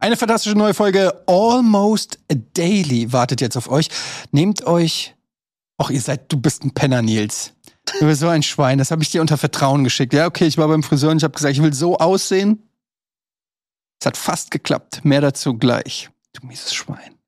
Eine fantastische neue Folge Almost Daily wartet jetzt auf euch. Nehmt euch. Och, ihr seid, du bist ein Penner, Nils. Du bist so ein Schwein. Das habe ich dir unter Vertrauen geschickt. Ja, okay, ich war beim Friseur und ich habe gesagt, ich will so aussehen. Es hat fast geklappt. Mehr dazu gleich. Du mieses Schwein.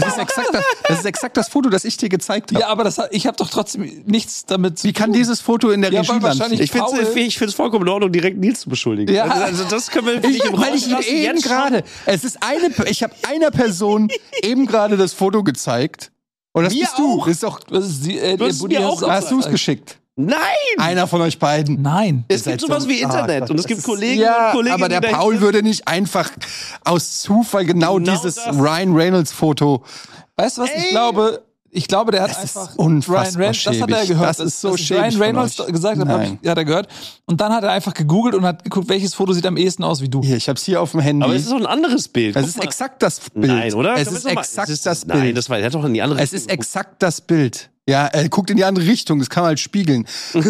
Das ist, exakt das, das ist exakt das Foto, das ich dir gezeigt habe. Ja, aber das, ich habe doch trotzdem nichts damit zu Wie kann dieses Foto in der Ja, Regie landen? wahrscheinlich- Ich finde es ich find's vollkommen in Ordnung, direkt Nils zu beschuldigen. Ja. Also, also das können wir Ich, nicht im weil Raum ich lassen, eben gerade, es ist eine, ich habe einer Person eben gerade das Foto gezeigt. Und das Mir bist du. auch. Das ist doch, Das ist die, äh, hast du es geschickt? Nein! Einer von euch beiden. Nein. Es gibt sowas so- wie Internet Ah, und es das gibt Kollegen ja, und Kolleginnen, aber der Paul würde nicht einfach aus Zufall genau, Genau dieses das. Ryan Reynolds Foto. Weißt du was? Ey! Ich glaube, ich glaube, der hat Das ist einfach unfassbar Ryan Reynolds, das hat er gehört. Das ist so dass schäbig Ryan Reynolds gesagt hat, hab Nein. ich, hat er gehört. Und dann hat er einfach gegoogelt und hat geguckt, welches Foto sieht am ehesten aus wie du. Hier, ich habe es hier auf dem Handy. Aber es ist doch ein anderes Bild. es Guck ist mal. exakt das Bild. Nein, oder? Es ist exakt es ist- das Nein, Bild. das war, der hat doch in die andere Es ist exakt das Bild. Ja, er guckt in die andere Richtung. Das kann man halt spiegeln.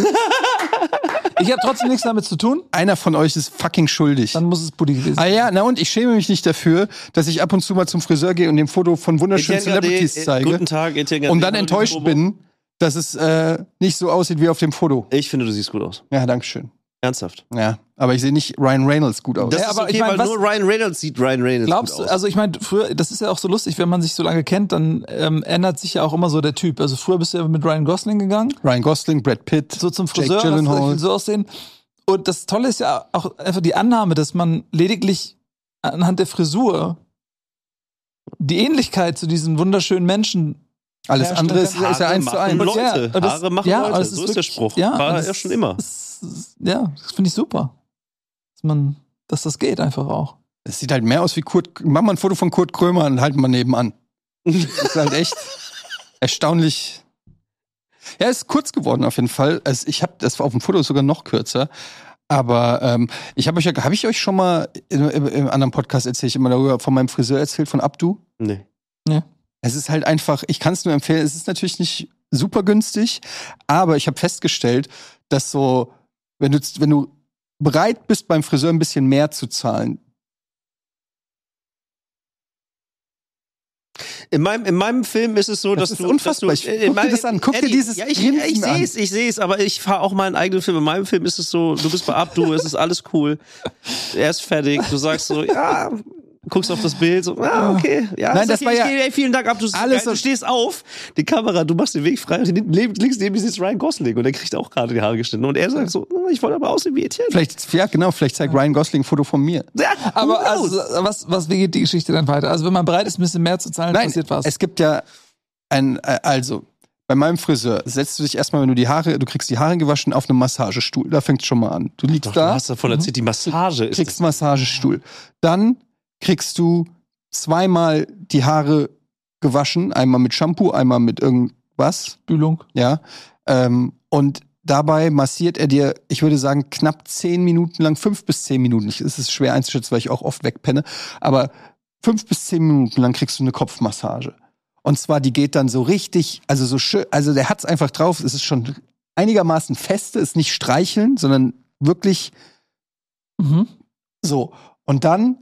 Ich habe trotzdem nichts damit zu tun. Einer von euch ist fucking schuldig. Dann muss es Buddy gewesen Ah ja, na und ich schäme mich nicht dafür, dass ich ab und zu mal zum Friseur gehe und dem Foto von wunderschönen Etienne Gade, Celebrities äh, zeige Guten Tag, Etienne Gade. und dann enttäuscht bin, dass es äh, nicht so aussieht wie auf dem Foto. Ich finde, du siehst gut aus. Ja, dankeschön. Ernsthaft. Ja, aber ich sehe nicht Ryan Reynolds gut aus. Das Ja, ist aber okay, ich mein, weil was- nur Ryan Reynolds sieht Ryan Reynolds Glaubst gut du, aus. also ich meine, früher, das ist ja auch so lustig, wenn man sich so lange kennt, dann ähm, ändert sich ja auch immer so der Typ. Also früher bist du ja mit Ryan Gosling gegangen, Ryan Gosling, Brad Pitt, so zum Jake Friseur, ich Gyllenhaal. so aussehen. Und das Tolle ist ja auch einfach die Annahme, dass man lediglich anhand der Frisur die Ähnlichkeit zu diesen wunderschönen Menschen Alles Ja, andere ist, ist ja eins zu machen eins. Leute. Ja, das- Haare machen ja, Leute. das so ist ist der wirklich- Spruch. ja, War das ja schon immer. ist- ja, das finde ich super. Dass man, dass das geht einfach auch. Es sieht halt mehr aus wie Kurt. Mach mal ein Foto von Kurt Krömer und halt mal nebenan. Das ist halt echt erstaunlich. Ja, ist kurz geworden auf jeden Fall. Also ich habe das war auf dem Foto sogar noch kürzer. Aber ähm, ich habe euch ja, habe ich euch schon mal in, im, anderen Podcast erzählt, ich immer darüber von meinem Friseur erzählt von Abdu. Nee. Es ist halt einfach, ich kann es nur empfehlen, es ist natürlich nicht super günstig, aber ich habe festgestellt, dass so, wenn du, wenn du bereit bist, beim Friseur ein bisschen mehr zu zahlen, In meinem, in meinem Film ist es so, Das dass ist du. unfassbar. Dass du, Ich- guck dir das an. Guck dir dieses Ja, ich, ich sehe es, ich sehe es, aber ich fahre auch meinen eigenen Film. In meinem Film ist es so, du bist bei Abdu, es ist alles cool. Er ist fertig. Du sagst so, ja, guckst auf das Bild, so, ah, okay. Ja, Nein, das okay, war ich ja- gehe, ey, vielen Dank, Abdu. Alles Alles du stehst auf, die Kamera, du machst den Weg frei und neben- links neben dir sitzt Ryan Gosling und der kriegt auch gerade die Haare geschnitten. Und er sagt so, "Hm, ich wollte aber aussehen wie Etienne. vielleicht, ja genau, vielleicht zeigt Ryan Gosling ein Foto von mir. Ja, Aber also, was, was, wie geht die Geschichte dann weiter? Also wenn man bereit ist, ein bisschen mehr zu zahlen, Nein, passiert was. es gibt ja ein, äh, also, bei meinem Friseur setzt du dich erstmal, wenn du die Haare, du kriegst die Haare gewaschen auf einem Massagestuhl. Da fängt schon mal an. Du liegst Doch, du da, hast davon erzählt, die Massage ist kriegst Massagestuhl. Dann kriegst du zweimal die Haare gewaschen, einmal mit Shampoo, einmal mit irgendwas, Spülung. ja. Ähm, und dabei massiert er dir, ich würde sagen, knapp zehn Minuten lang, fünf bis zehn Minuten. Ich- Es ist schwer einzuschätzen, weil ich auch oft wegpenne, aber fünf bis zehn Minuten lang kriegst du eine Kopfmassage. Und zwar, die geht dann so richtig, also so schön, also der hat's einfach drauf, es ist schon einigermaßen feste, ist nicht streicheln, sondern wirklich Mhm. so. Und dann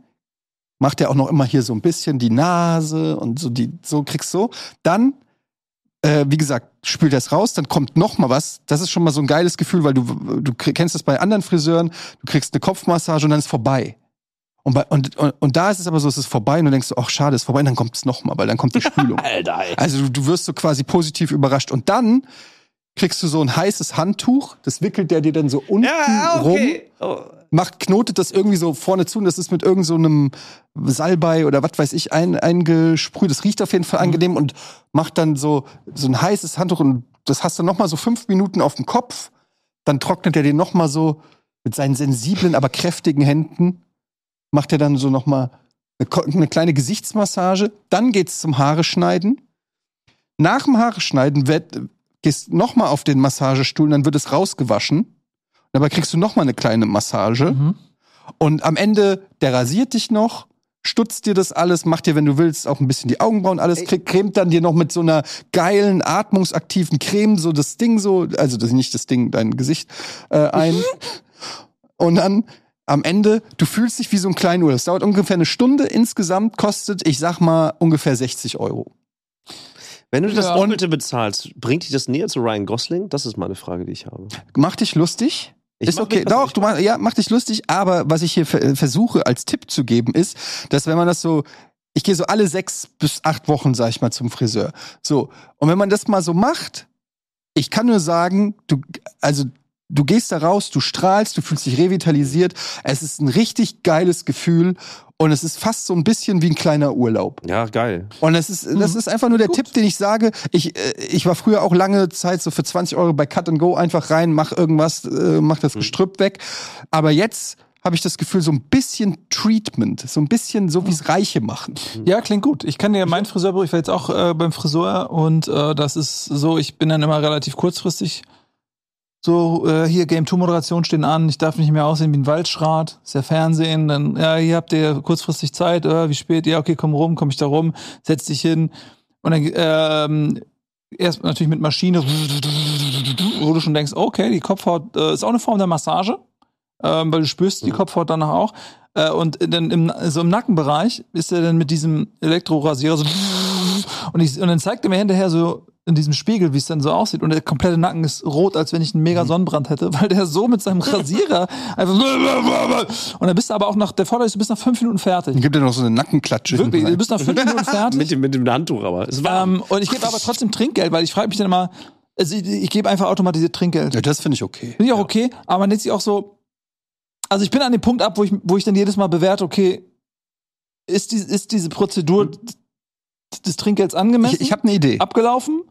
macht er auch noch immer hier so ein bisschen die Nase und so die, so kriegst du. Dann, äh, wie gesagt, spült er es raus, dann kommt noch mal was. Das ist schon mal so ein geiles Gefühl, weil du, du kennst das bei anderen Friseuren, du kriegst eine Kopfmassage und dann ist vorbei. Und, bei, und, und, und da ist es aber so, es ist vorbei und du denkst, so, ach schade, ist vorbei, und dann kommt es noch mal, weil dann kommt die Spülung. Alter, ey. Also du, du wirst so quasi positiv überrascht. Und dann kriegst du so ein heißes Handtuch, das wickelt der dir dann so unten Ja, rum okay. Oh. Macht, knotet das irgendwie so vorne zu und das ist mit irgend so einem Salbei oder was weiß ich ein, eingesprüht. Das riecht auf jeden Fall angenehm und macht dann so, so ein heißes Handtuch und das hast du noch mal so fünf Minuten auf dem Kopf. Dann trocknet er den noch mal so mit seinen sensiblen, aber kräftigen Händen, macht er dann so noch mal eine, kleine Gesichtsmassage. Dann geht's zum Haare schneiden. Nach dem Haare schneiden gehst noch mal auf den Massagestuhl, dann wird es rausgewaschen. Dabei kriegst du noch mal eine kleine Massage. Mhm. Und am Ende, der rasiert dich noch, stutzt dir das alles, macht dir, wenn du willst, auch ein bisschen die Augenbrauen, alles, kriegt, cremt dann dir noch mit so einer geilen, atmungsaktiven Creme so das Ding so, also das nicht das Ding, dein Gesicht äh, ein. Und dann am Ende, du fühlst dich wie so ein Kleinurlaub. Das dauert ungefähr eine Stunde. Insgesamt kostet, ich sag mal, ungefähr 60 Euro. Wenn du das Ja. Doppelte bezahlst, bringt dich das näher zu Ryan Gosling? Das ist meine Frage, die ich habe. Mach dich lustig. Ich ist okay. Doch, du mach, ja, mach dich lustig, aber was ich hier ver- versuche als Tipp zu geben, ist, dass wenn man das so, ich gehe so alle sechs bis acht Wochen, sag ich mal, zum Friseur. So. Und wenn man das mal so macht, ich kann nur sagen, du, also, du gehst da raus, du strahlst, du fühlst dich revitalisiert. Es ist ein richtig geiles Gefühl und es ist fast so ein bisschen wie ein kleiner Urlaub. Ja, geil. Und das ist, das ist einfach nur der Tipp, den ich sage. Ich, äh, ich war früher auch lange Zeit so für 20 Euro bei Cut and Go einfach rein, mach irgendwas, äh, mach das Gestrüpp weg. Aber jetzt habe ich das Gefühl, so ein bisschen Treatment, so ein bisschen so, wie es Reiche machen. Ja, klingt gut. Ich kann dir meinen Friseur, ich war jetzt auch äh, beim Friseur und äh, das ist so, ich bin dann immer relativ kurzfristig. So, äh, hier Game 2 Moderation stehen an, ich darf nicht mehr aussehen wie ein Waldschrat, ist ja Fernsehen, dann, ja, hier habt ihr kurzfristig Zeit, äh, wie spät, ja, okay, komm rum, komm ich da rum, setz dich hin. Und dann, ähm, erst natürlich mit Maschine, wo du schon denkst, okay, die Kopfhaut äh, ist auch eine Form der Massage, ähm, weil du spürst die Kopfhaut danach auch. Äh, und dann im, so im Nackenbereich ist er dann mit diesem Elektrorasierer so und, ich, und dann zeigt er mir hinterher so in diesem Spiegel, wie es dann so aussieht. Und der komplette Nacken ist rot, als wenn ich einen mega Sonnenbrand hätte, weil der so mit seinem Rasierer einfach. Und dann bist du aber auch nach, der Vorteil ist, du bist nach fünf Minuten fertig. Dann gibt er noch so eine Nackenklatsche. Wirklich, du bist nach fünf Minuten fertig. mit, dem, mit dem Handtuch aber. Es war ähm, und ich gebe aber trotzdem Trinkgeld, weil ich frage mich dann immer, also ich, ich gebe einfach automatisiert Trinkgeld. ja, das finde ich okay. Finde ich auch okay, aber man nennt sich auch so. Also ich bin an dem Punkt ab, wo ich, wo ich dann jedes Mal bewerte, okay, ist, die, ist diese Prozedur des Trinkgelds angemessen? Ich, ich habe eine Idee. abgelaufen.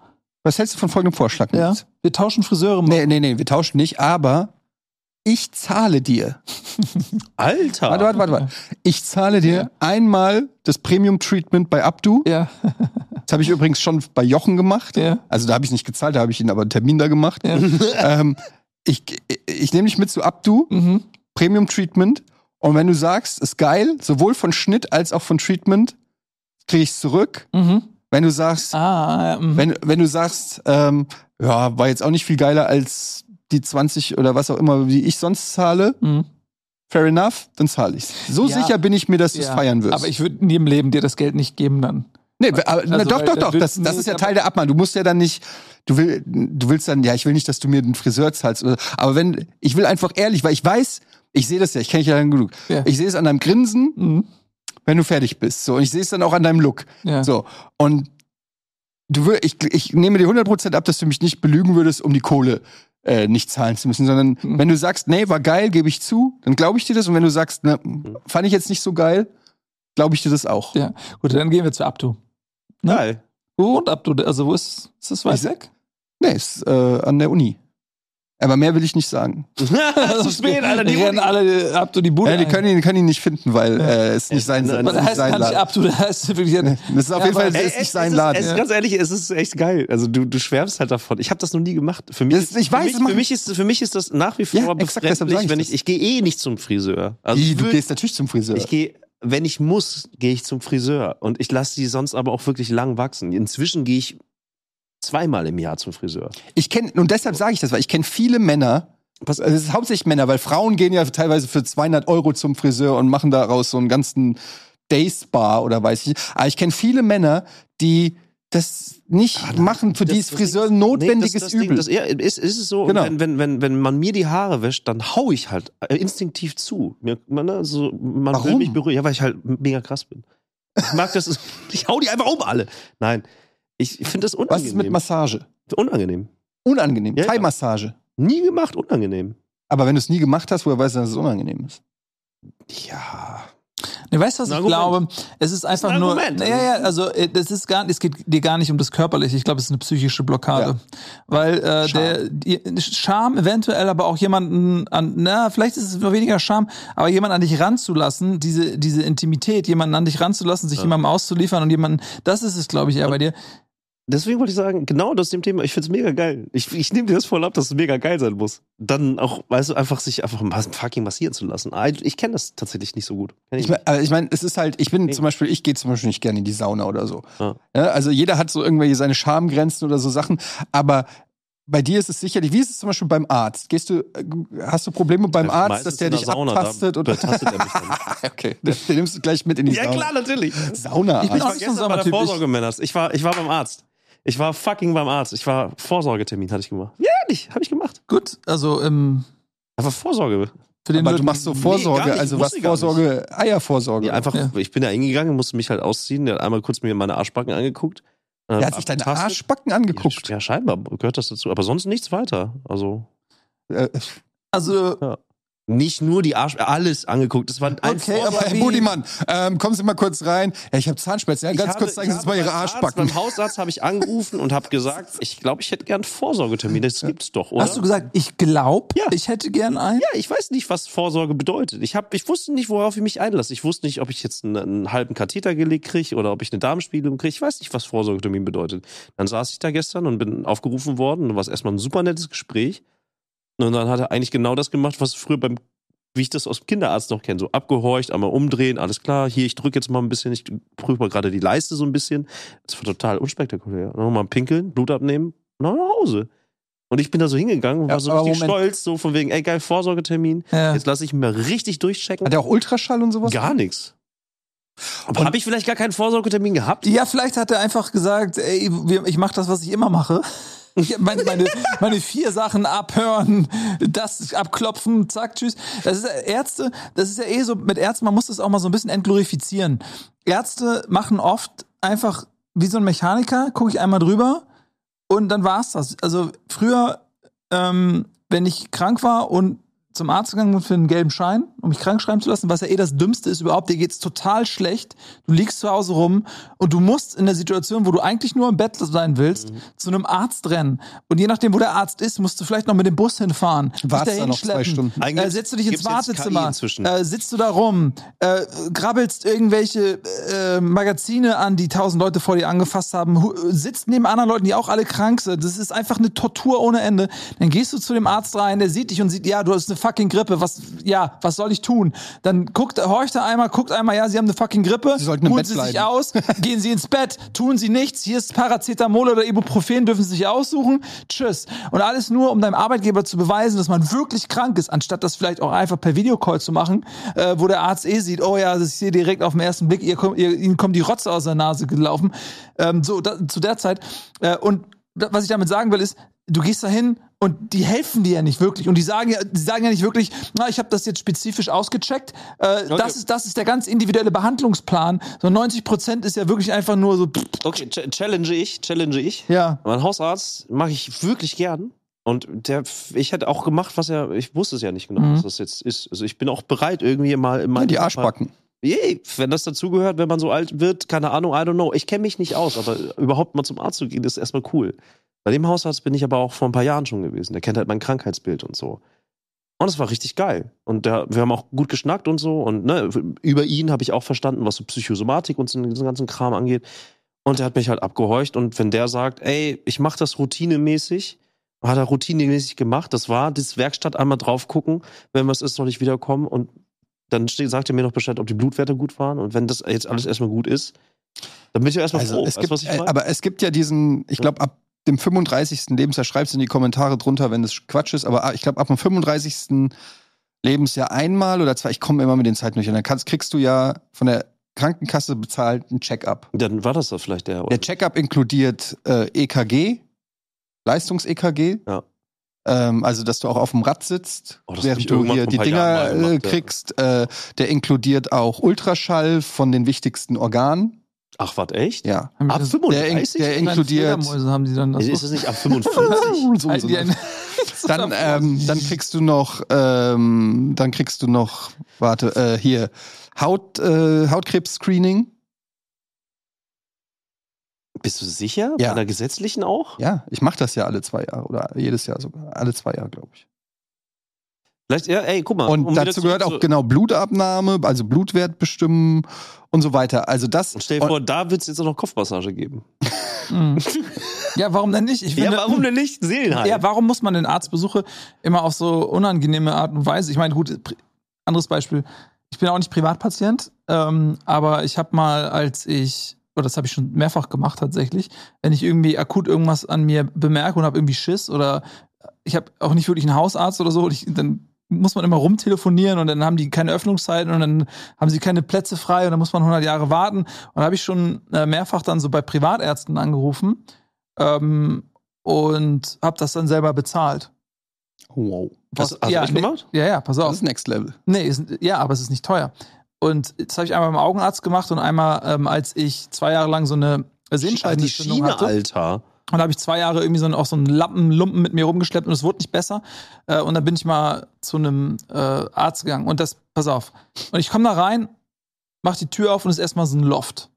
Was hältst du von folgendem Vorschlag? Ja. Wir tauschen Friseure mal. Nee, nee, nee, wir tauschen nicht, aber ich zahle dir. Alter. Warte, warte, warte, warte. Ich zahle dir Ja. einmal das Premium-Treatment bei Abdu. Ja. Das habe ich übrigens schon bei Jochen gemacht. Ja. Also da habe ich nicht gezahlt, da habe ich ihn aber einen Termin da gemacht. Ja. ähm, ich ich nehme dich mit zu Abdu, Mhm. Premium Treatment. Und wenn du sagst, ist geil, sowohl von Schnitt als auch von Treatment, kriege ich zurück. Mhm. Wenn du sagst, Ah, mhm. wenn, wenn du sagst, ähm, ja, war jetzt auch nicht viel geiler als die 20 oder was auch immer, wie ich sonst zahle, Mhm. fair enough, dann zahle ich's. So Ja. sicher bin ich mir, dass du es Ja. feiern wirst. Aber ich würde in jedem Leben dir das Geld nicht geben dann. Nee, aber, na, Also, doch, weil doch, der doch. Das, das ist ja Teil der Abmahnung. Du musst ja dann nicht, du, will, du willst dann, ja, ich will nicht, dass du mir den Friseur zahlst. Oder, aber wenn, ich will einfach ehrlich, weil ich weiß, ich sehe das ja, ich kenne dich ja lang genug. Ja. Ich sehe es an deinem Grinsen, Mhm. Wenn du fertig bist. So, und ich sehe es dann auch an deinem Look. Ja. So. Und du will, ich, ich nehme dir 100% ab, dass du mich nicht belügen würdest, um die Kohle äh, nicht zahlen zu müssen, sondern Mhm. wenn du sagst, nee, war geil, gebe ich zu, dann glaube ich dir das. Und wenn du sagst, ne, fand ich jetzt nicht so geil, glaube ich dir das auch. ja. Gut, dann gehen wir zu Abdu. Geil. Wo wohnt Abdu? Also wo ist, ist das weit Ich- weg? Nee, ist äh, an der Uni. Aber mehr will ich nicht sagen. Zu spät, Alter. Die rennen alle Abdu die Bude Ja, die können ihn, können ihn nicht finden, weil äh, es nicht sein, der nicht heißt sein gar nicht Laden. Abdu, der heißt wirklich. Das ist auf Ja, jeden Fall es nicht sein Laden. Es ist ganz ehrlich, es ist echt geil. Also du, du schwärmst halt davon. Ich habe das noch nie gemacht. Für mich, Das- ist- ich weiß, für das mich, machen- für mich ist für mich ist das nach wie vor Ja, befremdlich, ich wenn das. ich ich gehe eh nicht zum Friseur. Also Wie, du gehst natürlich zum Friseur. ich gehe wenn ich muss, gehe ich zum Friseur und ich lasse die sonst aber auch wirklich lang wachsen. Inzwischen gehe ich zweimal im Jahr zum Friseur. Ich kenne, und deshalb sage ich das, weil ich kenne viele Männer, also es ist hauptsächlich Männer, weil Frauen gehen ja teilweise für 200 Euro zum Friseur und machen daraus so einen ganzen Day-Spa oder weiß ich nicht. Aber ich kenne viele Männer, die das nicht machen, für die ist Friseur ein notwendiges nee, das, das Übel. Ding, das, ja, ist, ist es so. Genau. Wenn, wenn, wenn, wenn man mir die Haare wäscht, dann hau ich halt äh, instinktiv zu. Mir, man, ne, so, man will Warum? mich berühren. Ja, weil ich halt mega krass bin. Ich mag das. ich hau die einfach um alle. Nein. Ich finde das unangenehm. Was ist mit Massage? unangenehm. Unangenehm. Ja, ja. Thai-Massage. Nie gemacht, unangenehm. Aber wenn du es nie gemacht hast, woher weißt du, dass es unangenehm ist? Ja. Nee, weißt du, was ich glaube? Es ist einfach ein nur. Ja, ja, also äh, das ist gar, es geht dir gar nicht um das Körperliche. Ich glaube, es ist eine psychische Blockade, Ja. weil äh, Scham. der die, Scham eventuell, aber auch jemanden an, na, vielleicht ist es nur weniger Scham, aber jemanden an dich ranzulassen, diese diese Intimität, jemanden an dich ranzulassen, sich jemandem auszuliefern und jemanden, das ist es, glaube ich, eher bei dir. Deswegen wollte ich sagen, genau das dem Thema, ich find's mega geil. Ich, ich nehme dir das voll ab, dass es mega geil sein muss. Dann auch, weißt du, einfach sich einfach fucking massieren zu lassen. Ah, Ich kenne das tatsächlich nicht so gut. Ich ich meine, ich mein, es ist halt, ich bin Nee. zum Beispiel, ich gehe zum Beispiel nicht gerne in die Sauna oder so. Ja. Ja, also jeder hat so irgendwelche seine Schamgrenzen oder so Sachen, aber bei dir ist es sicherlich, wie ist es zum Beispiel beim Arzt? Gehst du, äh, hast du Probleme beim Ja, Arzt, meistens dass der dich Sauna, da abtastet? Und betastet er mich dann. okay, den den nimmst du gleich mit in die ja, Sauna. klar, natürlich. Sauna. Ich bin auch war nicht so ein gestern bei der Vorsorgemänners. Ich war, ich war beim Arzt. Ich war fucking beim Arzt. Ich war Vorsorgetermin, hatte ich gemacht. Ja, ehrlich, habe ich gemacht. Gut, also ähm, Einfach Vorsorge. für den aber du machst so Nee, Vorsorge, nicht, also was. Vorsorge, Eiervorsorge. Ja, einfach, Ja. ich bin da hingegangen, musste mich halt ausziehen. Der hat einmal kurz mir meine Arschbacken angeguckt. Der hat sich deine. Arschbacken angeguckt. Ja, scheinbar gehört das dazu. Aber sonst nichts weiter. Also Äh, Also nicht nur die Arsch, alles angeguckt. Es war ein Okay, aber Herr Budimann, ähm, kommen Sie mal kurz rein. Ja, ich habe Zahnschmerzen. Ja, ganz habe- kurz zeigen Sie uns mal Ihre Arzt, Arschbacken. Beim Hausarzt habe ich angerufen und habe gesagt, ich glaube, ich hätte gern einen Vorsorgetermin. Das gibt's doch, oder? hast du gesagt, ich glaube, Ja. ich hätte gern einen? ja, ich weiß nicht, was Vorsorge bedeutet. Ich, hab, ich wusste nicht, worauf ich mich einlasse. Ich wusste nicht, ob ich jetzt einen, einen halben Katheter gelegt kriege oder ob ich eine Darmspiegelung kriege. Ich weiß nicht, was Vorsorgetermin bedeutet. Dann saß ich da gestern und bin aufgerufen worden. Und war es erstmal ein super nettes Gespräch. Und dann hat er eigentlich genau das gemacht, was früher beim, wie ich das aus dem Kinderarzt noch kenne. So abgehorcht, einmal umdrehen, alles klar. Hier, ich drücke jetzt mal ein bisschen, ich prüfe mal gerade die Leiste so ein bisschen. Das war total unspektakulär. Nochmal pinkeln, Blut abnehmen und dann nach Hause. Und ich bin da so hingegangen und Ja, war so richtig Moment. stolz, so von wegen, ey, geil, Vorsorgetermin. Ja. Jetzt lasse ich mir richtig durchchecken. Hat er auch Ultraschall und sowas? Gar nichts. Aber habe ich vielleicht gar keinen Vorsorgetermin gehabt? Ja, vielleicht hat er einfach gesagt, ey, ich mache das, was ich immer mache. Meine, meine, meine vier Sachen abhören, das abklopfen, zack, tschüss. Das ist ja Ärzte, das ist ja eh so, mit Ärzten, man muss das auch mal so ein bisschen entglorifizieren. Ärzte machen oft einfach wie so ein Mechaniker, gucke ich einmal drüber und dann war's das. Also früher, ähm, wenn ich krank war und zum Arzt gegangen bin für einen gelben Schein, um mich krank schreiben zu lassen, was ja eh das Dümmste ist überhaupt, dir geht's total schlecht, du liegst zu Hause rum und du musst in der Situation, wo du eigentlich nur im Bett sein willst, Mhm. zu einem Arzt rennen. Und je nachdem, wo der Arzt ist, musst du vielleicht noch mit dem Bus hinfahren. Wartest da noch zwei. Stunden. Eigentlich Äh, setzt du dich ins Wartezimmer, äh, sitzt du da rum, äh, grabbelst irgendwelche äh, Magazine an, die tausend Leute vor dir angefasst haben, sitzt neben anderen Leuten, die auch alle krank sind. Das ist einfach eine Tortur ohne Ende. Dann gehst du zu dem Arzt rein, der sieht dich und sieht, ja, du hast eine fucking Grippe. Was, ja, was soll ich tun? Dann guckt, horcht er einmal, guckt einmal, ja, sie haben eine fucking Grippe. Sie sollten im Bett sie sich aus, gehen sie ins Bett, tun sie nichts. Hier ist Paracetamol oder Ibuprofen, dürfen sie sich aussuchen. Tschüss. Und alles nur, um deinem Arbeitgeber zu beweisen, dass man wirklich krank ist, anstatt das vielleicht auch einfach per Videocall zu machen, äh, wo der Arzt eh sieht, oh ja, das ist hier direkt auf den ersten Blick, ihr kommt, ihr, ihnen kommt die Rotze aus der Nase gelaufen. Ähm, so, da, zu der Zeit. Äh, und was ich damit sagen will, ist, du gehst dahin und die helfen dir ja nicht wirklich und die sagen ja, die sagen ja nicht wirklich, na, ich habe das jetzt spezifisch ausgecheckt. Äh, Das ist das ist der ganz individuelle Behandlungsplan. So 90 Prozent ist ja wirklich einfach nur so. Okay, ch challenge ich, challenge ich. Ja. Mein Hausarzt mache ich wirklich gern. Und der, ich hätte auch gemacht, was er, ich wusste es ja nicht genau, Mhm. was das jetzt ist. Also ich bin auch bereit, irgendwie mal in Ja, meinem die Arschbacken. Yay, wenn das dazugehört, wenn man so alt wird, keine Ahnung, I don't know. Ich kenne mich nicht aus, aber überhaupt mal zum Arzt zu gehen, ist erstmal cool. Bei dem Hausarzt bin ich aber auch vor ein paar Jahren schon gewesen. Der kennt halt mein Krankheitsbild und so. Und es war richtig geil. Und der, wir haben auch gut geschnackt und so. Und ne, über ihn habe ich auch verstanden, was so Psychosomatik und so diesen ganzen Kram angeht. Und der hat mich halt abgehorcht. Und wenn der sagt, ey, ich mache das routinemäßig, hat er routinemäßig gemacht. Das war das Werkstatt einmal drauf gucken, wenn was ist, soll ich wiederkommen. Und dann steht, sagt er mir noch Bescheid, ob die Blutwerte gut waren. Und wenn das jetzt alles erstmal gut ist, dann bin ich ja erstmal Also froh. es Weißt gibt, was ich äh, aber es gibt ja diesen, ich glaube, ab dem 35. Lebensjahr schreibst du in die Kommentare drunter, wenn das Quatsch ist, aber ah, ich glaube, ab dem 35. Lebensjahr einmal oder zwei, ich komme immer mit den Zeiten durch, und dann kannst, kriegst du ja von der Krankenkasse bezahlt einen Check-up. dann war das da vielleicht der. Der Check-up inkludiert äh, EKG, Leistungs-EKG. Ja. Ähm, also, dass du auch auf dem Rad sitzt, Oh, während du hier die Dinger äh, gemacht, ja. kriegst. Äh, der inkludiert auch Ultraschall von den wichtigsten Organen. Ach, was, echt? Ja. Ab Das- 35? der- der inkludiert- haben die dann das ist es nicht ab 55? So, so, Dann, ähm, dann kriegst du noch, ähm, dann kriegst du noch, warte, äh, hier, Haut, äh, Hautkrebs-Screening. Bist du sicher? Ja. Bei der gesetzlichen auch? Ja, ich mache das ja alle zwei Jahre oder jedes Jahr sogar. Alle zwei Jahre, glaube ich. Ja, ey, guck mal. Und um dazu gehört auch genau Blutabnahme, also Blutwert bestimmen und so weiter. Also das. Und stell dir vor, da wird es jetzt auch noch Kopfmassage geben. Mhm. Ja, warum denn nicht? Ich Ja, finde- warum denn nicht? Seelenheil. Ja, warum muss man den Arztbesuche immer auf so unangenehme Art und Weise? Ich meine, gut, anderes Beispiel. Ich bin auch nicht Privatpatient, ähm, aber ich habe mal, als ich, oder das habe ich schon mehrfach gemacht tatsächlich, wenn ich irgendwie akut irgendwas an mir bemerke und habe irgendwie Schiss oder ich habe auch nicht wirklich einen Hausarzt oder so, ich, dann muss man immer rumtelefonieren und dann haben die keine Öffnungszeiten und dann haben sie keine Plätze frei und dann muss man 100 Jahre warten. Und da habe ich schon äh, mehrfach dann so bei Privatärzten angerufen ähm, und habe das dann selber bezahlt. Wow. Hast, hast ja, du nee, gemacht? Ja, ja, pass Das auf. ist Next Level. Nee, ist, ja, aber es ist nicht teuer. Und das habe ich einmal beim Augenarzt gemacht und einmal, ähm, als ich zwei Jahre lang so eine die Sehenscheidenentzündung hatte. Alter. Und da habe ich zwei Jahre irgendwie so einen, auch so einen Lappen, Lumpen mit mir rumgeschleppt und es wurde nicht besser. Äh, und dann bin ich mal zu einem äh, Arzt gegangen. Und das, pass auf. Und ich komme da rein, mach die Tür auf und es ist erstmal so ein Loft.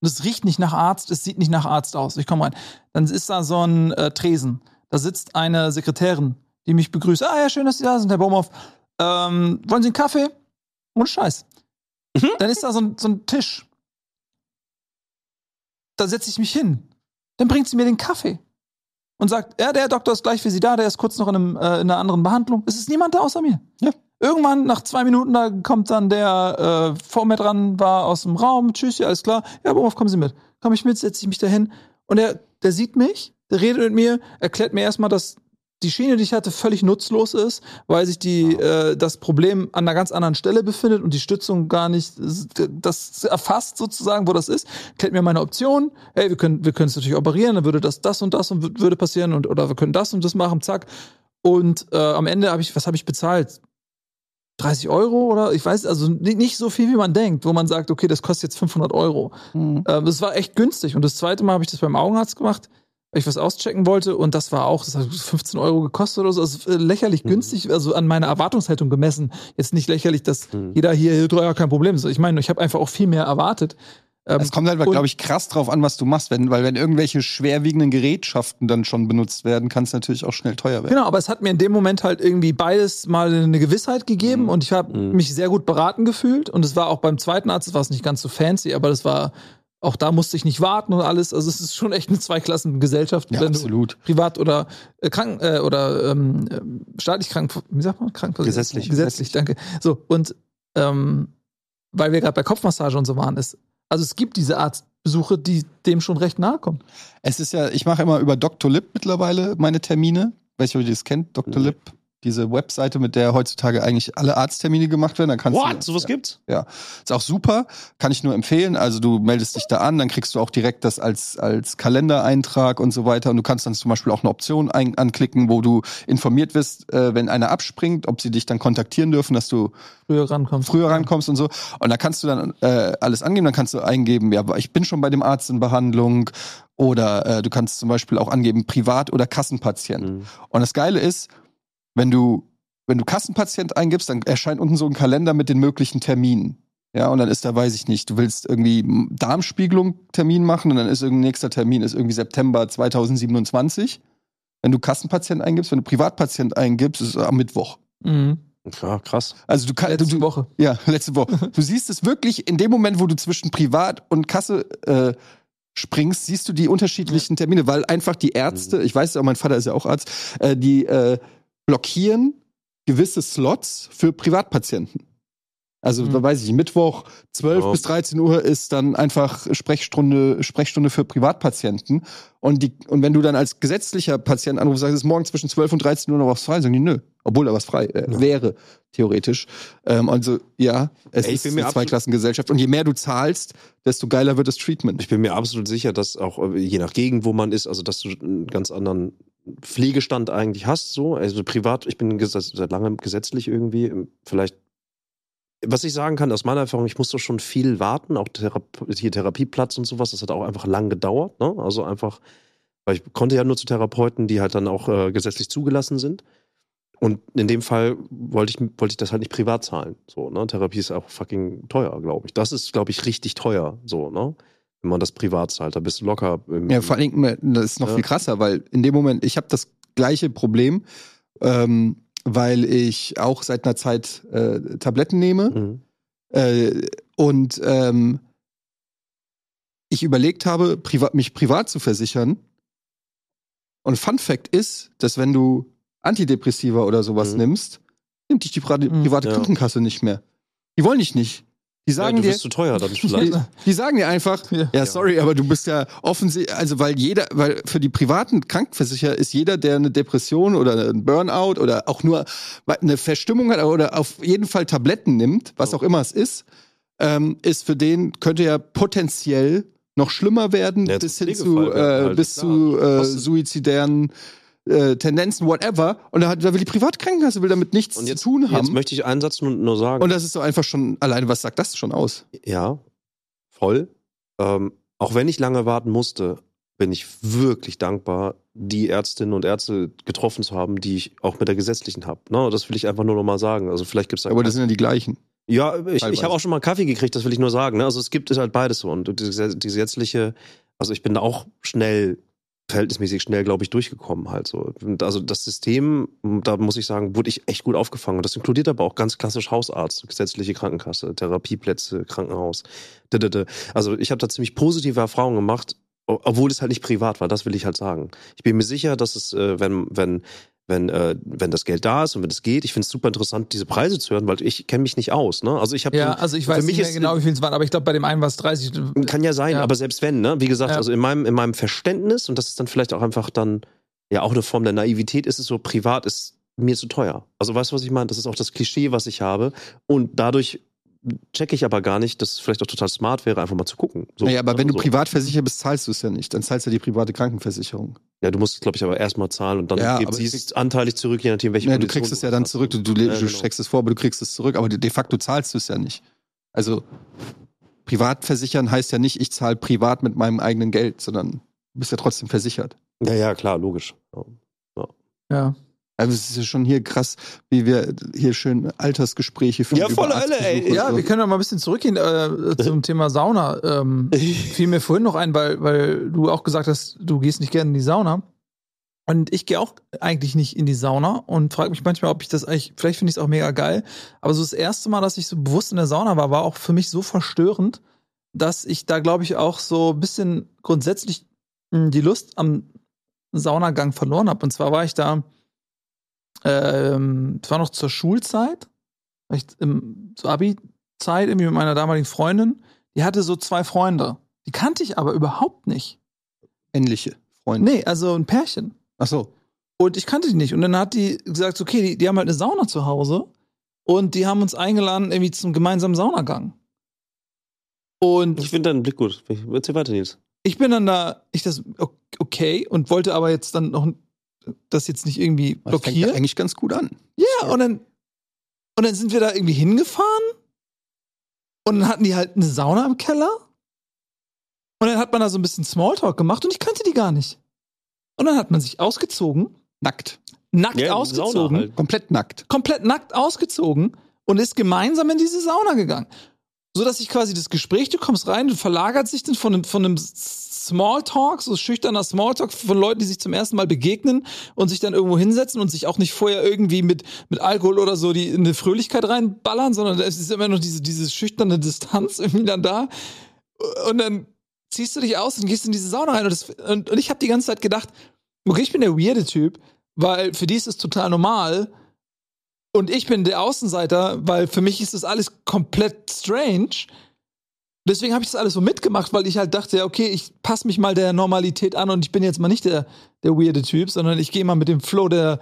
Und es riecht nicht nach Arzt, es sieht nicht nach Arzt aus. Ich komme rein. Dann ist da so ein äh, Tresen. Da sitzt eine Sekretärin, die mich begrüßt. Ah ja, schön, dass Sie da sind, Herr Baumhoff. Ähm, wollen Sie einen Kaffee? Ohne Scheiß. Mhm. Dann ist da so ein, so ein Tisch. Da setze ich mich hin. Dann bringt sie mir den Kaffee und sagt, ja, der Doktor ist gleich für Sie da, der ist kurz noch in, einem, äh, in einer anderen Behandlung. Es ist niemand da außer mir. Ja. Irgendwann, nach zwei Minuten, da kommt dann der äh, vor mir dran, war aus dem Raum, tschüss, ja, alles klar. Ja, worauf kommen Sie mit? Komm ich mit, setze ich mich dahin. Und der, der sieht mich, der redet mit mir, erklärt mir erstmal, dass die Schiene, die ich hatte, völlig nutzlos ist, weil sich die, äh, das Problem an einer ganz anderen Stelle befindet und die Stützung gar nicht das erfasst sozusagen, wo das ist. Erklärt mir meine Option. Hey, wir können, wir können es natürlich operieren, dann würde das, das und das und würde passieren und oder wir können das und das machen, zack. Und äh, am Ende habe ich, was habe ich bezahlt? 30 Euro oder ich weiß, also ni- nicht so viel, wie man denkt, wo man sagt, okay, das kostet jetzt 500 Euro. Mhm. Ähm, das war echt günstig. Und das zweite Mal habe ich das beim Augenarzt gemacht, weil ich was auschecken wollte. Und das war auch, das hat 15 Euro gekostet oder so. Also äh, lächerlich Mhm. günstig, also an meiner Erwartungshaltung gemessen. Jetzt nicht lächerlich, dass Mhm. jeder hier, ja, kein Problem ist. Ich meine, ich habe einfach auch viel mehr erwartet. Ähm, Es kommt halt, glaube ich, krass drauf an, was du machst, wenn, weil wenn irgendwelche schwerwiegenden Gerätschaften dann schon benutzt werden, kann es natürlich auch schnell teuer werden. Genau, aber es hat mir in dem Moment halt irgendwie beides mal eine Gewissheit gegeben Mhm. und ich habe Mhm. mich sehr gut beraten gefühlt. Und es war auch beim zweiten Arzt, das war es nicht ganz so fancy, aber das war, auch da musste ich nicht warten und alles. Also es ist schon echt eine Zweiklassengesellschaft, Ja, wenn du absolut. privat oder äh, krank äh, oder ähm, ähm, staatlich krank, wie sagt man? Krank Gesetzlich. Gesetzlich, danke. So, und ähm, weil wir gerade bei Kopfmassage und so waren, ist, also es gibt diese Arztbesuche, die dem schon recht nahe kommen. Es ist ja, ich mache immer über Dr. Lip mittlerweile meine Termine. Weiß nicht, ob ihr das kennt, Dr. Lip. Diese Webseite, mit der heutzutage eigentlich alle Arzttermine gemacht werden. Da kannst What? du, Sowas gibt's? Ist auch super, kann ich nur empfehlen. Also du meldest dich da an, dann kriegst du auch direkt das als, als Kalendereintrag und so weiter. Und du kannst dann zum Beispiel auch eine Option ein, anklicken, wo du informiert wirst, äh, wenn einer abspringt, ob sie dich dann kontaktieren dürfen, dass du Früher rankommen. früher rankommst und so. Und da kannst du dann äh, alles angeben, dann kannst du eingeben, ja, ich bin schon bei dem Arzt in Behandlung. Oder äh, du kannst zum Beispiel auch angeben, Privat- oder Kassenpatient. Mhm. Und das Geile ist, wenn du, wenn du Kassenpatient eingibst, dann erscheint unten so ein Kalender mit den möglichen Terminen. Ja, und dann ist da, weiß ich nicht, du willst irgendwie Darmspiegelung Termin machen und dann ist irgendein nächster Termin, ist irgendwie September 2027. Wenn du Kassenpatient eingibst, wenn du Privatpatient eingibst, ist es am Mittwoch. Mhm. Ja, krass. Also du kannst, Letzte du, Woche. ja, letzte Woche. Du siehst es wirklich in dem Moment, wo du zwischen Privat und Kasse äh, springst, siehst du die unterschiedlichen Termine, weil einfach die Ärzte, ich weiß ja, mein Vater ist ja auch Arzt, äh, die äh, blockieren gewisse Slots für Privatpatienten. Also, Mhm. da weiß ich, Mittwoch 12 Ja. bis 13 Uhr ist dann einfach Sprechstunde, Sprechstunde für Privatpatienten. Und, die, und wenn du dann als gesetzlicher Patient anrufst, sagst, es ist morgen zwischen 12 und 13 Uhr noch was frei, sagen die, nö. Obwohl da was frei äh, Ja. wäre, theoretisch. Ähm, also, ja, es Ey, ist eine Zweiklassengesellschaft. Und je mehr du zahlst, desto geiler wird das Treatment. Ich bin mir absolut sicher, dass auch äh, je nach Gegend, wo man ist, also dass du einen ganz anderen Pflegestand eigentlich hast, so. Also privat, ich bin seit langem gesetzlich irgendwie, ähm, vielleicht. Was ich sagen kann aus meiner Erfahrung, ich musste schon viel warten, auch Thera hier Therapieplatz und sowas, das hat auch einfach lang gedauert, ne? Also einfach, weil ich konnte ja nur zu Therapeuten, die halt dann auch äh, gesetzlich zugelassen sind. Und in dem Fall wollte ich, wollte ich das halt nicht privat zahlen. So, ne? Therapie ist auch fucking teuer, glaube ich. Das ist, glaube ich, richtig teuer. So, ne? Wenn man das privat zahlt, da bist du locker. Im, Ja, vor allen Dingen, das ist noch Ja. viel krasser, weil in dem Moment, ich habe das gleiche Problem, ähm, weil ich auch seit einer Zeit äh, Tabletten nehme. Mhm. Äh, und ähm, ich überlegt habe, privat, mich privat zu versichern. Und Fun Fact ist, dass wenn du Antidepressiva oder sowas Mhm. nimmst, nimmt dich die private, Mhm. private Ja. Krankenkasse nicht mehr. Die wollen dich nicht. Die Ja, sagen du dir, bist zu teuer dann vielleicht. die, die sagen dir einfach, Ja. ja, sorry, aber du bist ja offensichtlich, also weil jeder, weil für die privaten Krankenversicherer ist jeder, der eine Depression oder ein Burnout oder auch nur eine Verstimmung hat oder auf jeden Fall Tabletten nimmt, was auch immer es ist, ähm, ist für den, könnte ja potenziell noch schlimmer werden, Ja, bis hin zu, äh, halt, bis klar. zu äh, suizidären äh, Tendenzen, whatever. Und da, hat, da will die Privatkrankenkasse will damit nichts jetzt, zu tun haben. jetzt möchte ich einen Satz nur, nur sagen. Und das ist so einfach schon, alleine was sagt das schon aus? Ja, voll. Ähm, auch wenn ich lange warten musste, bin ich wirklich dankbar, die Ärztinnen und Ärzte getroffen zu haben, die ich auch mit der gesetzlichen habe. Ne, das will ich einfach nur noch mal sagen. Also vielleicht gibt es da. Aber das sind ja die gleichen. ja, ich, ich habe auch schon mal einen Kaffee gekriegt, das will ich nur sagen. Ne? Also es gibt es halt beides so. Und die, die gesetzliche, also ich bin da auch schnell, verhältnismäßig schnell, glaube ich, durchgekommen halt so. Also das System, da muss ich sagen, wurde ich echt gut aufgefangen. Das inkludiert aber auch ganz klassisch Hausarzt, gesetzliche Krankenkasse, Therapieplätze, Krankenhaus. Also ich habe da ziemlich positive Erfahrungen gemacht, obwohl es halt nicht privat war, das will ich halt sagen. Ich bin mir sicher, dass es, äh, wenn, wenn, wenn, äh, wenn das Geld da ist und wenn es geht, ich finde es super interessant, diese Preise zu hören, weil ich kenne mich nicht aus. Ne? Also ich habe Ja, also ich weiß nicht mehr genau, wie viel es waren, aber ich glaube, bei dem einen war es 30. kann ja sein, Ja. aber selbst wenn, ne? Wie gesagt, Ja. also in meinem, in meinem Verständnis, und das ist dann vielleicht auch einfach dann, ja, auch eine Form der Naivität, ist es so, privat ist mir zu teuer. Also weißt du, was ich meine? Das ist auch das Klischee, was ich habe. Und dadurch checke ich aber gar nicht, dass es vielleicht auch total smart wäre, einfach mal zu gucken. So, naja, aber ne? wenn du so. privat versichert bist, zahlst du es ja nicht. Dann zahlst du ja die private Krankenversicherung. Ja, du musst, glaube ich, aber erstmal zahlen und dann Ja, gibt aber sie es anteilig zurück, je nachdem, welche Ja, du Kondition kriegst es ja dann zurück. Du, du, Ja, du genau. streckst es vor, aber du kriegst es zurück. Aber de facto zahlst du es ja nicht. Also privat versichern heißt ja nicht, ich zahle privat mit meinem eigenen Geld, sondern du bist ja trotzdem versichert. Ja, ja, klar, logisch. Ja. Ja. Also es ist ja schon hier krass, wie wir hier schön Altersgespräche führen. Ja, über volle Hölle, ey. Ja, so. wir können doch mal ein bisschen zurückgehen äh, zum Thema Sauna. Ähm, fiel mir vorhin noch ein, weil, weil du auch gesagt hast, du gehst nicht gerne in die Sauna. Und ich gehe auch eigentlich nicht in die Sauna und frage mich manchmal, ob ich das eigentlich, vielleicht finde ich es auch mega geil. Aber so das erste Mal, dass ich so bewusst in der Sauna war, war auch für mich so verstörend, dass ich da, glaube ich, auch so ein bisschen grundsätzlich mh, die Lust am Saunagang verloren habe. Und zwar war ich da, ähm, das war noch zur Schulzeit, im, zur Abi-Zeit irgendwie mit meiner damaligen Freundin. Die hatte so zwei Freunde. Die kannte ich aber überhaupt nicht. Männliche Freunde. Nee, also ein Pärchen. Ach so. Und ich kannte die nicht. Und dann hat die gesagt, okay, die, die haben halt eine Sauna zu Hause. Und die haben uns eingeladen irgendwie zum gemeinsamen Saunagang. Und Ich finde deinen Blick gut. Erzähl weiter, Nils. ich bin dann da, ich das, okay, und wollte aber jetzt dann noch das jetzt nicht irgendwie Das fängt eigentlich ganz gut an. Ja, und dann, und dann sind wir da irgendwie hingefahren. Und dann hatten die halt eine Sauna im Keller. Und dann hat man da so ein bisschen Smalltalk gemacht und ich kannte die gar nicht. Und dann hat man sich ausgezogen, Nackt. nackt Ja, ausgezogen, halt. Komplett nackt. komplett nackt ausgezogen und ist gemeinsam in diese Sauna gegangen. So dass ich quasi das Gespräch, du kommst rein, du verlagert sich dann von einem, von einem Smalltalk, so schüchterner Smalltalk von Leuten, die sich zum ersten Mal begegnen und sich dann irgendwo hinsetzen und sich auch nicht vorher irgendwie mit, mit Alkohol oder so die in eine Fröhlichkeit reinballern, sondern es ist immer noch diese, diese schüchterne Distanz irgendwie dann da. Und dann ziehst du dich aus und gehst in diese Sauna rein. Und, das, und, und ich habe die ganze Zeit gedacht, okay, ich bin der weirde Typ, weil für die ist es total normal. Und ich bin der Außenseiter, weil für mich ist das alles komplett strange. Deswegen habe ich das alles so mitgemacht, weil ich halt dachte, ja, okay, ich passe mich mal der Normalität an und ich bin jetzt mal nicht der, der weirde Typ, sondern ich gehe mal mit dem Flow der,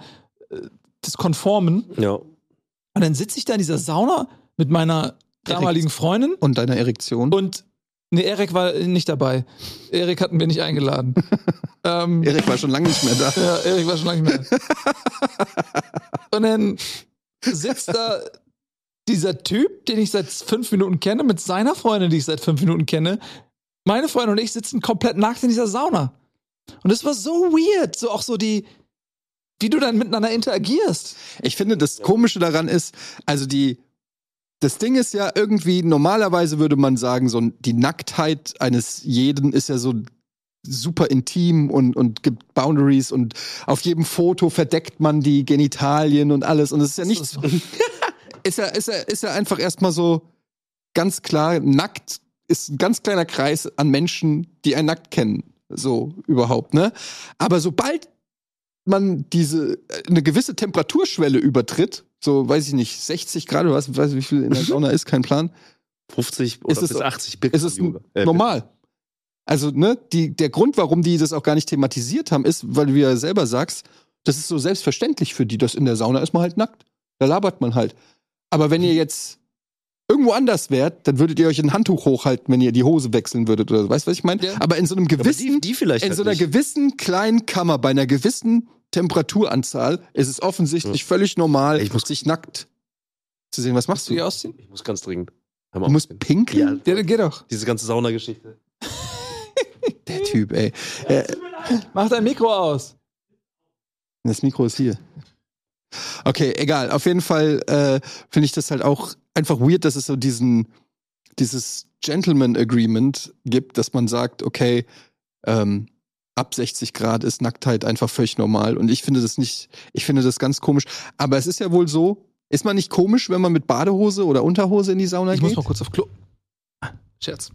äh, des Konformen. Ja. Und dann sitze ich da in dieser Sauna mit meiner damaligen Freundin Und deiner Erektion. und nee, Erik war nicht dabei. Erik hatten wir nicht eingeladen. ähm, Erik war schon lange nicht mehr da. ja, Erik war schon lange nicht mehr. Und dann sitzt da dieser Typ, den ich seit fünf Minuten kenne, mit seiner Freundin, die ich seit fünf Minuten kenne. Meine Freundin und ich sitzen komplett nackt in dieser Sauna. Und es war so weird, so auch so die, wie du dann miteinander interagierst. Ich finde, das Komische daran ist, also die, das Ding ist ja irgendwie, normalerweise würde man sagen, so die Nacktheit eines jeden ist ja so super intim und, und gibt Boundaries und auf jedem Foto verdeckt man die Genitalien und alles und es ist ja nichts, ist ja, ist ja, ist ja einfach erstmal so ganz klar, nackt ist ein ganz kleiner Kreis an Menschen, die einen nackt kennen. So überhaupt, ne? Aber sobald man diese äh, eine gewisse Temperaturschwelle übertritt, so weiß ich nicht, 60 Grad oder was, weiß ich, wie viel in der Sauna ist, kein Plan, 50 oder Ist es- bis 80 ist es. Äh, normal. Also, ne, die, der Grund, warum die das auch gar nicht thematisiert haben, ist, weil du ja selber sagst, das ist so selbstverständlich für die, dass in der Sauna ist man halt nackt. Da labert man halt. Aber wenn ihr jetzt irgendwo anders wärt, dann würdet ihr euch ein Handtuch hochhalten, wenn ihr die Hose wechseln würdet oder so. Weißt du, was ich meine? Ja. Aber in so einem gewissen, die, die vielleicht in halt so einer nicht. gewissen kleinen Kammer, bei einer gewissen Temperaturanzahl, ist es offensichtlich völlig normal, Ich muss- sich nackt zu sehen. Was machst Du die du? ausziehen? Ich muss ganz dringend. Hör mal Du musst pinkeln? Ja, Ja, geh doch. diese ganze Saunageschichte. Der Typ, ey. Äh, Mach dein Mikro aus. Das Mikro ist hier. Okay, egal. Auf jeden Fall äh, finde ich das halt auch einfach weird, dass es so diesen, dieses Gentleman Agreement gibt, dass man sagt, okay, ähm, ab 60 Grad ist Nacktheit einfach völlig normal. Und ich finde das nicht, ich finde das ganz komisch. Aber es ist ja wohl so, ist man nicht komisch, wenn man mit Badehose oder Unterhose in die Sauna Ich geht? muss mal kurz auf Klo. Ah, Scherz.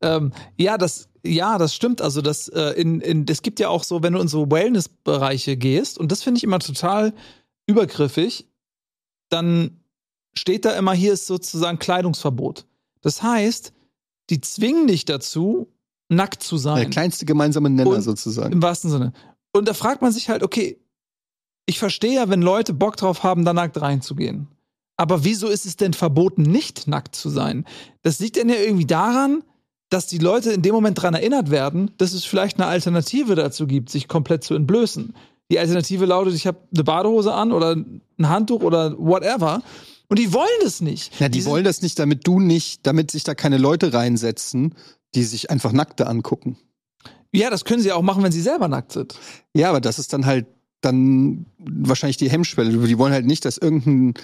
Ähm, ja, das, ja, das stimmt. Also das, äh, in, in, es gibt ja auch so, wenn du in so Wellness-Bereiche gehst, und das finde ich immer total übergriffig, dann steht da immer, hier ist sozusagen Kleidungsverbot. Das heißt, die zwingen dich dazu, nackt zu sein. Der kleinste gemeinsame Nenner Und- sozusagen. Im wahrsten Sinne. Und da fragt man sich halt, okay, ich verstehe ja, wenn Leute Bock drauf haben, da nackt reinzugehen. Aber wieso ist es denn verboten, nicht nackt zu sein? Das liegt denn ja irgendwie daran, dass die Leute in dem Moment daran erinnert werden, dass es vielleicht eine Alternative dazu gibt, sich komplett zu entblößen. Die Alternative lautet, ich habe eine Badehose an oder ein Handtuch oder whatever. Und die wollen das nicht. Ja, die sind- wollen das nicht, damit du nicht, damit sich da keine Leute reinsetzen, die sich einfach Nackte angucken. Ja, das können sie auch machen, wenn sie selber nackt sind. Ja, aber das ist dann halt dann wahrscheinlich die Hemmschwelle. Die wollen halt nicht, dass irgendein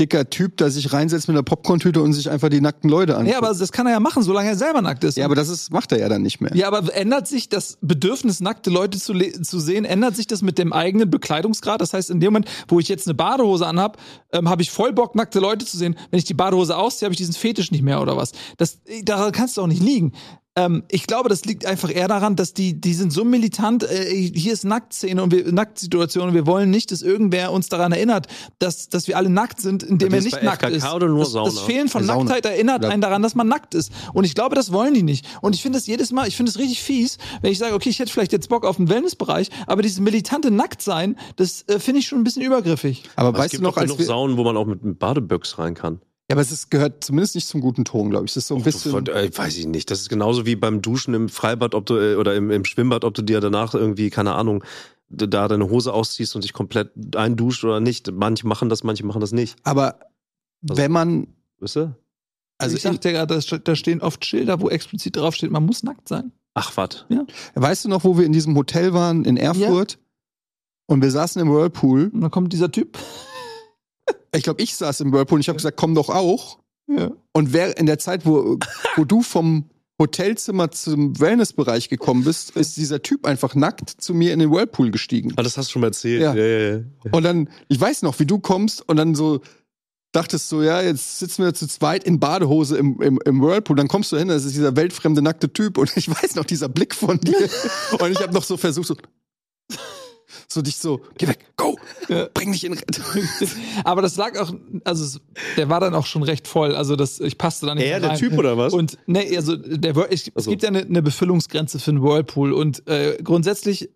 dicker Typ da sich reinsetzt mit einer Popcorn-Tüte und sich einfach die nackten Leute anguckt. Ja, aber das kann er ja machen, solange er selber nackt ist. ja, aber das ist, macht er ja dann nicht mehr. Ja, aber ändert sich das Bedürfnis, nackte Leute zu, zu sehen, ändert sich das mit dem eigenen Bekleidungsgrad? Das heißt, in dem Moment, wo ich jetzt eine Badehose anhab, ähm, habe ich voll Bock, nackte Leute zu sehen. Wenn ich die Badehose ausziehe, habe ich diesen Fetisch nicht mehr oder was? Das, daran kannst du auch nicht liegen. Ähm, ich glaube, das liegt einfach eher daran, dass die, die sind so militant, äh, hier ist Nacktszene und wir, Nacktsituation und wir wollen nicht, dass irgendwer uns daran erinnert, dass, dass wir alle nackt sind, indem Das er nicht nackt FKK ist. oder nur das, das Sauna? Fehlen von Sauna. Nacktheit erinnert Ja. einen daran, dass man nackt ist. Und ich glaube, das wollen die nicht. Und ich finde es jedes Mal, ich finde es richtig fies, wenn ich sage, okay, ich hätte vielleicht jetzt Bock auf einen Wellnessbereich, aber dieses militante Nacktsein, das äh, finde ich schon ein bisschen übergriffig. Aber Aber es weißt du gibt noch, als genug wir, Saunen, wo man auch mit, mit Badeböcks rein kann. Ja, aber es ist, gehört zumindest nicht zum guten Ton, glaube ich. Es ist so ein bisschen. Äh, weiß ich nicht. Das ist genauso wie beim Duschen im Freibad ob du, äh, oder im, im Schwimmbad, ob du dir danach irgendwie, keine Ahnung, da deine Hose ausziehst und dich komplett einduscht oder nicht. Manche machen das, manche machen das nicht. Aber wenn man, Weißt du? also Also ich sagte ja gerade, da- da stehen oft Schilder, wo explizit draufsteht, man muss nackt sein. Ach, was? weißt du noch, wo wir in diesem Hotel waren in Erfurt? Und wir saßen im Whirlpool. Und dann kommt dieser Typ. Ich glaube, ich saß im Whirlpool und ich habe gesagt, komm doch auch. Ja. Und wer in der Zeit, wo, wo du vom Hotelzimmer zum Wellnessbereich gekommen bist, ist dieser Typ einfach nackt zu mir in den Whirlpool gestiegen. Ah, das hast du schon mal erzählt. Ja. Ja, ja. Und dann, ich weiß noch, wie du kommst und dann so dachtest so, ja, jetzt sitzen wir zu zweit in Badehose im, im, im Whirlpool. Dann kommst du hin, das ist dieser weltfremde nackte Typ und ich weiß noch, dieser Blick von dir. und ich habe noch so versucht, so, so dich so, geh weg, go, Ja. bring dich in Rettung. Aber das lag auch, also der war dann auch schon recht voll. Also das, ich passte da nicht Er, der rein. Typ oder was? Und ne, also der ich, Ach es gibt ja eine, eine Befüllungsgrenze für einen Whirlpool und äh, grundsätzlich,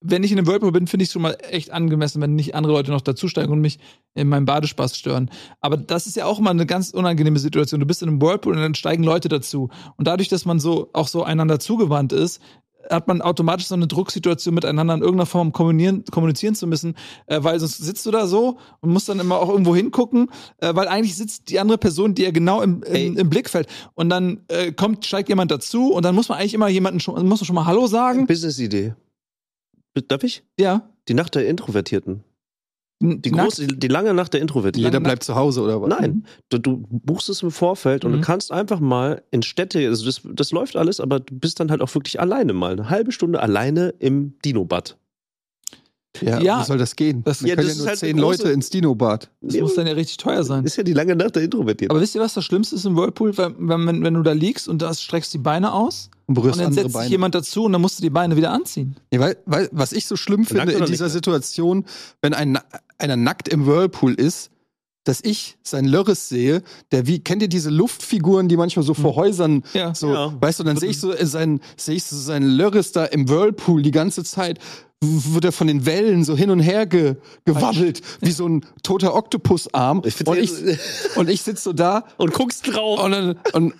wenn ich in einem Whirlpool bin, finde ich es schon mal echt angemessen, wenn nicht andere Leute noch dazusteigen und mich in meinem Badespaß stören. Aber das ist ja auch mal eine ganz unangenehme Situation. Du bist in einem Whirlpool und dann steigen Leute dazu. Und dadurch, dass man so auch so einander zugewandt ist, hat man automatisch so eine Drucksituation miteinander in irgendeiner Form kommunizieren, kommunizieren zu müssen, äh, weil sonst sitzt du da so und musst dann immer auch irgendwo hingucken, äh, weil eigentlich sitzt die andere Person dir genau im, im, im Blickfeld und dann äh, kommt steigt jemand dazu und dann muss man eigentlich immer jemanden schon muss man schon mal Hallo sagen. Business-Idee. Darf ich? Ja. Die Nacht der Introvertierten. Die, große, die lange Nacht der Introvertierten. Jeder bleibt zu Hause oder was? Nein, du, du buchst es im Vorfeld und Mhm. du kannst einfach mal in Städte, also das, das läuft alles, aber du bist dann halt auch wirklich alleine mal. Eine halbe Stunde alleine im Dino-Bad. Ja, Ja. wie soll das gehen? Das- Ja, können das ja ist nur halt zehn große- Leute ins Dino-Bad. Das muss dann ja richtig teuer sein. Ist ja die lange Nacht der Introvertierten. Aber wisst ihr, was das Schlimmste ist im Whirlpool? Wenn, wenn, wenn du da liegst und da streckst die Beine aus Und berührst und dann andere setzt sich Beine. jemand dazu und dann musst du die Beine wieder anziehen. Ja, weil, weil, was ich so schlimm finde in dieser nicht? Situation, wenn ein, einer nackt im Whirlpool ist, dass ich sein Lörres sehe, der wie, kennt ihr diese Luftfiguren, die manchmal so vor Häusern Ja. so, Ja. weißt du, dann sehe ich so äh, sein, sehe ich so sein Lörres da im Whirlpool die ganze Zeit, wird er von den Wellen so hin und her ge, gewaddelt, wie so ein toter Oktopusarm. Ich find und, ich, und ich sitze so da und guckst drauf. und, dann- und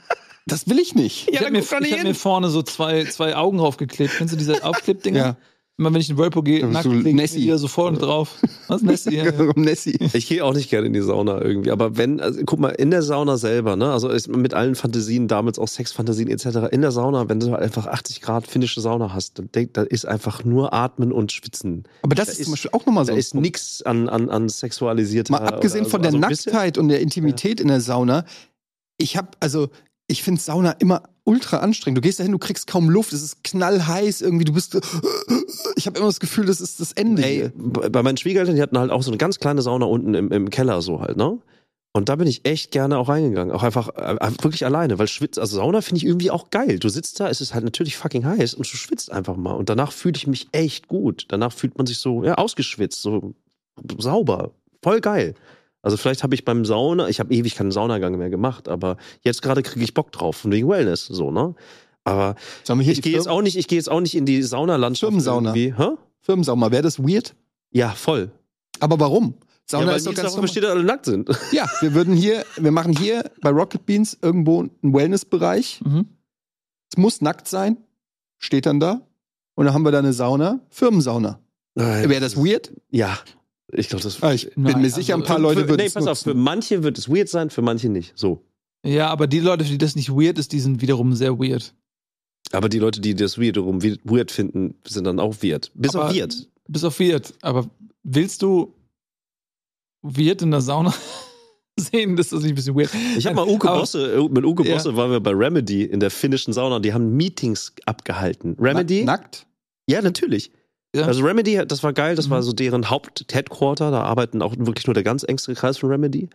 das will ich nicht. Ich Ja, habe dann mir, ich hab mir vorne so zwei, zwei Augen draufgeklebt. Kennst du diese Aufklebdinger? Ja. Immer wenn ich in den Whirlpool gehe, nackt lege ich Nessie. mir die da so vorne drauf. Was, Nessie? Ja, ja. Nessie. Ich gehe auch nicht gerne in die Sauna irgendwie, aber wenn, also, guck mal, in der Sauna selber, ne, also ist mit allen Fantasien, damals auch Sexfantasien etc., in der Sauna, wenn du halt einfach 80 Grad finnische Sauna hast, dann denk, da ist einfach nur Atmen und Schwitzen. Aber das Da ist, zum Beispiel auch nochmal so. Da ist nix an, an, an sexualisierter. Mal abgesehen von der also ein bisschen- Nacktheit und der Intimität in der Sauna, ich habe also ich finde Sauna immer ultra anstrengend. Du gehst dahin, du kriegst kaum Luft, es ist knallheiß irgendwie, du bist ich habe immer das Gefühl, das ist das Ende. Ey, bei meinen Schwiegereltern, die hatten halt auch so eine ganz kleine Sauna unten im, im Keller so halt, ne? Und da bin ich echt gerne auch reingegangen. Auch einfach äh, wirklich alleine, weil Schwitz, also Sauna finde ich irgendwie auch geil. Du sitzt da, es ist halt natürlich fucking heiß und du schwitzt einfach mal. Und danach fühle ich mich echt gut. Danach fühlt man sich so, ja, ausgeschwitzt, so sauber. Voll geil. Also vielleicht habe ich beim Sauna, ich habe ewig keinen Saunagang mehr gemacht, aber jetzt gerade kriege ich Bock drauf, wegen Wellness, so, ne? Aber ich gehe jetzt auch nicht, ich gehe jetzt auch nicht in die Saunalandschaft Firmensauna. irgendwie. Hä? Firmensauna, wäre das weird? Ja, voll. Aber warum? Sauna ja, weil ist doch ganz normal. besteht, dass alle nackt sind. Ja, wir würden hier, wir machen hier bei Rocket Beans irgendwo einen Wellnessbereich. Mhm. Es muss nackt sein, steht dann da. Und dann haben wir da eine Sauna, Firmensauna. Wäre das weird? Ja. Ich glaube, das Ah, ich bin Nein, mir sicher, also ein paar für, Leute würden Nee, pass auf, für nutzen. manche wird es weird sein, für manche nicht. So. Ja, aber die Leute, für die das nicht weird ist, die sind wiederum sehr weird. Aber die Leute, die das wiederum we- weird finden, sind dann auch weird. Bis Aber- auf weird. Bis auf weird. Aber willst du weird in der Sauna sehen? Das ist nicht ein bisschen weird. Ich habe mal Uke Aber- Bosse, äh, mit Uke Ja. Bosse waren wir bei Remedy in der finnischen Sauna und die haben Meetings abgehalten. Remedy? Nackt? Ja, natürlich. Ja. Also Remedy, das war geil, das war Mhm. so deren Haupt-Headquarter, da arbeiten auch wirklich nur der ganz engste Kreis von Remedy.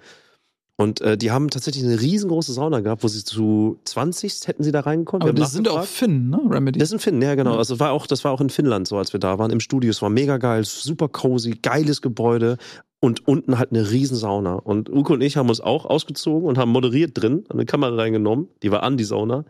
Und äh, die haben tatsächlich eine riesengroße Sauna gehabt, wo sie zu 20 hätten sie da reingekommen. Aber das sind auch nachgefragt. Finn, ne? Remedy. Das ist in Finn, ja genau. Ja. Also war auch, das war auch in Finnland so, als wir da waren im Studio. Es war mega geil, super cozy, geiles Gebäude und unten halt eine riesen Sauna. Und Uko und ich haben uns auch ausgezogen und haben moderiert drin, eine Kamera reingenommen, die war an die Sauna.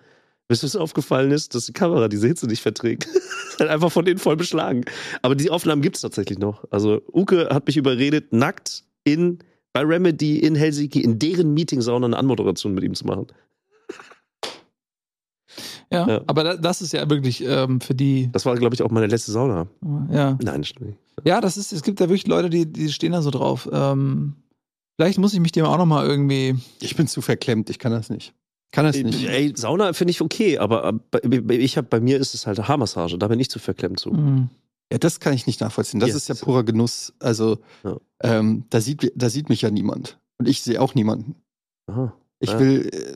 Bis es aufgefallen ist, dass die Kamera diese Hitze nicht verträgt. Halt einfach von denen voll beschlagen. Aber die Aufnahmen gibt's tatsächlich noch. Also Uke hat mich überredet, nackt in bei Remedy in Helsinki in deren Meeting-Sauna eine Anmoderation mit ihm zu machen. ja. Ja. Aber da, das ist ja wirklich ähm, für die. Das war, glaube ich, auch meine letzte Sauna. Ja. Nein, stimmt nicht. Ja, das ist, es gibt da wirklich Leute, die, die stehen da so drauf. Ähm, vielleicht muss ich mich dem auch noch mal irgendwie. Ich bin zu verklemmt, ich kann das nicht. Kann das nicht. Ey, Sauna finde ich okay, aber äh, bei- ich hab, bei mir ist es halt Haarmassage, da bin ich zu verklemmt zu. Hm. Ja, das kann ich nicht nachvollziehen. Das Ja, ist ja purer Genuss. Also, Ja. ähm, da, sieht, da sieht mich ja niemand. Und ich sehe auch niemanden. Aha. Ich Ja. will, äh,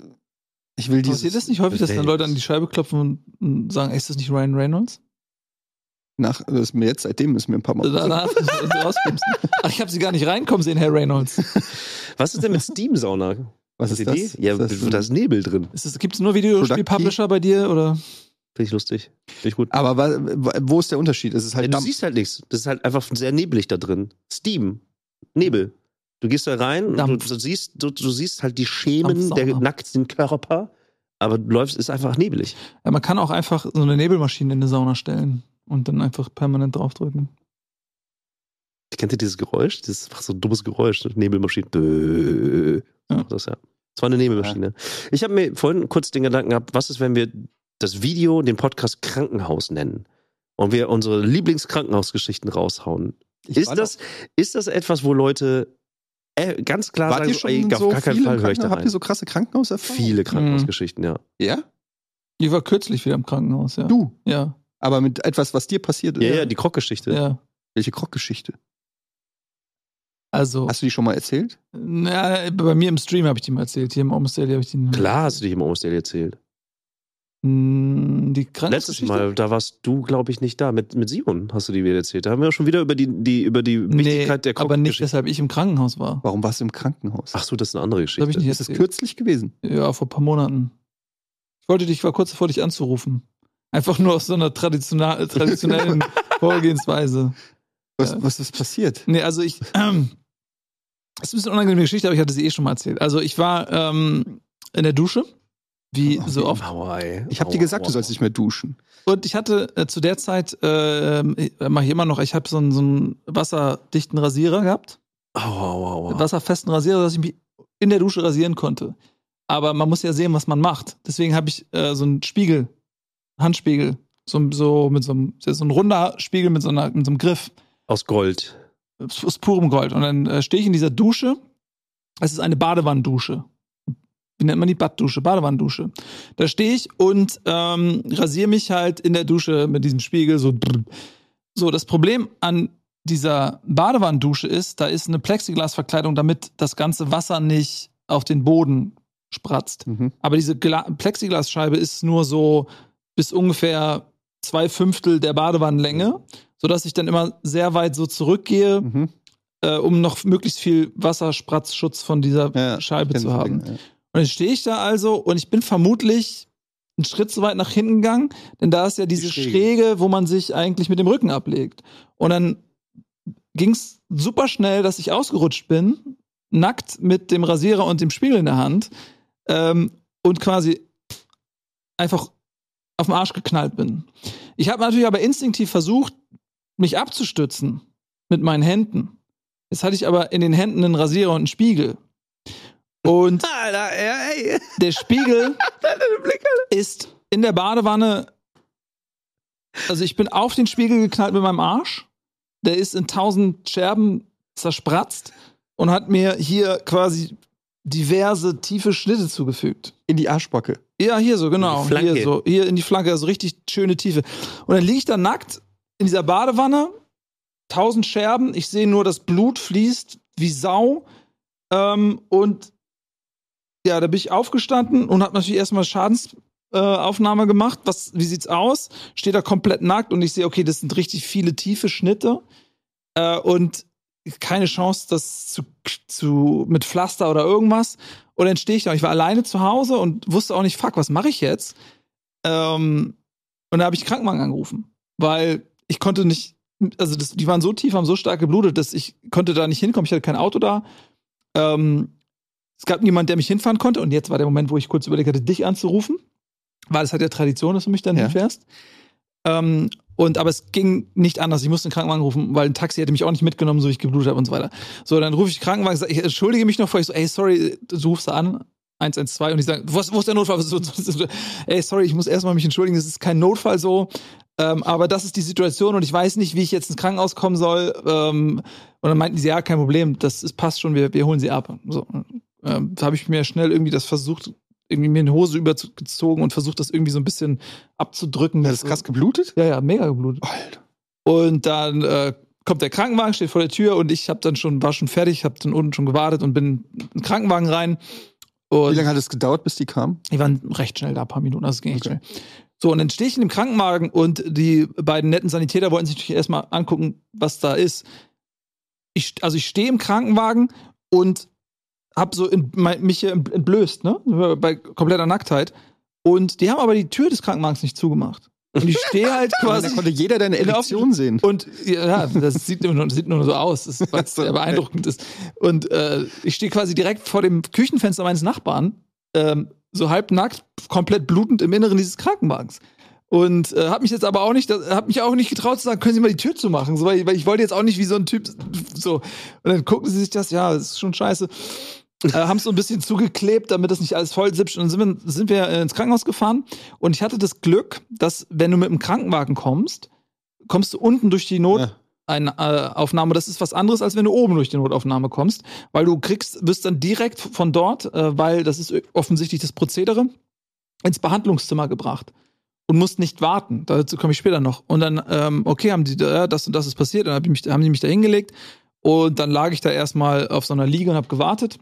ich will dieses Passiert das nicht häufig, dass dann. Leute an die Scheibe klopfen und, sagen, ey, ist das nicht Ryan Reynolds? nach, das ist mir jetzt, seitdem ist mir ein paar Mal. Danach rauskommst. Ach, ich habe sie gar nicht reinkommen sehen, Herr Reynolds. Was ist denn mit Steam-Sauna? Was ist das? die? Ja, Ist das da ist Nebel drin. Gibt es nur Videospiel-Publisher bei dir? Oder? Finde ich lustig. Finde ich gut. Aber wo ist der Unterschied? Es ist Ja, halt du Dampf. siehst halt nichts. Das ist halt einfach sehr nebelig da drin. Steam. Nebel. Du gehst da rein und du, Dampf. du, siehst, du, du siehst halt die Schemen der nackten Körper, aber du läufst, ist einfach nebelig. Ja, man kann auch einfach so eine Nebelmaschine in eine Sauna stellen und dann einfach permanent draufdrücken. Kennt ihr dieses Geräusch? Dieses einfach so ein dummes Geräusch, ne? Nebelmaschine. Böööö. Ja. Das ja. Das war eine Nebelmaschine. Ich habe mir vorhin kurz den Gedanken gehabt, was ist, wenn wir das Video, den Podcast Krankenhaus nennen und wir unsere Lieblingskrankenhausgeschichten raushauen? Ich Ist das, ist das etwas, wo Leute äh, ganz klar Wart sagen, ihr schon ey, auf so gar keinen Fall höre ich da Krankenhaus? Habt rein. ihr so krasse Krankenhauserfahrungen? Viele Krankenhausgeschichten, ja. Ja? Ich war kürzlich wieder im Krankenhaus, ja. Du. Ja, Aber mit etwas, was dir passiert ist. Ja, ja, die Kroggeschichte. ja. Welche Kroggeschichte? Also, Hast du die schon mal erzählt? na, bei mir im Stream habe ich die mal erzählt. Hier im Almost Daily habe ich die. Klar hast du dich im Almost Daily erzählt. Hm, Die Letztes? Mal, da warst du, glaube ich, nicht da. Mit, mit Simon hast du die wieder erzählt. Da haben wir schon wieder über die, die, über die Nee, Wichtigkeit der aber nicht, weshalb ich im Krankenhaus war. Warum warst du im Krankenhaus? Ach so, das ist eine andere Das Geschichte. nicht ist erzählt. kürzlich gewesen? Ja, vor ein paar Monaten. Ich wollte dich, war kurz davor, dich anzurufen. Einfach nur aus so einer traditiona- traditionellen Vorgehensweise. Was, Ja. was ist passiert? Nee, also ich, ähm, das ist ein bisschen eine unangenehme Geschichte, aber ich hatte sie eh schon mal erzählt. Also ich war ähm, in der Dusche, wie so oft. Ey. Ich habe dir gesagt, du aua. sollst nicht mehr duschen. Und ich hatte äh, zu der Zeit, äh, mache ich immer noch, ich habe so einen, so einen wasserdichten Rasierer gehabt. Aua, aua, aua. wasserfesten Rasierer, dass ich mich in der Dusche rasieren konnte. Aber man muss ja sehen, was man macht. Deswegen habe ich äh, so einen Spiegel, Handspiegel, so, so mit so einem, so ein runder Spiegel mit so, einer, mit so einem Griff Aus Gold. Aus purem Gold. Und dann äh, stehe ich in dieser Dusche. Es ist eine Badewannendusche. Wie nennt man die Baddusche? Badewannendusche. Da stehe ich und ähm, rasiere mich halt in der Dusche mit diesem Spiegel so. So, das Problem an dieser Badewannendusche ist, da ist eine Plexiglasverkleidung, damit das ganze Wasser nicht auf den Boden spratzt. Mhm. Aber diese Gla Plexiglasscheibe ist nur so bis ungefähr zwei Fünftel der Badewannenlänge, sodass ich dann immer sehr weit so zurückgehe, Mhm. äh, um noch möglichst viel Wasserspratzschutz von dieser Ja, Scheibe zu haben. Dinge, ja. Und dann stehe ich da also und ich bin vermutlich einen Schritt zu weit nach hinten gegangen, denn da ist ja diese Schräge. Schräge. wo man sich eigentlich mit dem Rücken ablegt. Und dann ging es super schnell, dass ich ausgerutscht bin, nackt mit dem Rasierer und dem Spiegel in der Hand ähm, und quasi einfach auf den Arsch geknallt bin. Ich habe natürlich aber instinktiv versucht, mich abzustützen mit meinen Händen. Jetzt hatte ich aber in den Händen einen Rasierer und einen Spiegel. Und Alter, ey. der Spiegel ist in der Badewanne. Also ich bin auf den Spiegel geknallt mit meinem Arsch. Der ist in tausend Scherben zerspratzt und hat mir hier quasi diverse tiefe Schnitte zugefügt. In die Arschbacke. Ja, hier so, genau. In die Flanke. Hier so, hier in die Flanke, also richtig schöne Tiefe. Und dann liege ich da nackt in dieser Badewanne, tausend Scherben, ich sehe nur, das Blut fließt wie Sau. Ähm, und ja, da bin ich aufgestanden und habe natürlich erstmal Schadensaufnahme äh, gemacht. Was, wie sieht's aus? Steht da komplett nackt und ich sehe, okay, das sind richtig viele tiefe Schnitte. Äh, und keine Chance, das zu, zu mit Pflaster oder irgendwas. Und dann stehe ich da. Ich war alleine zu Hause und wusste auch nicht, fuck, was mache ich jetzt? Ähm, und da habe ich Krankenwagen angerufen, weil ich konnte nicht, also das, die waren so tief, haben so stark geblutet, dass ich konnte da nicht hinkommen. Ich hatte kein Auto da. Ähm, es gab niemanden, der mich hinfahren konnte. Und jetzt war der Moment, wo ich kurz überlegt hatte, dich anzurufen, weil es hat ja Tradition, dass du mich dann Ja. hinfährst. Ähm, und aber es ging nicht anders. Ich musste einen Krankenwagen rufen, weil ein Taxi hätte mich auch nicht mitgenommen, so wie ich geblutet habe und so weiter. So, dann rufe ich den Krankenwagen, sag, ich entschuldige mich noch vor, ich so, ey, sorry, du rufst an, 112 und die sagen, wo ist, wo ist der Notfall? Ey, sorry, ich muss erstmal mich entschuldigen, das ist kein Notfall so. Ähm, aber das ist die Situation und ich weiß nicht, wie ich jetzt ins Krankenhaus kommen soll. Ähm, und dann meinten sie, ja, kein Problem, das ist, passt schon, wir, wir holen sie ab. So, ähm, da habe ich mir schnell irgendwie das versucht, irgendwie mir eine Hose übergezogen und versucht, das irgendwie so ein bisschen abzudrücken. Hat das krass geblutet? Ja, ja, mega geblutet. Alter. Und dann äh, kommt der Krankenwagen, steht vor der Tür und ich habe dann schon, war schon fertig, habe dann unten schon gewartet und bin in den Krankenwagen rein. Und Wie lange hat es gedauert, bis die kamen? die waren recht schnell da, ein paar Minuten, also es ging echt Okay. schnell. So, und dann stehe ich in dem Krankenwagen und die beiden netten Sanitäter wollten sich natürlich erstmal angucken, was da ist. Ich, also ich stehe im Krankenwagen und hab so in, mein, mich hier entblößt, ne? Bei kompletter Nacktheit. Und die haben aber die Tür des Krankenwagens nicht zugemacht. Und ich stehe halt Da quasi. konnte jeder deine Erektion sehen. Und ja, das sieht nur, sieht nur so aus, das ist, weil es So, sehr beeindruckend ist. Und äh, ich stehe quasi direkt vor dem Küchenfenster meines Nachbarn, ähm, so halbnackt, komplett blutend im Inneren dieses Krankenwagens. Und äh, habe mich jetzt aber auch nicht, habe mich auch nicht getraut zu sagen, können Sie mal die Tür zumachen, so, weil, weil ich wollte jetzt auch nicht wie so ein Typ so. Und dann gucken sie sich das, ja, das ist schon scheiße. Äh, haben es so ein bisschen zugeklebt, damit das nicht alles voll sippt. Und dann sind wir, sind wir äh, ins Krankenhaus gefahren. Und ich hatte das Glück, dass, wenn du mit dem Krankenwagen kommst, kommst du unten durch die Not, Ja. eine äh, Aufnahme. Das ist was anderes, als wenn du oben durch die Notaufnahme kommst, weil du kriegst, wirst dann direkt von dort, äh, weil das ist offensichtlich das Prozedere, ins Behandlungszimmer gebracht und musst nicht warten. Dazu komme ich später noch. Und dann, ähm, okay, haben die, da, das und das ist passiert, dann hab ich mich, haben die mich da hingelegt und dann lag ich da erstmal auf so einer Liege und habe gewartet.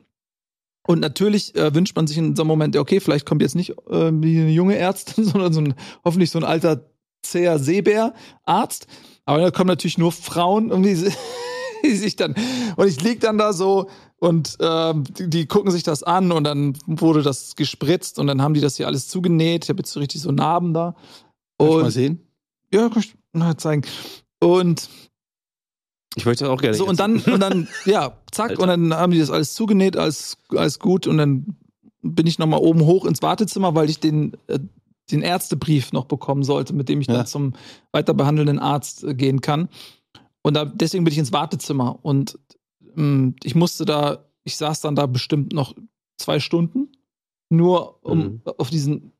Und natürlich äh, wünscht man sich in so einem Moment, okay, vielleicht kommt jetzt nicht äh, eine junge Ärztin, sondern so ein, hoffentlich so ein alter zäher Seebär-Arzt. Aber da kommen natürlich nur Frauen, um die, die sich dann. Und ich lieg dann da so und ähm, die, die gucken sich das an und dann wurde das gespritzt und dann haben die das hier alles zugenäht. Ich habe jetzt so richtig so Narben da. Kann ich Und mal sehen? ja, kann ich mal zeigen. Und Ich möchte das auch gerne. so, und dann, und dann, ja, zack, Alter. und dann haben die das alles zugenäht, alles, alles gut. Und dann bin ich nochmal oben hoch ins Wartezimmer, weil ich den, äh, den Ärztebrief noch bekommen sollte, mit dem ich Ja. dann zum weiter behandelnden Arzt äh, gehen kann. Und da, deswegen bin ich ins Wartezimmer. Und ähm, ich musste da, ich saß dann da bestimmt noch zwei Stunden, nur um Mhm. auf diesen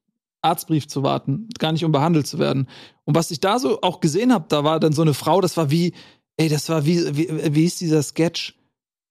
Arztbrief zu warten, gar nicht um behandelt zu werden. Und was ich da so auch gesehen habe, da war dann so eine Frau, das war wie, ey, das war wie, wie, wie hieß dieser Sketch?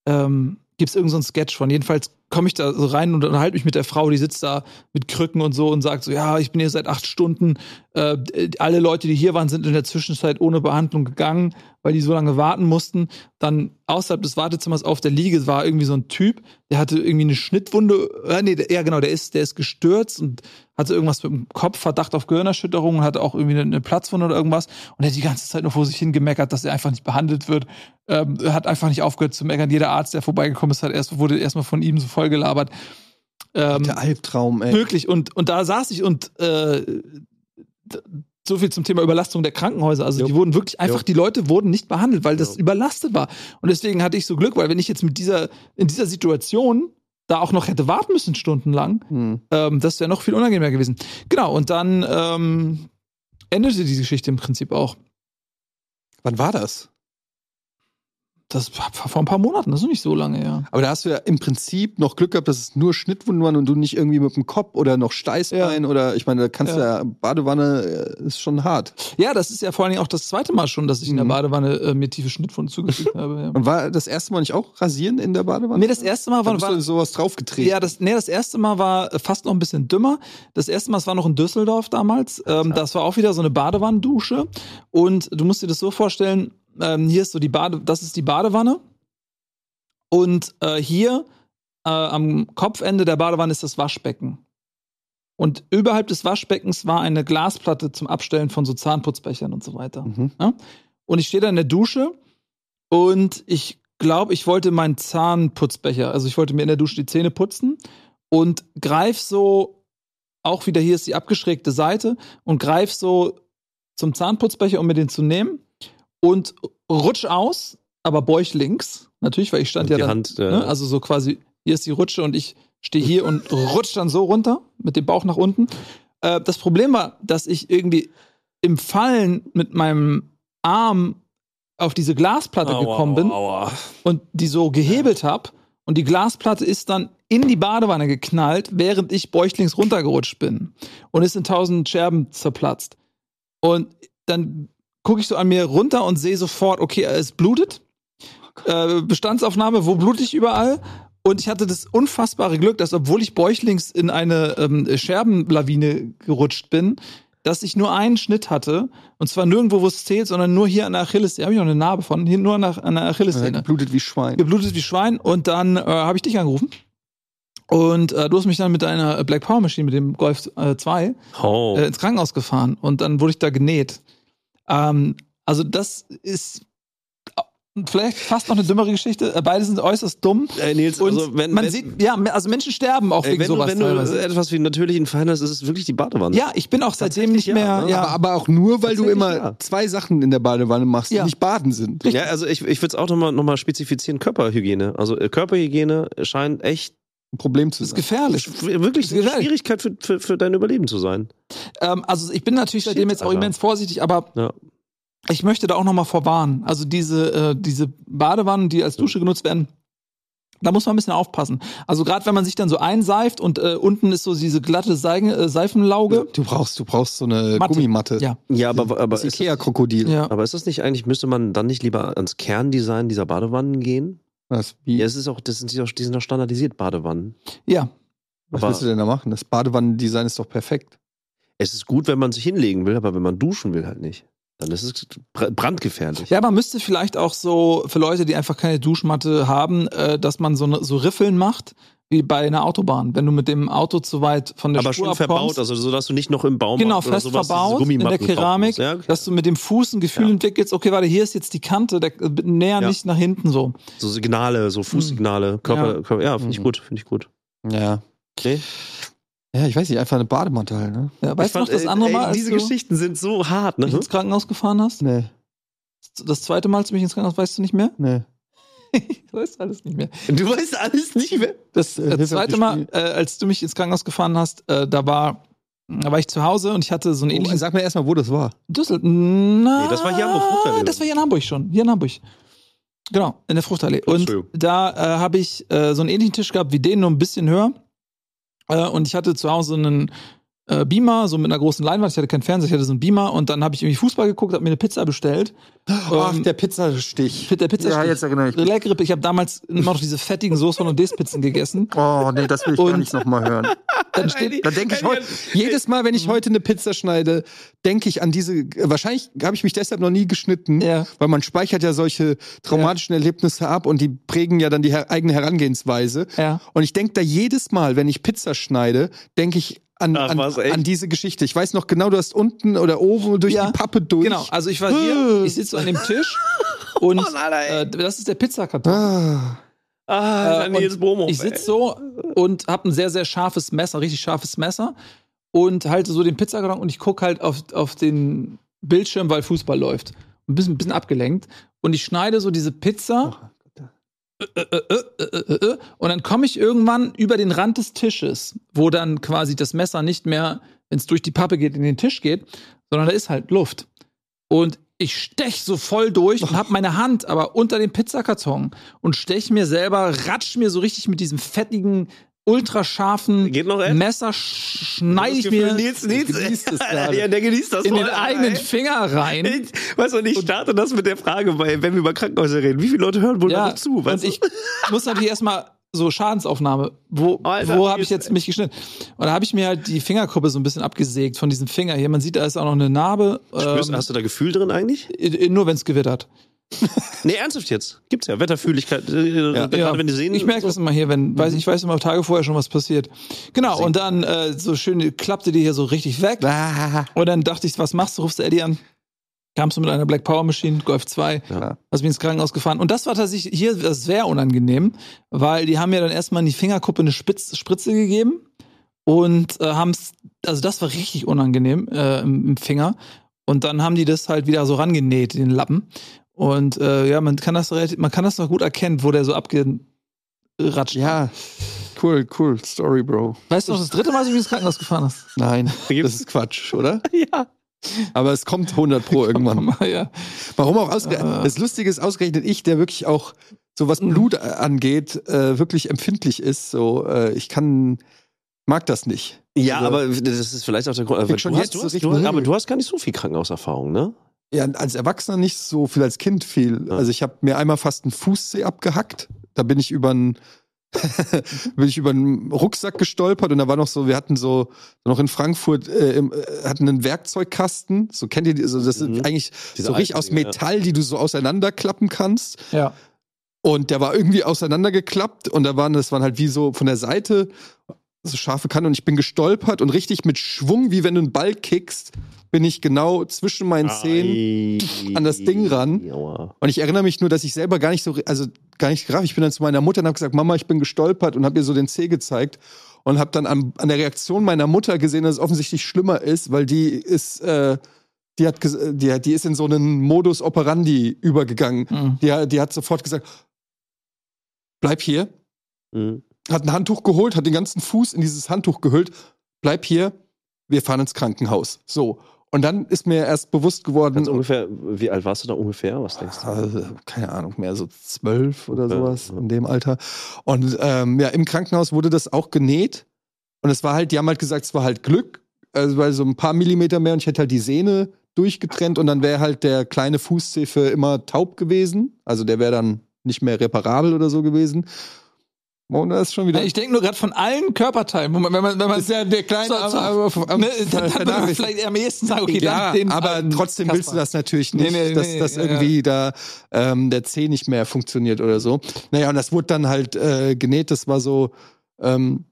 Ähm, Gibt es irgendeinen so Sketch von? Jedenfalls komme ich da so rein und unterhalte mich mit der Frau, die sitzt da mit Krücken und so und sagt so, ja, ich bin hier seit acht Stunden. Äh, alle Leute, die hier waren, sind in der Zwischenzeit ohne Behandlung gegangen, weil die so lange warten mussten. Dann außerhalb des Wartezimmers auf der Liege war irgendwie so ein Typ, der hatte irgendwie eine Schnittwunde. Äh, nee, der, ja genau, der ist, der ist gestürzt und hatte irgendwas mit dem Kopf, Verdacht auf Gehirnerschütterung und hatte auch irgendwie eine, eine Platzwunde oder irgendwas. Und er hat die ganze Zeit nur vor sich hingemeckert, dass er einfach nicht behandelt wird. Ähm, hat einfach nicht aufgehört zu meckern. Jeder Arzt, der vorbeigekommen ist, hat erst, wurde erstmal von ihm so voll gelabert. Ähm, Der Albtraum, ey. Wirklich. Und, und da saß ich und äh, so viel zum Thema Überlastung der Krankenhäuser. Also Jo. die wurden wirklich einfach, Jo. die Leute wurden nicht behandelt, weil das Jo. überlastet war. Und deswegen hatte ich so Glück, weil wenn ich jetzt mit dieser, in dieser Situation da auch noch hätte warten müssen, stundenlang, Hm. ähm, das wäre noch viel unangenehmer gewesen. Genau, und dann ähm, endete die Geschichte im Prinzip auch. Wann war das? Das war vor ein paar Monaten, das ist noch nicht so lange, ja. Aber da hast du ja im Prinzip noch Glück gehabt, dass es nur Schnittwunden waren und du nicht irgendwie mit dem Kopf oder noch Steißbein oder ich meine, da kannst du ja, Badewanne äh, ist schon hart. Ja, das ist ja vor allen Dingen auch das zweite Mal schon, dass ich in der Mhm. Badewanne äh, mir tiefe Schnittwunden zugefügt habe. Ja. Und war das erste Mal nicht auch rasieren in der Badewanne? Nee, das erste Mal da war, bist war du sowas draufgetreten. Ja, das, nee, das erste Mal war äh, fast noch ein bisschen dümmer. Das erste Mal, es war noch in Düsseldorf damals. Ähm, das war auch wieder so eine Badewannendusche. Und du musst dir das so vorstellen, ähm, hier ist so die Bade, das ist die Badewanne. Und äh, hier äh, am Kopfende der Badewanne ist das Waschbecken. Und überhalb des Waschbeckens war eine Glasplatte zum Abstellen von so Zahnputzbechern und so weiter. Mhm. Und ich stehe da in der Dusche und ich glaube, ich wollte meinen Zahnputzbecher, also ich wollte mir in der Dusche die Zähne putzen und greif so, auch wieder hier ist die abgeschrägte Seite und greif so zum Zahnputzbecher, um mir den zu nehmen und rutsch aus, aber bäuchlings, natürlich, weil ich stand ja dann, Hand, äh, ne, also so quasi, hier ist die Rutsche und ich stehe hier und rutsch dann so runter mit dem Bauch nach unten. Äh, das Problem war, dass ich irgendwie im Fallen mit meinem Arm auf diese Glasplatte aua, gekommen bin aua. und die so gehebelt habe und die Glasplatte ist dann in die Badewanne geknallt, während ich bäuchlings runtergerutscht bin und ist in tausend Scherben zerplatzt. Und dann gucke ich so an mir runter und sehe sofort, okay, es blutet. Äh, Bestandsaufnahme, wo blutet ich überall? Und ich hatte das unfassbare Glück, dass obwohl ich bäuchlings in eine ähm, Scherbenlawine gerutscht bin, dass ich nur einen Schnitt hatte. Und zwar nirgendwo, wo es zählt, sondern nur hier an der Achillessehne. Habe ich noch eine Narbe von, hier nur an der, an der Ja, Achillessehne Blutet wie Schwein. geblutet wie Schwein und dann äh, habe ich dich angerufen. Und äh, du hast mich dann mit deiner Black Power Maschine, mit dem Golf äh, 2, Oh. äh, ins Krankenhaus gefahren und dann wurde ich da genäht. Ähm, also das ist äh, vielleicht fast noch eine dümmere Geschichte. Äh, Beide sind äußerst dumm. Ey, Nils, Und also wenn, man wenn, sieht, ja, also Menschen sterben auch ey, wegen wenn, du, sowas. wenn du teilweise. etwas wie natürlichen Feind hast, ist es wirklich die Badewanne. ja, ich bin auch seitdem nicht Tatsächlich ja, mehr. ne? Ja, Aber, aber auch nur, weil du immer ja. zwei Sachen in der Badewanne machst, die Ja. nicht baden sind. Ja, also ich, ich würde es auch nochmal noch mal spezifizieren, Körperhygiene. Also äh, Körperhygiene scheint echt Ein Problem zu das ist sein. gefährlich. wirklich eine gefährlich. Schwierigkeit für, für, für dein Überleben zu sein. Ähm, also ich bin natürlich seitdem Shit, jetzt auch Alter. immens vorsichtig, aber Ja. ich möchte da auch noch mal vorwarnen. Also diese, äh, diese Badewannen, die als Dusche genutzt werden, da muss man ein bisschen aufpassen. Also gerade wenn man sich dann so einseift und äh, unten ist so diese glatte Seigen, äh, Seifenlauge. Du brauchst, du brauchst so eine Matte. Gummimatte. Ja. Ja, aber, aber, Das ist, Ikea-Krokodil. Ja. aber ist das nicht eigentlich, müsste man dann nicht lieber ans Kerndesign dieser Badewannen gehen? Was, wie, Ja, es ist auch, das sind, die auch- die sind doch standardisiert Badewannen. ja. was aber- willst du denn da machen? Das Badewannendesign ist doch perfekt. Es ist gut, wenn man sich hinlegen will, aber wenn man duschen will, halt nicht. Dann ist es br- brandgefährlich. Ja, man müsste vielleicht auch so für Leute, die einfach keine Duschmatte haben, äh, dass man so, ne, so Riffeln macht, wie bei einer Autobahn. Wenn du mit dem Auto zu weit von der Aber Spur schon verbaut, abkommst, also so, dass du nicht noch im Baum genau, oder fest sowas, verbaut in der Keramik. Ja, dass du mit dem Fuß ein Gefühl Ja. entwickelst, okay, warte, hier ist jetzt die Kante, der, näher Ja. nicht nach hinten so. so Signale, so Fußsignale, Körper, Ja. Körper ja, finde ich Mhm. gut, finde ich gut. Ja. Nee. Ja, ich weiß nicht, einfach eine Bademantel halt, ne? Ja, weißt du noch das äh, andere ey, Mal, als diese du Geschichten sind so hart, ne? mich ins Krankenhaus gefahren hast? Nee, Das zweite Mal, als du mich ins Krankenhaus, weißt du nicht mehr? nee. ich weiß alles nicht mehr. Du weißt alles nicht mehr. Das Äh, mir zweite Mal, äh, als du mich ins Krankenhaus gefahren hast, äh, da war, da war ich zu Hause und ich hatte so einen Oh, ähnlichen sag mir erstmal, wo das war. Düssel. Na, Nee, das war hier am Fruchtallee. Das war hier in Hamburg schon. Hier in Hamburg. Genau, in der Fruchtallee. Und da äh, habe ich äh, so einen ähnlichen Tisch gehabt wie den, nur ein bisschen höher. Äh, und ich hatte zu Hause einen äh, Beamer, so mit einer großen Leinwand. Ich hatte keinen Fernseher, ich hatte so einen Beamer. Und dann habe ich irgendwie Fußball geguckt, habe mir eine Pizza bestellt. Ach, Ähm, der Pizzastich. der Pizzastich. Ja, jetzt erinnere ich mich. leckere, ich habe damals immer noch diese fettigen Soße Hollandaise Pizzen gegessen. Oh, nee, das will ich gar Und- nicht nochmal hören. Dann steht, Da denke ich heute, jedes Mal, wenn ich heute eine Pizza schneide, denke ich an diese, wahrscheinlich habe ich mich deshalb noch nie geschnitten, Ja. weil man speichert ja solche traumatischen Erlebnisse ab und die prägen ja dann die her eigene Herangehensweise. Ja. Und ich denke da jedes Mal, wenn ich Pizza schneide, denke ich an, Ach, an, an diese Geschichte. Ich weiß noch genau, du hast unten oder oben durch Ja. die Pappe durch. genau, also ich war hier, ich sitze so an dem Tisch und äh, das ist der Pizzakarton. Ah, Ah, Äh, Bomo. Ich sitze so und habe ein sehr, sehr scharfes Messer, richtig scharfes Messer und halte so den Pizzakarton und ich gucke halt auf, auf den Bildschirm, weil Fußball läuft. Ein bisschen, ein bisschen abgelenkt. Und ich schneide so diese Pizza äh, äh, äh, äh, äh, und dann komme ich irgendwann über den Rand des Tisches, wo dann quasi das Messer nicht mehr, wenn es durch die Pappe geht, in den Tisch geht, sondern da ist halt Luft. Und ich stech so voll durch und hab meine Hand aber unter dem Pizzakarton und stech mir selber, ratsch mir so richtig mit diesem fettigen, ultrascharfen Geht noch, Ed? Messer, sch- schneide ich mir Nils, Nils, genießt es gerade. ja, der genießt das in den eigenen. Finger rein. Ich, weißt du, und ich starte das mit der Frage, weil, wenn wir über Krankenhäuser reden, wie viele Leute hören wohl da noch zu? und Weißt ich du? muss natürlich erstmal so Schadensaufnahme, wo, Alter, wo habe ich jetzt- jetzt mich geschnitten? Und da habe ich mir halt die Fingerkuppe so ein bisschen abgesägt von diesem Finger hier. Man sieht, da ist auch noch eine Narbe. Spürst, Ähm, hast du da Gefühl drin eigentlich? äh, nur wenn es gewittert. Nee, ernsthaft jetzt. Gibt's ja. Wetterfühligkeit. Äh, Gerade wenn die sehen. ich merke das immer hier, wenn, weiß, ich weiß immer Tage vorher schon, was passiert. Genau, und dann äh, so schön klappte die hier so richtig weg. ah, Und dann dachte ich, was machst du? Rufst du Eddie an? Kamst du mit einer Black Power Machine, Golf 2, Ja. hast mich ins Krankenhaus gefahren. Und das war tatsächlich hier das sehr unangenehm, weil die haben mir dann erstmal in die Fingerkuppe eine Spitz, Spritze gegeben und äh, haben's, also das war richtig unangenehm äh, im, im Finger. Und dann haben die das halt wieder so rangenäht, den Lappen. Und äh, ja, man kann das relativ, man kann das noch gut erkennen, wo der so abgeratscht. ja, cool, cool, Story, Bro. Weißt du noch, das dritte Mal, als du mich ins Krankenhaus gefahren hast? Nein, das ist Quatsch, oder? ja. Aber es kommt 100 pro irgendwann. ja. Warum auch ausgerechnet? Ah. Das Lustige ist ausgerechnet ich, der wirklich auch so was Blut äh, angeht, äh, wirklich empfindlich ist. So, äh, ich kann, mag das nicht. Ja, Also- aber das ist vielleicht auch der Grund. Du, hast, du, so hast, du, aber du hast gar nicht so viel Krankenhauserfahrung, ne? Ja, als Erwachsener nicht so viel, als Kind viel. Ja. Also ich habe mir einmal fast einen Fußzeh abgehackt. Da bin ich über einen bin ich über einen Rucksack gestolpert und da war noch so, wir hatten so noch in Frankfurt äh, im, äh, hatten einen Werkzeugkasten. So kennt ihr die? So, das Mhm. ist eigentlich Diese so richtig aus Dinger, ja. Metall, die du so auseinanderklappen kannst. ja. Und der war irgendwie auseinandergeklappt und da waren, das waren halt wie so von der Seite so scharfe Kanten und ich bin gestolpert und richtig mit Schwung, wie wenn du einen Ball kickst, bin ich genau zwischen meinen Zähnen Ai. an das Ding ran. Und ich erinnere mich nur, dass ich selber gar nicht so, also gar nicht gerafft. Ich bin dann zu meiner Mutter und habe gesagt, Mama, ich bin gestolpert und habe ihr so den Zeh gezeigt und habe dann an, an der Reaktion meiner Mutter gesehen, dass es offensichtlich schlimmer ist, weil die ist, äh, die hat, die, hat- die ist in so einen Modus operandi übergegangen. Mhm. Die, die hat sofort gesagt, bleib hier. Mhm. Hat ein Handtuch geholt, hat den ganzen Fuß in dieses Handtuch gehüllt. Bleib hier, wir fahren ins Krankenhaus. So. Und dann ist mir erst bewusst geworden, Ganz ungefähr, wie alt warst du da ungefähr? Was denkst du? äh, keine Ahnung, mehr so zwölf oder Ja, sowas in dem Alter. Und ähm, ja, im Krankenhaus wurde das auch genäht. Und es war halt, die haben halt gesagt, es war halt Glück, also weil so ein paar Millimeter mehr und ich hätte halt die Sehne durchgetrennt und dann wäre halt der kleine Fußzeh für immer taub gewesen. Also der wäre dann nicht mehr reparabel oder so gewesen. Das ist schon wieder. Ich denke nur gerade von allen Körperteilen, wenn man, wenn man ist ja der kleine So, so, aber, aber, aber, ne, dann, würde man vielleicht am ehesten sagen, okay, ja, dann den aber alten trotzdem willst du Kasper. das natürlich nicht, Nee, nee, dass, nee, dass ja, irgendwie da ähm, der Zeh nicht mehr funktioniert oder so. Naja, und das wurde dann halt äh, genäht. Das war so Ähm,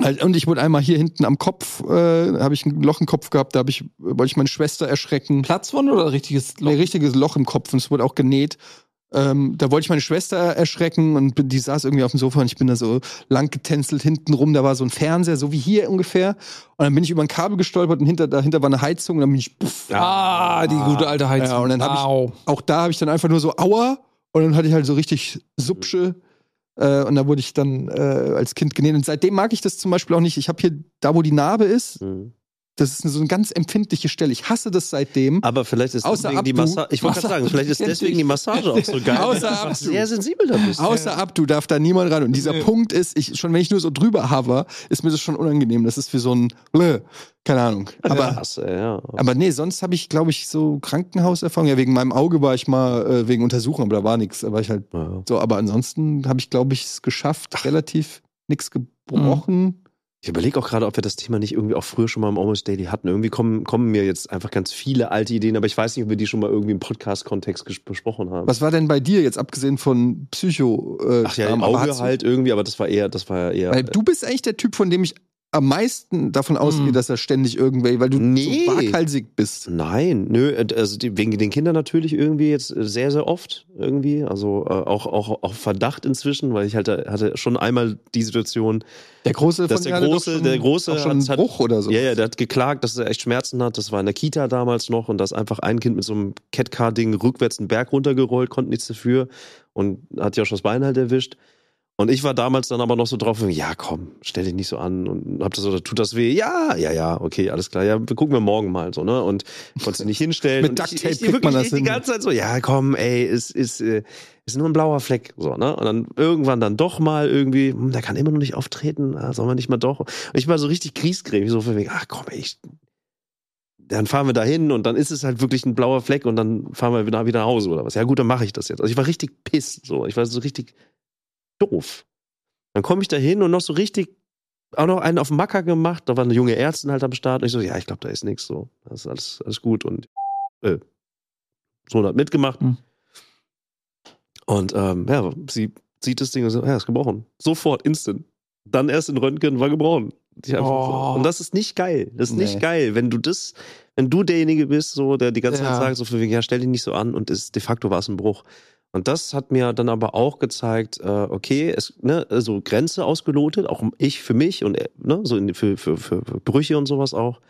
halt, und ich wurde einmal hier hinten am Kopf, äh, habe ich ein Loch im Kopf gehabt, da hab ich, wollte ich meine Schwester erschrecken. Platzwunde oder richtiges Ein richtiges Loch im Kopf und es wurde auch genäht. Ähm, da wollte ich meine Schwester erschrecken und die saß irgendwie auf dem Sofa und ich bin da so lang getänzelt hinten rum. Da war so ein Fernseher, so wie hier ungefähr. Und dann bin ich über ein Kabel gestolpert und hinter, dahinter war eine Heizung und dann bin ich, pff, Ah, die gute alte Heizung. Ja, und dann hab ich- Au. auch da habe ich dann einfach nur so Aua und dann hatte ich halt so richtig Subsche. Äh, und da wurde ich dann äh, als Kind genäht. Und seitdem mag ich das zum Beispiel auch nicht. Ich habe hier, da wo die Narbe ist, Mhm. Das ist so eine ganz empfindliche Stelle. Ich hasse das seitdem. Aber vielleicht ist Außer deswegen die Abdu. Massage. Ich wollte gerade sagen, vielleicht ist deswegen die Massage auch so geil. Außer Abdu. sehr sensibel da bist. Außer ab, du darf da niemand ran. Und dieser Nee. Punkt ist, ich, schon wenn ich nur so drüber hover, ist mir das schon unangenehm. Das ist wie so ein, keine Ahnung. Aber, Krass, ey, ja. aber nee, sonst habe ich, glaube ich, so Krankenhauserfahrung. Ja, wegen meinem Auge war ich mal äh, wegen Untersuchung, aber da war nichts. War ich halt Ja. so. Aber ansonsten habe ich, glaube ich, es geschafft, relativ nichts gebrochen. Ich überlege auch gerade, ob wir das Thema nicht irgendwie auch früher schon mal im Almost Daily hatten. Irgendwie kommen, kommen mir jetzt einfach ganz viele alte Ideen, aber ich weiß nicht, ob wir die schon mal irgendwie im Podcast-Kontext besprochen haben. Was war denn bei dir jetzt abgesehen von Psycho? Äh, Ach ja, im Auge halt irgendwie, aber das war eher, das war eher. Weil du bist eigentlich der Typ, von dem ich am meisten davon ausgehe, Mhm. dass er ständig irgendwie, weil du Nee. so waghalsig bist. Nein, nö, also die, wegen den Kindern natürlich irgendwie jetzt äh, sehr, sehr oft irgendwie. Also äh, auch, auch, auch Verdacht inzwischen, weil ich halt äh, hatte schon einmal die Situation, Der große Dass der Große- schon, der Große schon hat- Bruch oder so. ja, ja, der hat geklagt, dass er echt Schmerzen hat. Das war in der Kita damals noch und da ist einfach ein Kind mit so einem Catcar-Ding rückwärts einen Berg runtergerollt, konnte nichts dafür und hat ja schon das Bein halt erwischt. Und ich war damals dann aber noch so drauf, ja komm, stell dich nicht so an und hab das so, tut das weh? Ja, ja, ja, okay, alles klar, ja, gucken wir morgen mal so, ne? Und konnte sie nicht hinstellen. Mit Duct ich- Tape ich, wirklich, man das ich die hin. ganze Zeit so, ja komm, ey, ist, ist, äh, ist nur ein blauer Fleck, so, ne? Und dann irgendwann dann doch mal irgendwie, hm, der kann immer noch nicht auftreten, ah, sollen wir nicht mal doch? Und ich war so richtig griesgrämig, so von wegen, ach komm, ey, ich, dann fahren wir da hin und dann ist es halt wirklich ein blauer Fleck und dann fahren wir wieder, wieder nach Hause oder was. Ja gut, dann mache ich das jetzt. Also ich war richtig piss, so. Ich war so richtig doof. Dann komme ich da hin und noch so richtig, auch noch einen auf Macker gemacht. Da war eine junge Ärztin halt am Start. Und ich so, ja, ich glaube, da ist nichts so. Das ist alles, alles gut. Und äh, Sohn hat mitgemacht. Hm. Und ähm, ja, sie sieht das Ding und so, ja, ist gebrochen. Sofort, instant. Dann erst in Röntgen, war gebrochen. Oh. so. Und das ist nicht geil. Das ist Nee. nicht geil, wenn du das, wenn du derjenige bist, so, der die ganze Ja. Zeit sagt, so für wegen, ja, stell dich nicht so an und es, de facto war es ein Bruch. Und das hat mir dann aber auch gezeigt, äh, okay, es, ne, also Grenze ausgelotet, auch ich für mich und äh, ne, so für, für, für, Brüche und sowas auch.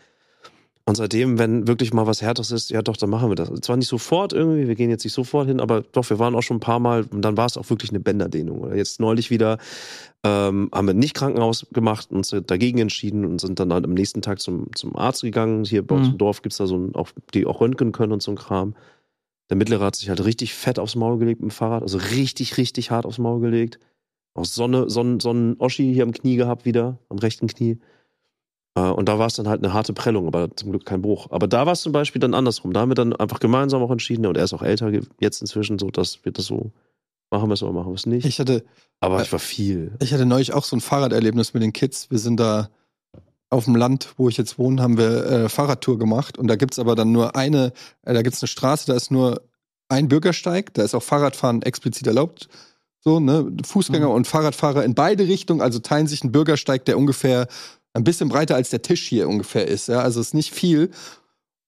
Und seitdem, wenn wirklich mal was Härteres ist, ja doch, dann machen wir das. Zwar nicht sofort irgendwie, wir gehen jetzt nicht sofort hin, aber doch, wir waren auch schon ein paar Mal und dann war es auch wirklich eine Bänderdehnung. Oder jetzt neulich wieder ähm, haben wir nicht Krankenhaus gemacht und uns dagegen entschieden und sind dann halt am nächsten Tag zum, zum Arzt gegangen. Hier bei uns Mhm. im Dorf gibt's da so ein, auch, die auch röntgen können und so ein Kram. Der Mittlere hat sich halt richtig fett aufs Maul gelegt mit dem Fahrrad, also richtig, richtig hart aufs Maul gelegt. Auch Sonne, Sonnen, Sonnen-Oschi hier am Knie gehabt wieder, am rechten Knie. Äh, Und da war es dann halt eine harte Prellung, aber zum Glück kein Bruch. Aber da war es zum Beispiel dann andersrum. Da haben wir dann einfach gemeinsam auch entschieden, und er ist auch älter jetzt inzwischen, so dass wir das so machen wir es oder machen wir es nicht. Ich hatte, aber äh, ich war viel. ich hatte neulich auch so ein Fahrraderlebnis mit den Kids. Wir sind da auf dem Land, wo ich jetzt wohne, haben wir äh, Fahrradtour gemacht. Und da gibt's aber dann nur eine, äh, da gibt's eine Straße, da ist nur ein Bürgersteig, da ist auch Fahrradfahren explizit erlaubt. So, ne? Fußgänger Mhm. und Fahrradfahrer in beide Richtungen, also teilen sich einen Bürgersteig, der ungefähr ein bisschen breiter als der Tisch hier ungefähr ist. Ja? Also ist nicht viel.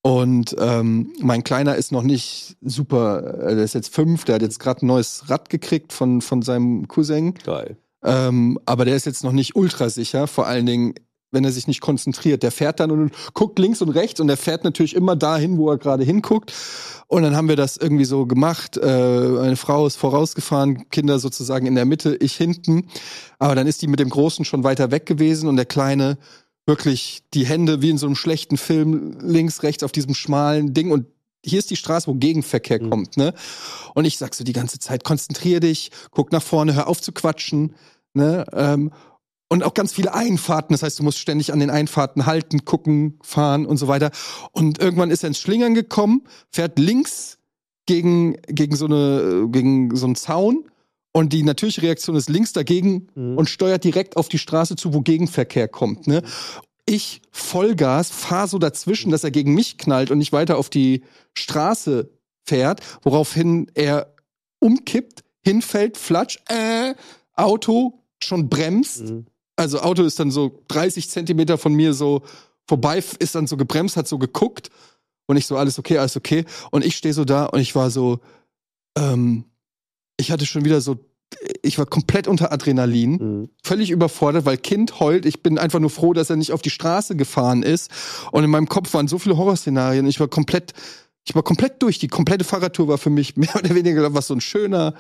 Und ähm, mein Kleiner ist noch nicht super, äh, der ist jetzt fünf, der hat jetzt gerade ein neues Rad gekriegt von, von seinem Cousin. Geil. Ähm, aber der ist jetzt noch nicht ultra sicher, vor allen Dingen, wenn er sich nicht konzentriert. Der fährt dann und guckt links und rechts und der fährt natürlich immer dahin, wo er gerade hinguckt. Und dann haben wir das irgendwie so gemacht. Äh, eine Frau ist vorausgefahren, Kinder sozusagen in der Mitte, ich hinten. Aber dann ist die mit dem Großen schon weiter weg gewesen und der Kleine wirklich die Hände wie in so einem schlechten Film links, rechts auf diesem schmalen Ding und hier ist die Straße, wo Gegenverkehr Mhm. kommt, ne? Und ich sag so die ganze Zeit, konzentrier dich, guck nach vorne, hör auf zu quatschen, ne? Ähm, und auch ganz viele Einfahrten, das heißt, du musst ständig an den Einfahrten halten, gucken, fahren und so weiter. Und irgendwann ist er ins Schlingern gekommen, fährt links gegen, gegen so eine, gegen so einen Zaun und die natürliche Reaktion ist links dagegen Mhm. und steuert direkt auf die Straße zu, wo Gegenverkehr kommt. Ne? Ich Vollgas, fahr so dazwischen, dass er gegen mich knallt und nicht weiter auf die Straße fährt, woraufhin er umkippt, hinfällt, flatsch, äh, Auto schon bremst, Mhm. Also Auto ist dann so 30 Zentimeter von mir so vorbei, ist dann so gebremst, hat so geguckt und ich so, alles okay, alles okay. Und ich stehe so da und ich war so, ähm, ich hatte schon wieder so, ich war komplett unter Adrenalin, Mhm. völlig überfordert, weil Kind heult. Ich bin einfach nur froh, dass er nicht auf die Straße gefahren ist. Und in meinem Kopf waren so viele Horrorszenarien. Ich war komplett, ich war komplett durch. Die komplette Fahrradtour war für mich mehr oder weniger was so ein schöner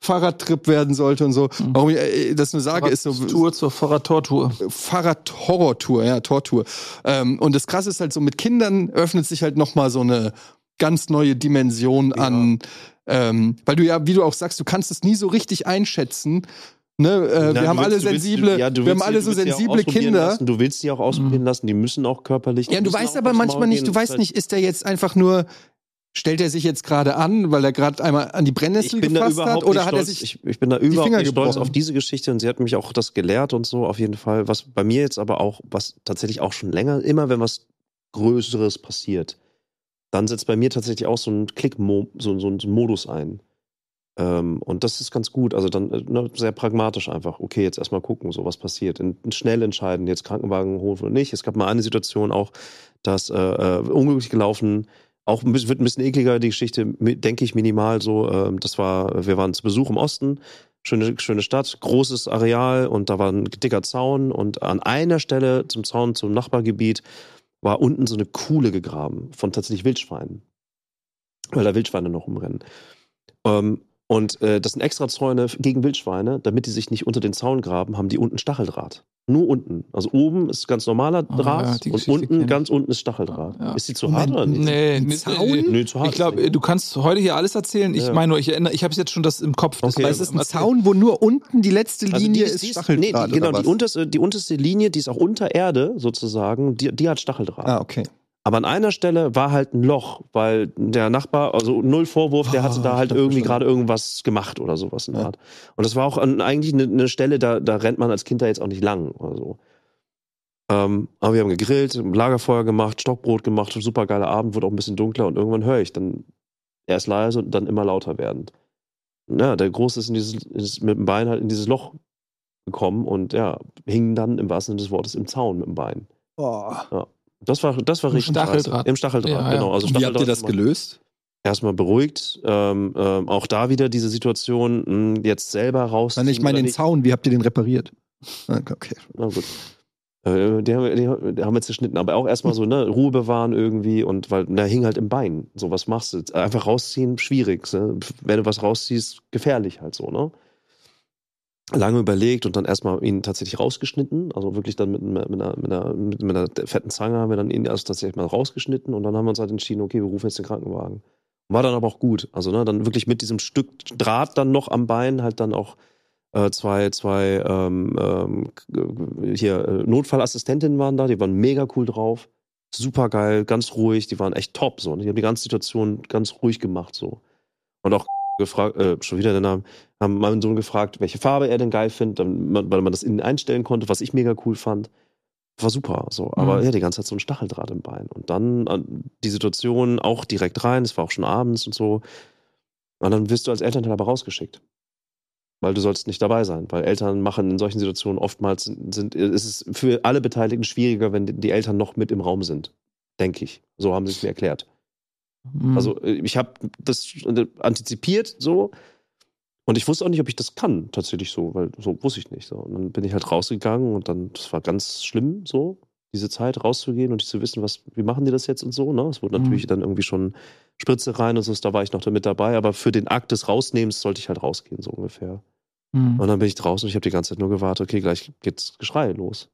Fahrradtrip werden sollte und so. Warum ich äh, das nur sage, ist so Tour zur Fahrradtortour. Fahrrad-Horror-Tour, ja, Tortour. Ähm, und das Krasse ist halt so, mit Kindern öffnet sich halt noch mal so eine ganz neue Dimension an, ähm, weil du ja, wie du auch sagst, du kannst es nie so richtig einschätzen. Ne? Äh, Na, wir haben du alle willst- du willst- sensible, ja, du wir haben willst- alle du so willst sensible Kinder. Lassen. Du willst die auch ausprobieren lassen, die müssen auch körperlich. Ja, du weißt aber manchmal nicht, du weißt nicht, ist der jetzt einfach nur, stellt er sich jetzt gerade an, weil er gerade einmal an die Brennnessel gefasst hat, oder hat er sich ich, ich bin da überhaupt Finger nicht stolz gebrochen? auf diese Geschichte und sie hat mich auch das gelehrt und so auf jeden Fall. Was bei mir jetzt aber auch, was tatsächlich auch schon länger, immer wenn was Größeres passiert, dann setzt bei mir tatsächlich auch so ein Klick, so, so, ein Modus ein. Ähm, und das ist ganz gut. Also dann äh, ne, sehr pragmatisch einfach. Okay, jetzt erstmal gucken, so was passiert. In, schnell entscheiden, jetzt Krankenwagen holen oder nicht. Es gab mal eine Situation auch, dass äh, äh, unglücklich gelaufen, auch ein bisschen, wird ein bisschen ekliger, die Geschichte, denke ich minimal so. Ähm, das war, wir waren zu Besuch im Osten, schöne, schöne Stadt, großes Areal und da war ein dicker Zaun und an einer Stelle zum Zaun, zum Nachbargebiet, war unten so eine Kuhle gegraben von tatsächlich Wildschweinen. Weil da Wildschweine noch rumrennen. Ähm, und äh, das sind extra Zäune gegen Wildschweine, damit die sich nicht unter den Zaun graben, haben die unten Stacheldraht. Nur unten. Also oben ist ganz normaler Ah, Draht ja, die und unten, ganz unten ist Stacheldraht. Ja. Ist die zu Moment, hart oder nicht? Nee, nee, Zaun? nee. Zu hart. Ich glaube, ist du kannst heute hier alles erzählen. Ich Ja. meine nur, ich erinnere, ich habe jetzt schon das im Kopf. Okay. Weil es ist ein Zaun, wo nur unten die letzte Also Linie die ist, die Stacheldraht Nee, die, genau, oder die unterste, die unterste Linie, die ist auch unter Erde sozusagen, die, die hat Stacheldraht. Ah, okay. Aber an einer Stelle war halt ein Loch, weil der Nachbar, also null Vorwurf, der hatte da ich halt irgendwie gerade irgendwas gemacht oder sowas in der Ja. Art. Und das war auch an, eigentlich eine, eine Stelle, da, da rennt man als Kind da jetzt auch nicht lang oder so. Ähm, aber wir haben gegrillt, Lagerfeuer gemacht, Stockbrot gemacht, super geiler Abend, wurde auch ein bisschen dunkler und irgendwann höre ich dann erst leise und dann immer lauter werdend. Ja, der Große ist, in dieses, ist mit dem Bein halt in dieses Loch gekommen und ja, hing dann im wahrsten Sinne des Wortes im Zaun mit dem Bein. Boah. Das war, das war Im richtig Stacheldraht. Im Stacheldraht, Ja, genau. Also Wie habt ihr Stacheldraht das gelöst? Erstmal beruhigt. Ähm, ähm, auch da wieder diese Situation, mh, jetzt selber raus. Nein, ich meine den Zaun, wie habt ihr den repariert? Ah, Okay. Na gut. Äh, Die haben, die, die haben wir zerschnitten, aber auch erstmal so, ne, Ruhe bewahren irgendwie und weil, da hing halt im Bein. So, was machst du? Einfach rausziehen, schwierig. Ne? Wenn du was rausziehst, gefährlich halt so, ne? Lange überlegt und dann erstmal ihn tatsächlich rausgeschnitten. Also wirklich dann mit, mit, einer, mit, einer, mit einer fetten Zange haben wir dann ihn also tatsächlich mal rausgeschnitten und dann haben wir uns halt entschieden, okay, wir rufen jetzt den Krankenwagen. War dann aber auch gut. Also, ne, dann wirklich mit diesem Stück Draht dann noch am Bein halt dann auch äh, zwei, zwei ähm, k- hier äh, Notfallassistentinnen waren da, die waren mega cool drauf. Super geil, ganz ruhig, die waren echt top so. ne? Die haben die ganze Situation ganz ruhig gemacht so. Und auch gefragt, äh, schon wieder der Name, haben meinen Sohn gefragt, welche Farbe er denn geil findet, weil man das innen einstellen konnte, was ich mega cool fand. War super, so. Aber Mhm. ja, die ganze Zeit so ein Stacheldraht im Bein. Und dann die Situation auch direkt rein, es war auch schon abends und so. Und dann wirst du als Elternteil aber rausgeschickt. Weil du sollst nicht dabei sein. Weil Eltern machen in solchen Situationen oftmals, sind, ist es für alle Beteiligten schwieriger, wenn die Eltern noch mit im Raum sind. Denke ich. So haben sie es mir erklärt. Mhm. Also äh, ich habe das äh, antizipiert so und ich wusste auch nicht, ob ich das kann tatsächlich so, weil so wusste ich nicht. So. Und dann bin ich halt rausgegangen und dann, das war ganz schlimm so, diese Zeit rauszugehen und nicht zu wissen, was, wie machen die das jetzt und so. Ne? Es wurde Mhm. natürlich dann irgendwie schon Spritze rein und so, da war ich noch mit dabei, aber für den Akt des Rausnehmens sollte ich halt rausgehen, so ungefähr. Mhm. Und dann bin ich draußen und ich habe die ganze Zeit nur gewartet, okay, gleich geht's Geschrei los.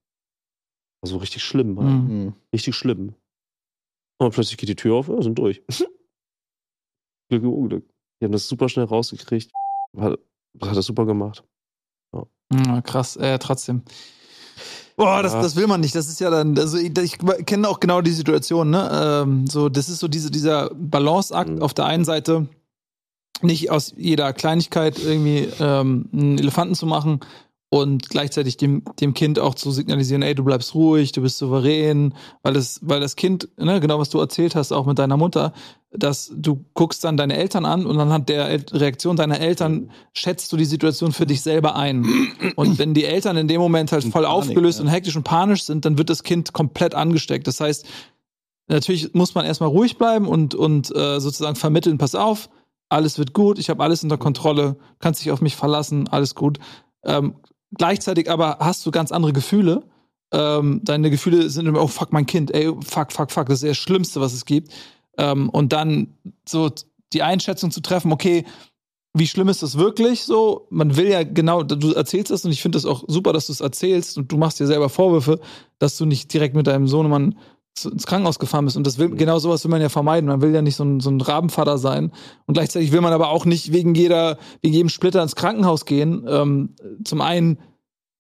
Also richtig schlimm, halt. Mhm. Hm. richtig schlimm. Und plötzlich geht die Tür auf, ja, sind durch. Glück im Unglück. Die haben das super schnell rausgekriegt. Hat, hat das super gemacht. Ja, krass, äh, trotzdem. Boah, das, Ja. das will man nicht. Das ist ja dann, also ich, ich kenne auch genau die Situation, ne? Ähm, so, das ist so diese, dieser Balanceakt Mhm. auf der einen Seite, nicht aus jeder Kleinigkeit irgendwie ähm, einen Elefanten zu machen und gleichzeitig dem, dem Kind auch zu signalisieren, ey, du bleibst ruhig, du bist souverän, weil das, weil das Kind, ne, genau was du erzählt hast, auch mit deiner Mutter, dass du guckst dann deine Eltern an und anhand der El- Reaktion deiner Eltern schätzt du die Situation für dich selber ein. Und wenn die Eltern in dem Moment halt voll Panik, aufgelöst ja. und hektisch und panisch sind, dann wird das Kind komplett angesteckt. Das heißt, natürlich muss man erstmal ruhig bleiben und, und äh, sozusagen vermitteln, pass auf, alles wird gut, ich habe alles unter Kontrolle, kannst dich auf mich verlassen, alles gut. Ähm, gleichzeitig aber hast du ganz andere Gefühle. Ähm, deine Gefühle sind immer, oh fuck, mein Kind, ey, fuck, fuck, fuck, das ist das Schlimmste, was es gibt. Ähm, und dann so die Einschätzung zu treffen, okay, wie schlimm ist das wirklich so? Man will ja genau, du erzählst das und ich finde das auch super, dass du es erzählst und du machst dir selber Vorwürfe, dass du nicht direkt mit deinem Sohnemann ins Krankenhaus gefahren bist. Und das will, genau sowas will man ja vermeiden. Man will ja nicht so ein, so ein Rabenvater sein. Und gleichzeitig will man aber auch nicht wegen jeder, wegen jedem Splitter ins Krankenhaus gehen. Ähm, zum einen,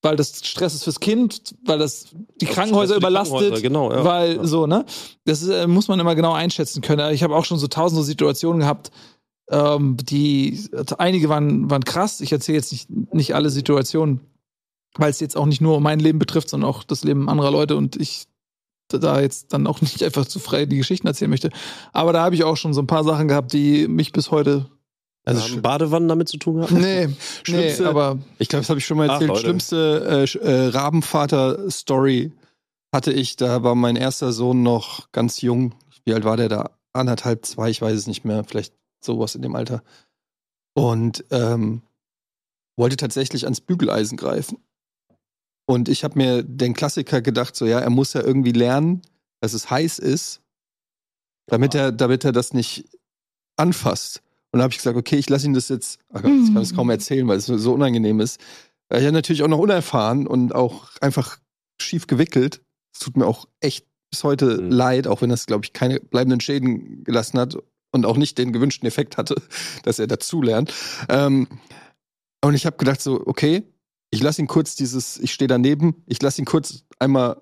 weil das Stress ist fürs Kind, weil das die Krankenhäuser die überlastet, Krankenhäuser, genau, ja. weil Ja. so, ne? Das ist, äh, muss man immer genau einschätzen können. Ich habe auch schon so tausende Situationen gehabt, ähm, die einige waren, waren krass. Ich erzähle jetzt nicht, nicht alle Situationen, weil es jetzt auch nicht nur mein Leben betrifft, sondern auch das Leben anderer Leute und ich da jetzt dann auch nicht einfach zu frei die Geschichten erzählen möchte. Aber da habe ich auch schon so ein paar Sachen gehabt, die mich bis heute. Also haben Badewannen damit zu tun gehabt? Nee, nee, Schlimmste- aber Ich glaube, das habe ich schon mal Ach, erzählt. Leute. Schlimmste äh, äh, Rabenvater-Story hatte ich. Da war mein erster Sohn noch ganz jung. Wie alt war der da? Anderthalb, zwei, ich weiß es nicht mehr. Vielleicht sowas in dem Alter. Und ähm, wollte tatsächlich ans Bügeleisen greifen. Und ich habe mir den Klassiker gedacht, so ja, er muss ja irgendwie lernen, dass es heiß ist, damit er, damit er das nicht anfasst. Und da habe ich gesagt, okay, ich lasse ihn das jetzt, oh Gott, ich kann es kaum erzählen, weil es so unangenehm ist. Äh, Ich bin natürlich auch noch unerfahren und auch einfach schief gewickelt. Es tut mir auch echt bis heute Mhm. leid, auch wenn das, glaube ich, keine bleibenden Schäden gelassen hat und auch nicht den gewünschten Effekt hatte, dass er dazulernt. Ähm, und ich habe gedacht so, okay, ich lasse ihn kurz dieses, ich stehe daneben, ich lasse ihn kurz einmal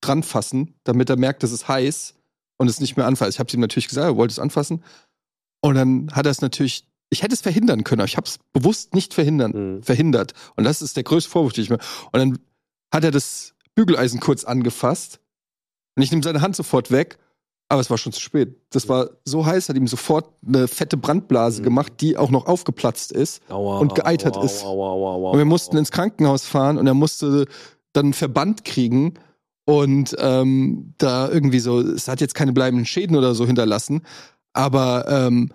dran fassen, damit er merkt, dass es heiß und es nicht mehr anfasst. Ich habe ihm natürlich gesagt, er wollte es anfassen. Und dann hat er es natürlich, ich hätte es verhindern können, aber ich habe es bewusst nicht verhindern, Mhm. verhindert. Und das ist der größte Vorwurf, den ich mir. Und dann hat er das Bügeleisen kurz angefasst und ich nehme seine Hand sofort weg. Aber es war schon zu spät. Das war so heiß, hat ihm sofort eine fette Brandblase Mhm. gemacht, die auch noch aufgeplatzt ist. Aua, Und geeitert aua, ist. Aua, Und wir mussten ins Krankenhaus fahren und er musste dann einen Verband kriegen und ähm, da irgendwie so, es hat jetzt keine bleibenden Schäden oder so hinterlassen, aber ähm,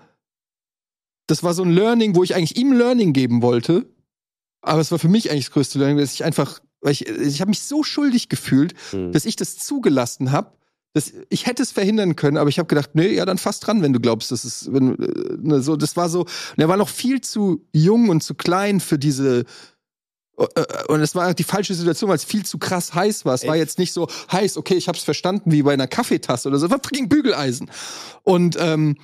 das war so ein Learning, wo ich eigentlich ihm Learning geben wollte, aber es war für mich eigentlich das größte Learning, dass ich einfach, weil ich, ich habe mich so schuldig gefühlt, Mhm. dass ich das zugelassen habe. Das, ich hätte es verhindern können, aber ich habe gedacht, nee, ja, dann fast dran, wenn du glaubst, dass es, wenn, äh, ne, so, das war so, und er war noch viel zu jung und zu klein für diese, äh, äh, und es war die falsche Situation, weil es viel zu krass heiß war. Es war jetzt nicht so heiß, okay, ich hab's verstanden, wie bei einer Kaffeetasse oder so, es war fucking Bügeleisen. Und ähm,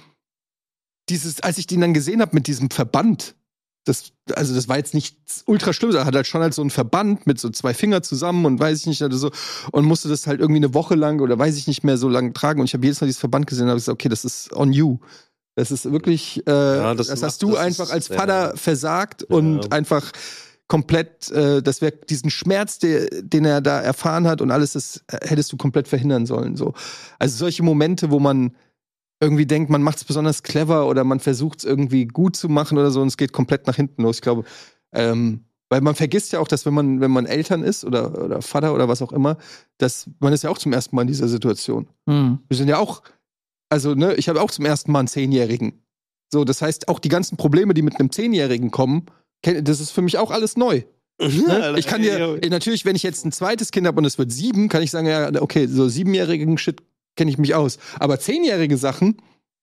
dieses, als ich den dann gesehen habe mit diesem Verband, das, also das war jetzt nicht ultra schlimm, er hat halt schon halt so einen Verband mit so zwei Finger zusammen und weiß ich nicht, also so, und musste das halt irgendwie eine Woche lang oder weiß ich nicht mehr so lang tragen. Und ich habe jedes Mal dieses Verband gesehen und habe gesagt, okay, das ist on you. Das ist wirklich, äh, Ja, das, das hast macht- du das einfach ist- als ja. Vater versagt und Ja. einfach komplett, äh, das wäre diesen Schmerz, der, den er da erfahren hat und alles, das äh, hättest du komplett verhindern sollen. So. Also solche Momente, wo man irgendwie denkt, man macht es besonders clever oder man versucht es irgendwie gut zu machen oder so und es geht komplett nach hinten los. Ich glaube, ähm, weil man vergisst ja auch, dass wenn man, wenn man Eltern ist oder, oder Vater oder was auch immer, dass man ist ja auch zum ersten Mal in dieser Situation. hm. Wir sind ja auch, also ne, ich habe auch zum ersten Mal einen Zehnjährigen. So, das heißt, auch die ganzen Probleme, die mit einem Zehnjährigen kommen, das ist für mich auch alles neu. Ne? Ich kann dir, natürlich, wenn ich jetzt ein zweites Kind habe und es wird sieben, kann ich sagen, ja, okay, so siebenjährigen Shit kenne ich mich aus. Aber zehnjährige Sachen,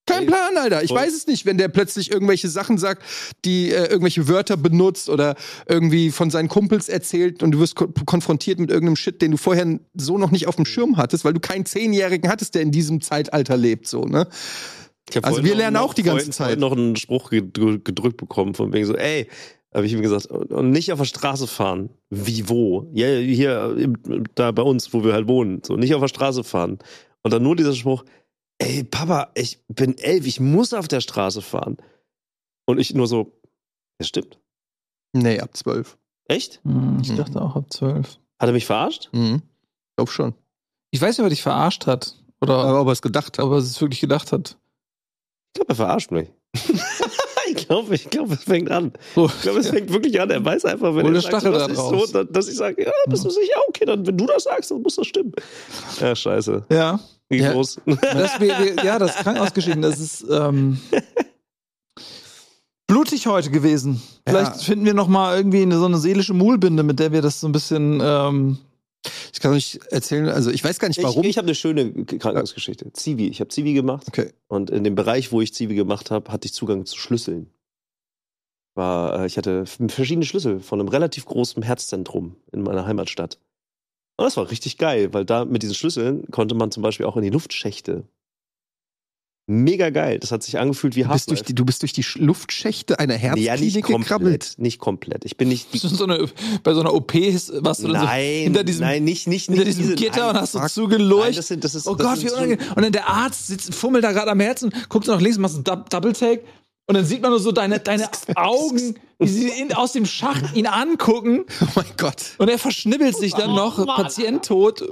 kein Plan, Alter. Ich weiß es nicht, wenn der plötzlich irgendwelche Sachen sagt, die äh, irgendwelche Wörter benutzt oder irgendwie von seinen Kumpels erzählt und du wirst ko konfrontiert mit irgendeinem Shit, den du vorher so noch nicht auf dem Schirm hattest, weil du keinen Zehnjährigen hattest, der in diesem Zeitalter lebt, so, ne? Ich Also wir lernen auch die ganze vorhin- Zeit. vorhin noch einen Spruch gedr- gedrückt bekommen von wegen so, ey, habe ich ihm gesagt, und nicht auf der Straße fahren. Wie wo? Ja, hier da bei uns, wo wir halt wohnen, so nicht auf der Straße fahren. Und dann nur dieser Spruch, ey Papa, ich bin elf, ich muss auf der Straße fahren. Und ich nur so, das stimmt. Nee, ab zwölf. Echt? Hm, ich Mhm. dachte auch ab zwölf. Hat er mich verarscht? Mhm. Ich glaube schon. Ich weiß nicht, ob er dich verarscht hat. Oder Aber ob er es gedacht hat. ob er es wirklich gedacht hat. Ich glaube, er verarscht mich. ich glaube, ich glaube, es fängt an. So, Ich glaube, es fängt wirklich an. Er weiß einfach, wenn Hol er das sagt, so, das ist raus. so, dann- dass ich sage, ja, bist du sicher? Okay, dann, wenn du das sagst, dann muss das stimmen. Ja, scheiße. ja. Wie Ja. groß? Das, wir, wir, ja, das Krankenhausgeschichten, das ist ähm, blutig heute gewesen. Vielleicht Ja. finden wir noch mal irgendwie eine, so eine seelische Muhlbinde, mit der wir das so ein bisschen. Ähm, Ich kann euch erzählen, also ich weiß gar nicht Ich, warum. ich habe eine schöne Krankenhausgeschichte. Zivi. Ich habe Zivi gemacht. okay. Und in dem Bereich, wo ich Zivi gemacht habe, hatte ich Zugang zu Schlüsseln. War, äh, ich hatte verschiedene Schlüssel von einem relativ großen Herzzentrum in meiner Heimatstadt. Und das war richtig geil, weil da mit diesen Schlüsseln konnte man zum Beispiel auch in die Luftschächte. Mega geil. Das hat sich angefühlt wie Du bist, durch Half-Life. die, du bist durch die Sch- Luftschächte einer ja, nicht Herzklinik gekrabbelt. komplett. Nicht komplett. Ich bin nicht. Die, so eine, bei so einer OP ist- warst du dann so nein, hinter diesem, nein, nicht, nicht, hinter nicht diesem diese- Gitter nein, und hast so fuck. Nein, zugelurcht. das sind, das ist, oh das Gott, sind wie so- unangenehm. Und dann der Arzt sitzt, fummelt da gerade am Herzen, guckt so nach links, machst einen Dou- Double Take und dann sieht man nur so deine, deine Augen, wie sie in, aus dem Schacht ihn angucken Oh mein Gott. und er verschnibbelt sich dann noch, Patient tot.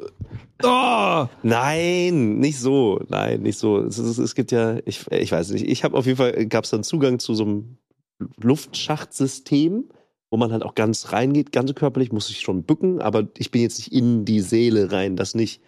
Oh. Nein, nicht so. Nein, nicht so. Es, ist, es gibt ja, ich, ich weiß nicht, ich habe auf jeden Fall, gab es dann Zugang zu so einem Luftschachtsystem, wo man halt auch ganz reingeht, ganz körperlich, muss ich schon bücken, aber ich bin jetzt nicht in die Seele rein, das nicht.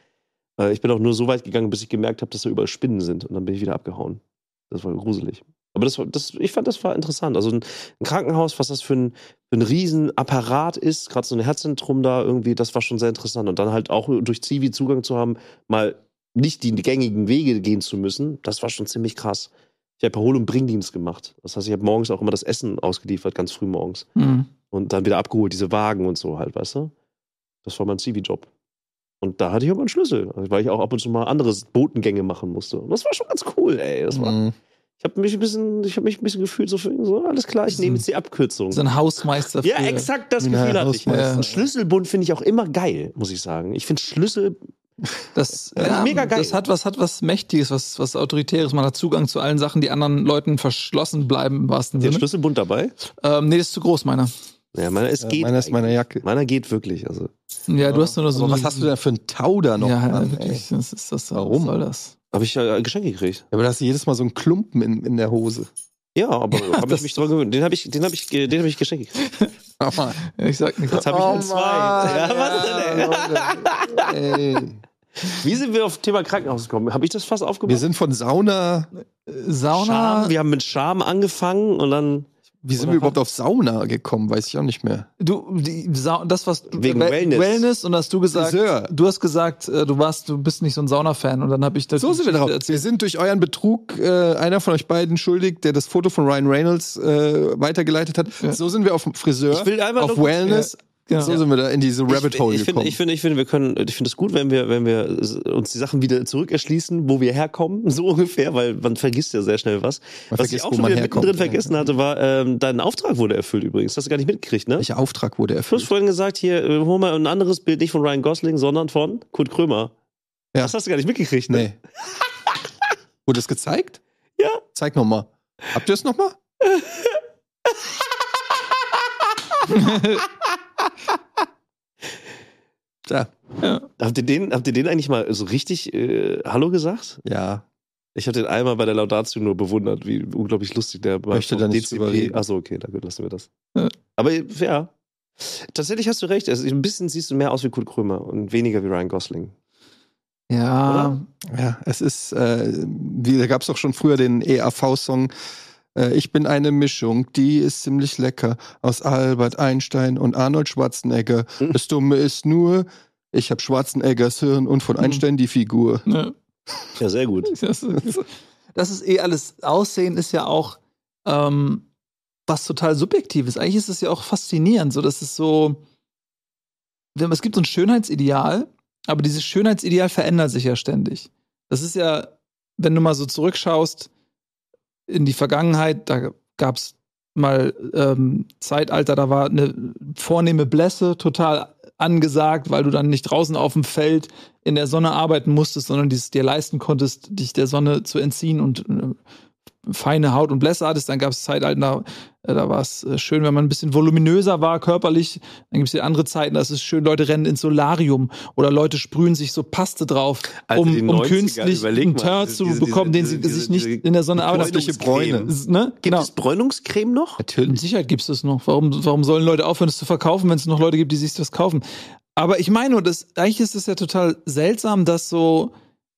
Äh, Ich bin auch nur so weit gegangen, bis ich gemerkt habe, dass da überall Spinnen sind und dann bin ich wieder abgehauen. Das war gruselig. Aber das, das, ich fand, das war interessant. Also ein, ein Krankenhaus, was das für ein, für ein Riesenapparat ist, gerade so ein Herzzentrum da irgendwie, das war schon sehr interessant. Und dann halt auch durch Zivi Zugang zu haben, mal nicht die gängigen Wege gehen zu müssen, das war schon ziemlich krass. Ich habe Erhol- und Bringdienst gemacht. Das heißt, ich habe morgens auch immer das Essen ausgeliefert, ganz früh morgens. Hm. Und dann wieder abgeholt, diese Wagen und so halt, weißt du? Das war mein Zivi-Job. Und da hatte ich aber einen Schlüssel, weil ich auch ab und zu mal andere Botengänge machen musste. Und das war schon ganz cool, ey. Das war, Mhm. Ich habe mich ein bisschen, ich habe mich ein bisschen gefühlt so, für, so alles klar, ich nehme jetzt die Abkürzung. So ein Hausmeister. Ja, exakt das Ja, Gefühl hatte ich. Und Schlüsselbund finde ich auch immer geil, muss ich sagen. Ich finde Schlüssel, Das, Ja, ja, mega geil. das hat was, hat was Mächtiges, was, was Autoritäres. Man hat Zugang zu allen Sachen, die anderen Leuten verschlossen bleiben, im wahrsten Sinne. Schlüsselbund dabei. Ähm, nee, das ist zu groß, meiner. Ja, meiner, es Ja, geht. meiner ist meine eigentlich. Jacke. Meiner geht wirklich. Also, Ja, du hast nur so Aber was hast du denn für einen Tau da noch? Ja, Mann, ja ey? wirklich. Das ist das. Warum? Soll das? Habe ich ja Geschenke gekriegt. Ja, aber da hast du jedes Mal so einen Klumpen in, in der Hose. Ja, aber habe ich mich dran gewöhnt. Den habe ich, den habe ich, den habe ich geschenkt gekriegt. Aber, Ja, Ich sag nichts. Jetzt habe ich Oh einen zwei. Ja, was denn, ey? ey. Wie sind wir auf das Thema Krankenhaus gekommen? Habe ich das fast Wir aufgemacht? sind von Sauna. Sauna. Scham. Wir haben mit Scham angefangen und dann Wie sind Oder wir überhaupt auf Sauna gekommen? Weiß ich auch nicht mehr. Du, die, Sa das was du, Wegen Wel- Wellness. Wellness und hast du gesagt, Friseur. du hast gesagt, äh, du warst, du bist nicht so ein Sauna-Fan und dann habe ich das. So sind wir drauf. Wir sind durch euren Betrug äh, einer von euch beiden schuldig, der das Foto von Ryan Reynolds äh, weitergeleitet hat. Ja. So sind wir auf Friseur, Ich will einmal auf Wellness. Genau. So sind wir da in diese Rabbit ich, Hole ich finde, gekommen. ich finde, ich finde, wir können, ich finde es gut, wenn wir, wenn wir uns die Sachen wieder zurückerschließen, wo wir herkommen, so ungefähr, weil man vergisst ja sehr schnell was. Man was ich auch schon wieder mittendrin vergessen hatte, war, ähm, dein Auftrag wurde erfüllt übrigens. Hast du gar nicht mitgekriegt, ne? Welcher Auftrag wurde Du hast erfüllt? vorhin gesagt, hier, äh, hol mal ein anderes Bild, nicht von Ryan Gosling, sondern von Kurt Krömer. Ja. Das hast du gar nicht mitgekriegt, ne? Nee. wurde es gezeigt? Ja. Zeig noch mal. Habt ihr es noch Tja, Habt ihr den, habt ihr den eigentlich mal so richtig äh, Hallo gesagt? ja. Ich habe den einmal bei der Laudatio nur bewundert, wie unglaublich lustig der war. Möchte vom da nicht reden. Achso, okay, dann lassen wir das. Ja. Aber ja, tatsächlich hast du recht. Also, ein bisschen siehst du mehr aus wie Kurt Krömer und weniger wie Ryan Gosling. Ja, Ja, es ist, äh, wie, da gab es auch schon früher den EAV-Song. Äh, ich bin eine Mischung, die ist ziemlich lecker. Aus Albert Einstein und Arnold Schwarzenegger. Mhm. Das Dumme ist nur, ich habe Schwarzeneggers Hirn und von Mhm. Einstein die Figur. Ja, sehr gut. Das ist, eh alles. Aussehen ist ja auch ähm, was total Subjektives. Eigentlich ist es ja auch faszinierend. So, das ist so. Es gibt so ein Schönheitsideal, aber dieses Schönheitsideal verändert sich ja ständig. Das ist ja, wenn du mal so zurückschaust in die Vergangenheit, da gab es mal ähm, Zeitalter, da war eine vornehme Blässe total angesagt, weil du dann nicht draußen auf dem Feld in der Sonne arbeiten musstest, sondern dies dir leisten konntest, dich der Sonne zu entziehen und äh, feine Haut und Blässe hattest. Dann gab es Zeitalter, äh, da war es äh, schön, wenn man ein bisschen voluminöser war körperlich. Dann gibt es andere Zeiten, da ist es schön, Leute rennen ins Solarium oder Leute sprühen sich so Paste drauf, Alter, um, um 90er, künstlich einen diese- zu diese- bekommen, den diese- sie diese- sich nicht in der Sonne arbeiten. Bräune. Ne? Gibt Genau. es Bräunungscreme noch? Mit Natürlich. Sicherheit gibt es das noch. Warum, warum sollen Leute aufhören, es zu verkaufen, wenn es noch Leute gibt, die sich das kaufen? Aber ich meine das, eigentlich ist es ja total seltsam, dass so,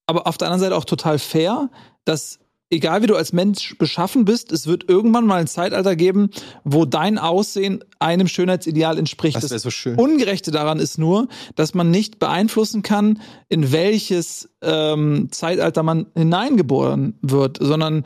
aber auf der anderen Seite auch total fair, dass egal wie du als Mensch beschaffen bist, es wird irgendwann mal ein Zeitalter geben, wo dein Aussehen einem Schönheitsideal entspricht. Das wäre so schön. Ungerechte daran ist nur, dass man nicht beeinflussen kann, in welches ähm, Zeitalter man hineingeboren wird, sondern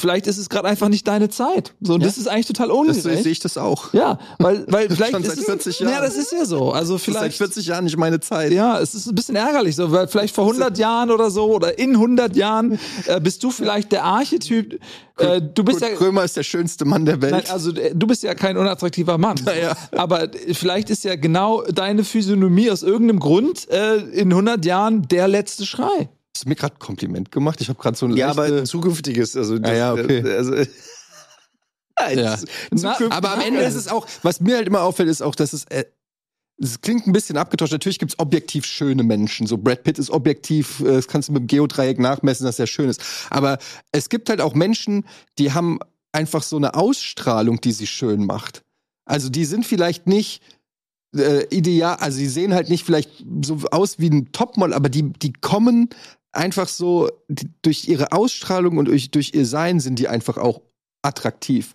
vielleicht ist es gerade einfach nicht deine Zeit. So, und Ja. das ist eigentlich total Das ungerecht. sehe ich das auch. ja, weil, weil vielleicht Schon ist seit es, 40 Ja, Jahren. das ist ja so. Also ist seit vielleicht 40 Jahren nicht meine Zeit. ja, es ist ein bisschen ärgerlich so, weil vielleicht vor 100 Jahren oder so oder in 100 Jahren äh, bist du vielleicht der Archetyp. Äh, du bist Kurt ja Krömer ist der schönste Mann der Welt. Nein, also äh, du bist ja kein unattraktiver Mann. Naja. Aber äh, vielleicht ist ja genau deine Physiognomie aus irgendeinem Grund äh, in 100 Jahren der letzte Schrei. Hast du mir gerade ein Kompliment gemacht? Ich habe gerade so ein Ja, leichte- aber ein zukünftiges. Also, das, ja, okay. Also, Ja. Na, Aber am Ende ist es auch, was mir halt immer auffällt, ist auch, dass es, äh, es klingt ein bisschen abgetauscht. Natürlich gibt es objektiv schöne Menschen. So Brad Pitt ist objektiv, äh, das kannst du mit dem Geodreieck nachmessen, dass er schön ist. Aber es gibt halt auch Menschen, die haben einfach so eine Ausstrahlung, die sie schön macht. Also die sind vielleicht nicht äh, ideal, also sie sehen halt nicht vielleicht so aus wie ein Topmodel, aber die, die kommen einfach so, die, durch ihre Ausstrahlung und durch, durch ihr Sein sind die einfach auch attraktiv.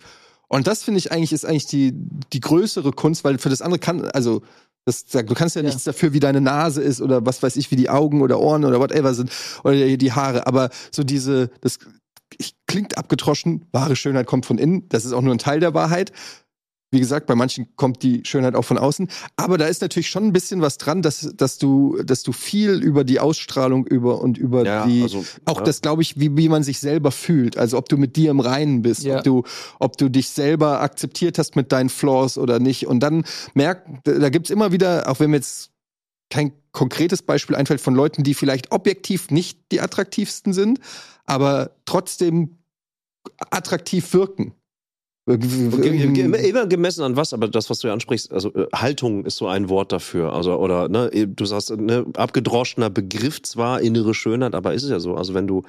Und das finde ich eigentlich, ist eigentlich die, die größere Kunst, weil für das andere kann, also, das, du kannst ja, Ja. nichts dafür, wie deine Nase ist oder was weiß ich, wie die Augen oder Ohren oder whatever sind oder die, die Haare. Aber so diese, das klingt abgetroschen, wahre Schönheit kommt von innen. Das ist auch nur ein Teil der Wahrheit. Wie gesagt, bei manchen kommt die Schönheit auch von außen. Aber da ist natürlich schon ein bisschen was dran, dass, dass du, dass du viel über die Ausstrahlung über und über Ja, die, also, auch ja. das, glaube ich, wie, wie man sich selber fühlt. Also ob du mit dir im Reinen bist, Ja. ob du, ob du dich selber akzeptiert hast mit deinen Flaws oder nicht. Und dann merkt, da gibt's immer wieder, auch wenn mir jetzt kein konkretes Beispiel einfällt von Leuten, die vielleicht objektiv nicht die attraktivsten sind, aber trotzdem attraktiv wirken. Immer, immer gemessen an was, aber das, was du ja ansprichst, also äh, Haltung ist so ein Wort dafür. Also, oder, ne, du sagst, ne, abgedroschener Begriff zwar, innere Schönheit, aber ist es ja so. Also, wenn du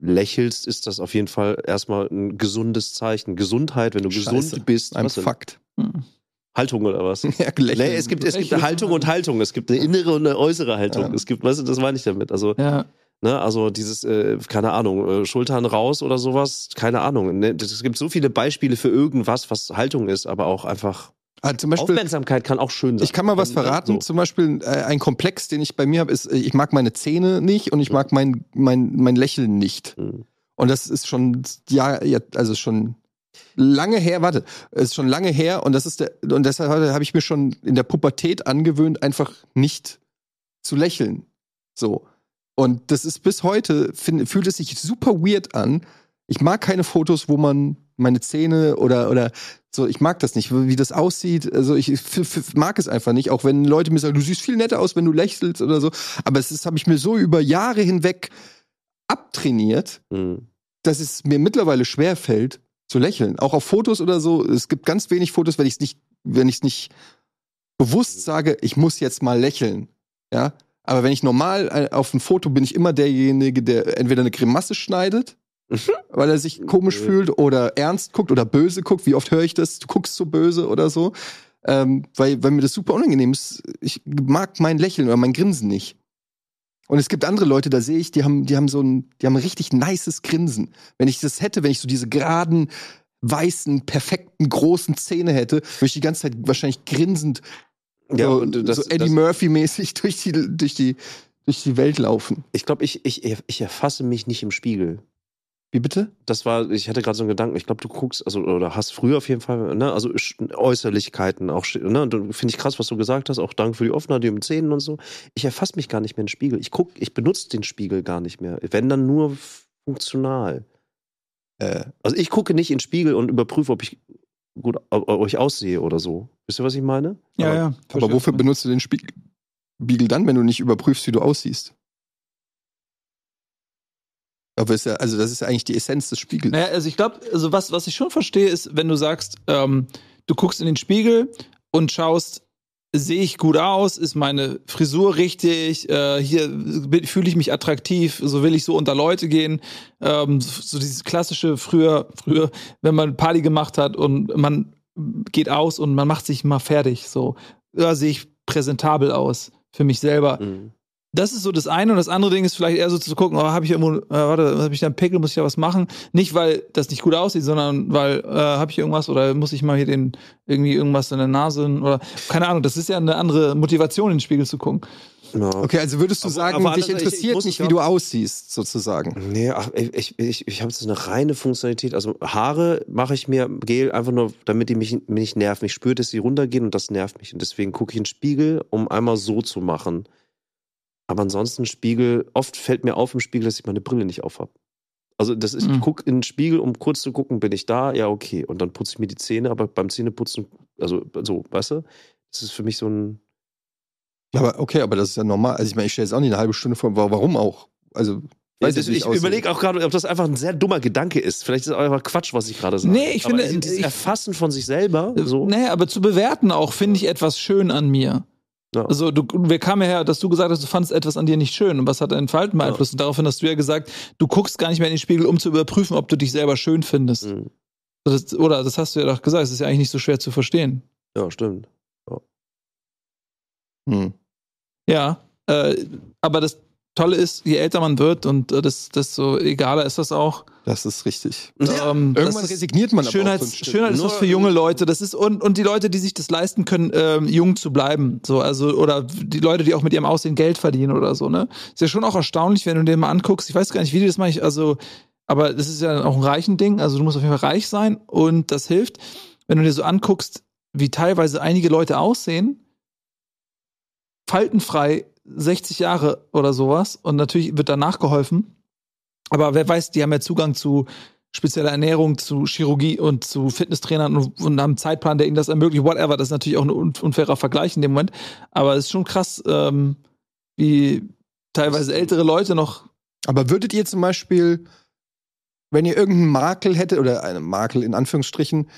lächelst, ist das auf jeden Fall erstmal ein gesundes Zeichen. Gesundheit, wenn du Scheiße. gesund bist. Ein? Fakt. Hm. Haltung oder was? Ja. Nee, es gibt, es gibt eine Haltung und Haltung. Es gibt eine innere und eine äußere Haltung. Ja. Es gibt, weißt du, das meine ich damit. Also, Ja. Ne, also dieses, äh, keine Ahnung, äh, Schultern raus oder sowas, keine Ahnung. Ne? Es gibt so viele Beispiele für irgendwas, was Haltung ist, aber auch einfach zum Beispiel, Aufmerksamkeit kann auch schön sein. Ich kann mal was Ne, verraten. so. Zum Beispiel äh, ein Komplex, den ich bei mir habe, ist, äh, ich mag meine Zähne nicht und ich mag mein, mein, mein Lächeln nicht. Hm. Und das ist schon, ja, also schon lange her, warte, es ist schon lange her und das ist der, und deshalb habe ich mir schon in der Pubertät angewöhnt, einfach nicht zu lächeln. So. Und das ist bis heute, find, fühlt es sich super weird an. Ich mag keine Fotos, wo man meine Zähne oder, oder so, ich mag das nicht, wie das aussieht. Also ich mag es einfach nicht, auch wenn Leute mir sagen, du siehst viel netter aus, wenn du lächelst oder so. Aber es ist, habe ich mir so über Jahre hinweg abtrainiert, Hm. dass es mir mittlerweile schwer fällt zu lächeln. Auch auf Fotos oder so. Es gibt ganz wenig Fotos, wenn ich es nicht, wenn ich es nicht bewusst sage, ich muss jetzt mal lächeln. Ja. Aber wenn ich normal äh, auf ein Foto bin ich immer derjenige, der entweder eine Grimasse schneidet, weil er sich komisch fühlt oder ernst guckt oder böse guckt. Wie oft höre ich das? Du guckst so böse oder so. Ähm, weil, weil mir das super unangenehm ist. Ich mag mein Lächeln oder mein Grinsen nicht. Und es gibt andere Leute, da sehe ich, die haben, die haben so ein, die haben ein richtig nices Grinsen. Wenn ich das hätte, wenn ich so diese geraden, weißen, perfekten, großen Zähne hätte, würde ich die ganze Zeit wahrscheinlich grinsend, Ja, so, und das, so Eddie Murphy-mäßig durch die, durch, die, durch die Welt laufen. ich glaube, ich, ich, ich erfasse mich nicht im Spiegel. Wie bitte? Das war, ich hatte gerade so einen Gedanken, ich glaube, du guckst, also, oder hast früher auf jeden Fall, ne, also Äußerlichkeiten auch, ne, und finde ich krass, was du gesagt hast, auch Dank für die Offenheit, die mit Zähnen und so. Ich erfasse mich gar nicht mehr im Spiegel. Ich guck, ich benutze den Spiegel gar nicht mehr. Wenn dann nur funktional. Äh, Also ich gucke nicht in den Spiegel und überprüfe, ob ich gut, ich aussehe oder so. Wisst ihr, was ich meine? Ja, Aber- ja. aber Verstehe, wofür was du benutzt du den Spiegel, Spiegel dann, wenn du nicht überprüfst, wie du aussiehst? Aber ist ja, also das ist ja eigentlich die Essenz des Spiegels. Naja, also ich glaube, also was, was ich schon verstehe, ist, wenn du sagst, ähm, du guckst in den Spiegel und schaust, sehe ich gut aus, ist meine Frisur richtig, äh, hier fühle ich mich attraktiv, so will ich so unter Leute gehen. Ähm, so, dieses klassische früher, früher, wenn man Party gemacht hat und man geht aus und man macht sich mal fertig, so, ja, sehe ich präsentabel aus für mich selber. Mhm. Das ist so das eine und das andere Ding ist vielleicht eher so zu gucken, oh, habe ich irgendwo, äh, warte, habe ich da einen Pickel, muss ich da was machen? Nicht, weil das nicht gut aussieht, sondern weil, äh, habe ich irgendwas oder muss ich mal hier den, irgendwie irgendwas in der Nase oder, keine Ahnung, das ist ja eine andere Motivation, in den Spiegel zu gucken. Ja. Okay, also würdest du Aber- sagen, aber dich andererseits, ich- ich interessiert nicht, wie du aussiehst, sozusagen. Nee, ach, ich, ich, ich habe jetzt eine reine Funktionalität. Also Haare mache ich mir Gel einfach nur, damit die mich, mich nicht nerven. Ich spüre, dass sie runtergehen und das nervt mich. Und deswegen gucke ich in den Spiegel, um einmal so zu machen. Aber ansonsten Spiegel, oft fällt mir auf im Spiegel, dass ich meine Brille nicht auf habe. Also das ist, Mhm. ich gucke in den Spiegel, um kurz zu gucken, bin ich da? Ja, okay. Und dann putze ich mir die Zähne, aber beim Zähneputzen, also so, weißt du? Das ist für mich so ein. Aber okay, aber das ist ja normal. Also ich meine, ich stelle jetzt auch nicht eine halbe Stunde vor, wa- warum auch? Also, jetzt, wie ich überlege auch gerade, ob das einfach ein sehr dummer Gedanke ist. Vielleicht ist es auch einfach Quatsch, was ich gerade sage. Nee, ich Aber finde, ich- Erfassen von sich selber, so. Nee, aber zu bewerten auch, finde ich etwas schön an mir. Ja. Also, du, wir kamen ja her, dass du gesagt hast, du fandest etwas an dir nicht schön. Und was hat dein Verhalten beeinflusst? Und daraufhin hast du ja gesagt, du guckst gar nicht mehr in den Spiegel, um zu überprüfen, ob du dich selber schön findest. Mhm. Das, oder das hast du ja doch gesagt, das ist ja eigentlich nicht so schwer zu verstehen. Ja, stimmt. Hm. Ja, äh, aber das Tolle ist, je älter man wird und äh, das, desto egaler ist das auch. Das ist richtig. Ähm, das Irgendwann ist- resigniert man Schönheits, aber auch so ein Stück. Schönheit ist was für junge Leute. Das ist und, und die Leute, die sich das leisten können, ähm, jung zu bleiben. So, also, oder die Leute, die auch mit ihrem Aussehen Geld verdienen oder so, ne? Ist ja schon auch erstaunlich, wenn du dir mal anguckst. Ich weiß gar nicht, wie die das machen. Also, aber das ist ja auch ein reichen Ding. Also, du musst auf jeden Fall reich sein und das hilft. Wenn du dir so anguckst, wie teilweise einige Leute aussehen, faltenfrei 60 Jahre oder sowas und natürlich wird danach geholfen. Aber wer weiß, die haben ja Zugang zu spezieller Ernährung, zu Chirurgie und zu Fitnesstrainern und, und haben einen Zeitplan, der ihnen das ermöglicht, whatever. Das ist natürlich auch ein un- unfairer Vergleich in dem Moment. Aber es ist schon krass, ähm, wie teilweise ältere Leute noch. Aber würdet ihr zum Beispiel, wenn ihr irgendeinen Makel hättet, oder einen Makel in Anführungsstrichen,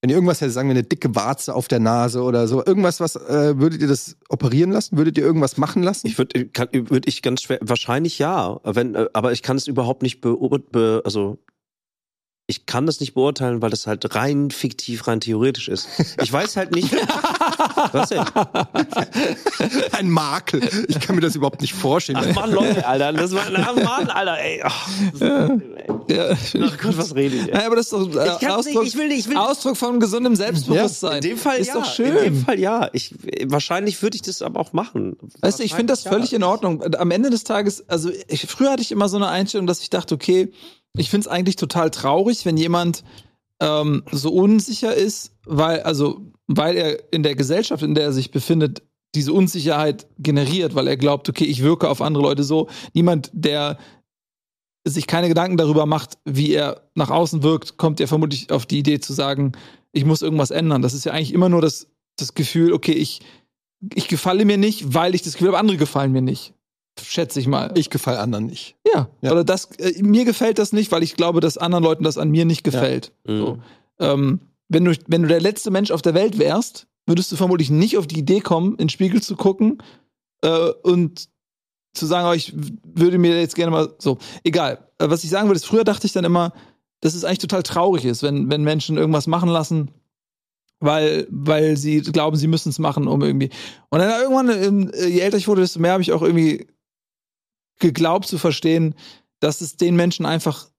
wenn ihr irgendwas hättet, sagen wir eine dicke Warze auf der Nase oder so, irgendwas, was, äh, würdet ihr das operieren lassen? Würdet ihr irgendwas machen lassen? Ich würde würd ich ganz schwer, wahrscheinlich ja, wenn, äh, aber ich kann es überhaupt nicht be, be also ich kann das nicht beurteilen, weil das halt rein fiktiv, rein theoretisch ist. Ich weiß halt nicht. was denn? Ein Makel. Ich kann mir das überhaupt nicht vorstellen. Ach Mann, Leute, Alter, das war, ach Mann, Alter, ey. Ach, Ja, ach Gott, was rede ich? Ey? Nein, aber das ist doch äh, Ich kann's nicht, Ausdruck, ich will nicht, ich will- Ausdruck von gesundem Selbstbewusstsein. In dem Fall ist ja. doch schön. In dem Fall ja. Ich, wahrscheinlich würde ich das aber auch machen. Weißt du, ich finde das völlig in Ordnung. Am Ende des Tages, also ich, früher hatte ich immer so eine Einstellung, dass ich dachte, okay, ich finde es eigentlich total traurig, wenn jemand ähm, so unsicher ist, weil, also, weil er in der Gesellschaft, in der er sich befindet, diese Unsicherheit generiert, weil er glaubt, okay, ich wirke auf andere Leute so. Niemand, der sich keine Gedanken darüber macht, wie er nach außen wirkt, kommt ja vermutlich auf die Idee zu sagen, ich muss irgendwas ändern. Das ist ja eigentlich immer nur das, das Gefühl, okay, ich, ich gefalle mir nicht, weil ich das Gefühl habe, andere gefallen mir nicht. Schätze ich mal. Ich gefalle anderen nicht. ja. Ja. Oder das, äh, mir gefällt das nicht, weil ich glaube, dass anderen Leuten das an mir nicht gefällt. Mhm. So. Ähm, wenn, du, wenn du der letzte Mensch auf der Welt wärst, würdest du vermutlich nicht auf die Idee kommen, in den Spiegel zu gucken äh, und zu sagen, oh, ich würde mir jetzt gerne mal so. Egal. Äh, was ich sagen würde, ist, früher dachte ich dann immer, dass es eigentlich total traurig ist, wenn, wenn Menschen irgendwas machen lassen, weil, weil sie glauben, sie müssen es machen, um irgendwie. Und dann irgendwann, ähm, äh, je älter ich wurde, desto mehr habe ich auch irgendwie geglaubt zu verstehen, dass es den Menschen einfach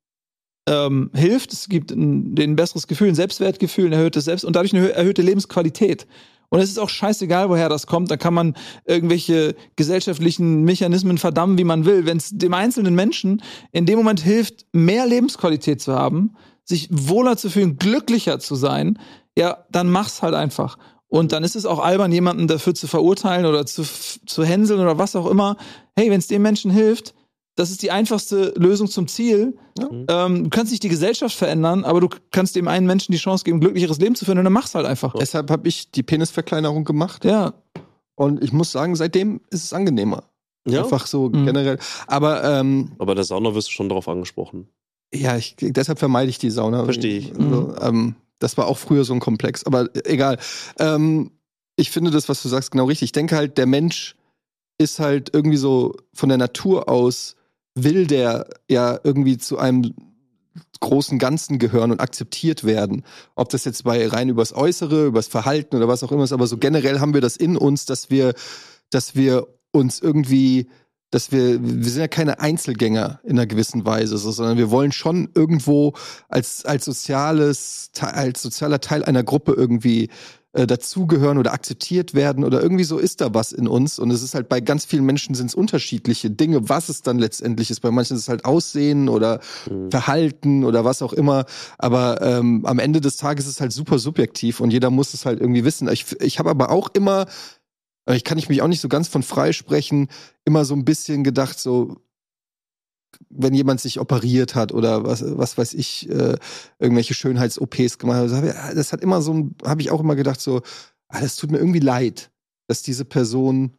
ähm, hilft. Es gibt ein, ein besseres Gefühl, ein Selbstwertgefühl, ein erhöhtes Selbst und dadurch eine hö- erhöhte Lebensqualität. Und es ist auch scheißegal, woher das kommt. Da kann man irgendwelche gesellschaftlichen Mechanismen verdammen, wie man will. Wenn es dem einzelnen Menschen in dem Moment hilft, mehr Lebensqualität zu haben, sich wohler zu fühlen, glücklicher zu sein, ja, dann mach's halt einfach. Und dann ist es auch albern, jemanden dafür zu verurteilen oder zu, zu hänseln oder was auch immer. Hey, wenn es dem Menschen hilft, das ist die einfachste Lösung zum Ziel. Ähm, du kannst nicht die Gesellschaft verändern, aber du kannst dem einen Menschen die Chance geben, ein glücklicheres Leben zu führen und dann mach's halt einfach. Deshalb habe ich die Penisverkleinerung gemacht. Ja, Und ich muss sagen, seitdem ist es angenehmer. Ja, Einfach so Mhm. generell. Aber ähm, aber der Sauna wirst du schon darauf angesprochen. ja, ich, deshalb vermeide ich die Sauna. Verstehe ich. Also, ähm, das war auch früher so ein Komplex, aber egal. Ähm, ich finde das, was du sagst, genau richtig. Ich denke halt, der Mensch ist halt irgendwie so von der Natur aus, will der ja irgendwie zu einem großen Ganzen gehören und akzeptiert werden. Ob das jetzt bei rein übers Äußere, übers Verhalten oder was auch immer ist, aber so generell haben wir das in uns, dass wir, dass wir uns irgendwie, dass wir, wir sind ja keine Einzelgänger in einer gewissen Weise, so, sondern wir wollen schon irgendwo als, als soziales, als sozialer Teil einer Gruppe irgendwie äh, dazugehören oder akzeptiert werden oder irgendwie so ist da was in uns und es ist halt bei ganz vielen Menschen sind es unterschiedliche Dinge, was es dann letztendlich ist. Bei manchen ist es halt Aussehen oder Mhm. Verhalten oder was auch immer. Aber ähm, am Ende des Tages ist es halt super subjektiv und jeder muss es halt irgendwie wissen. Ich, ich habe aber auch immer, ich kann ich mich auch nicht so ganz von freisprechen, immer so ein bisschen gedacht, so wenn jemand sich operiert hat oder was, was weiß ich, äh, irgendwelche Schönheits-OPs gemacht hat, das hab ich- das hat immer so, ein- habe ich auch immer gedacht, so, ah, das tut mir irgendwie leid, dass diese Person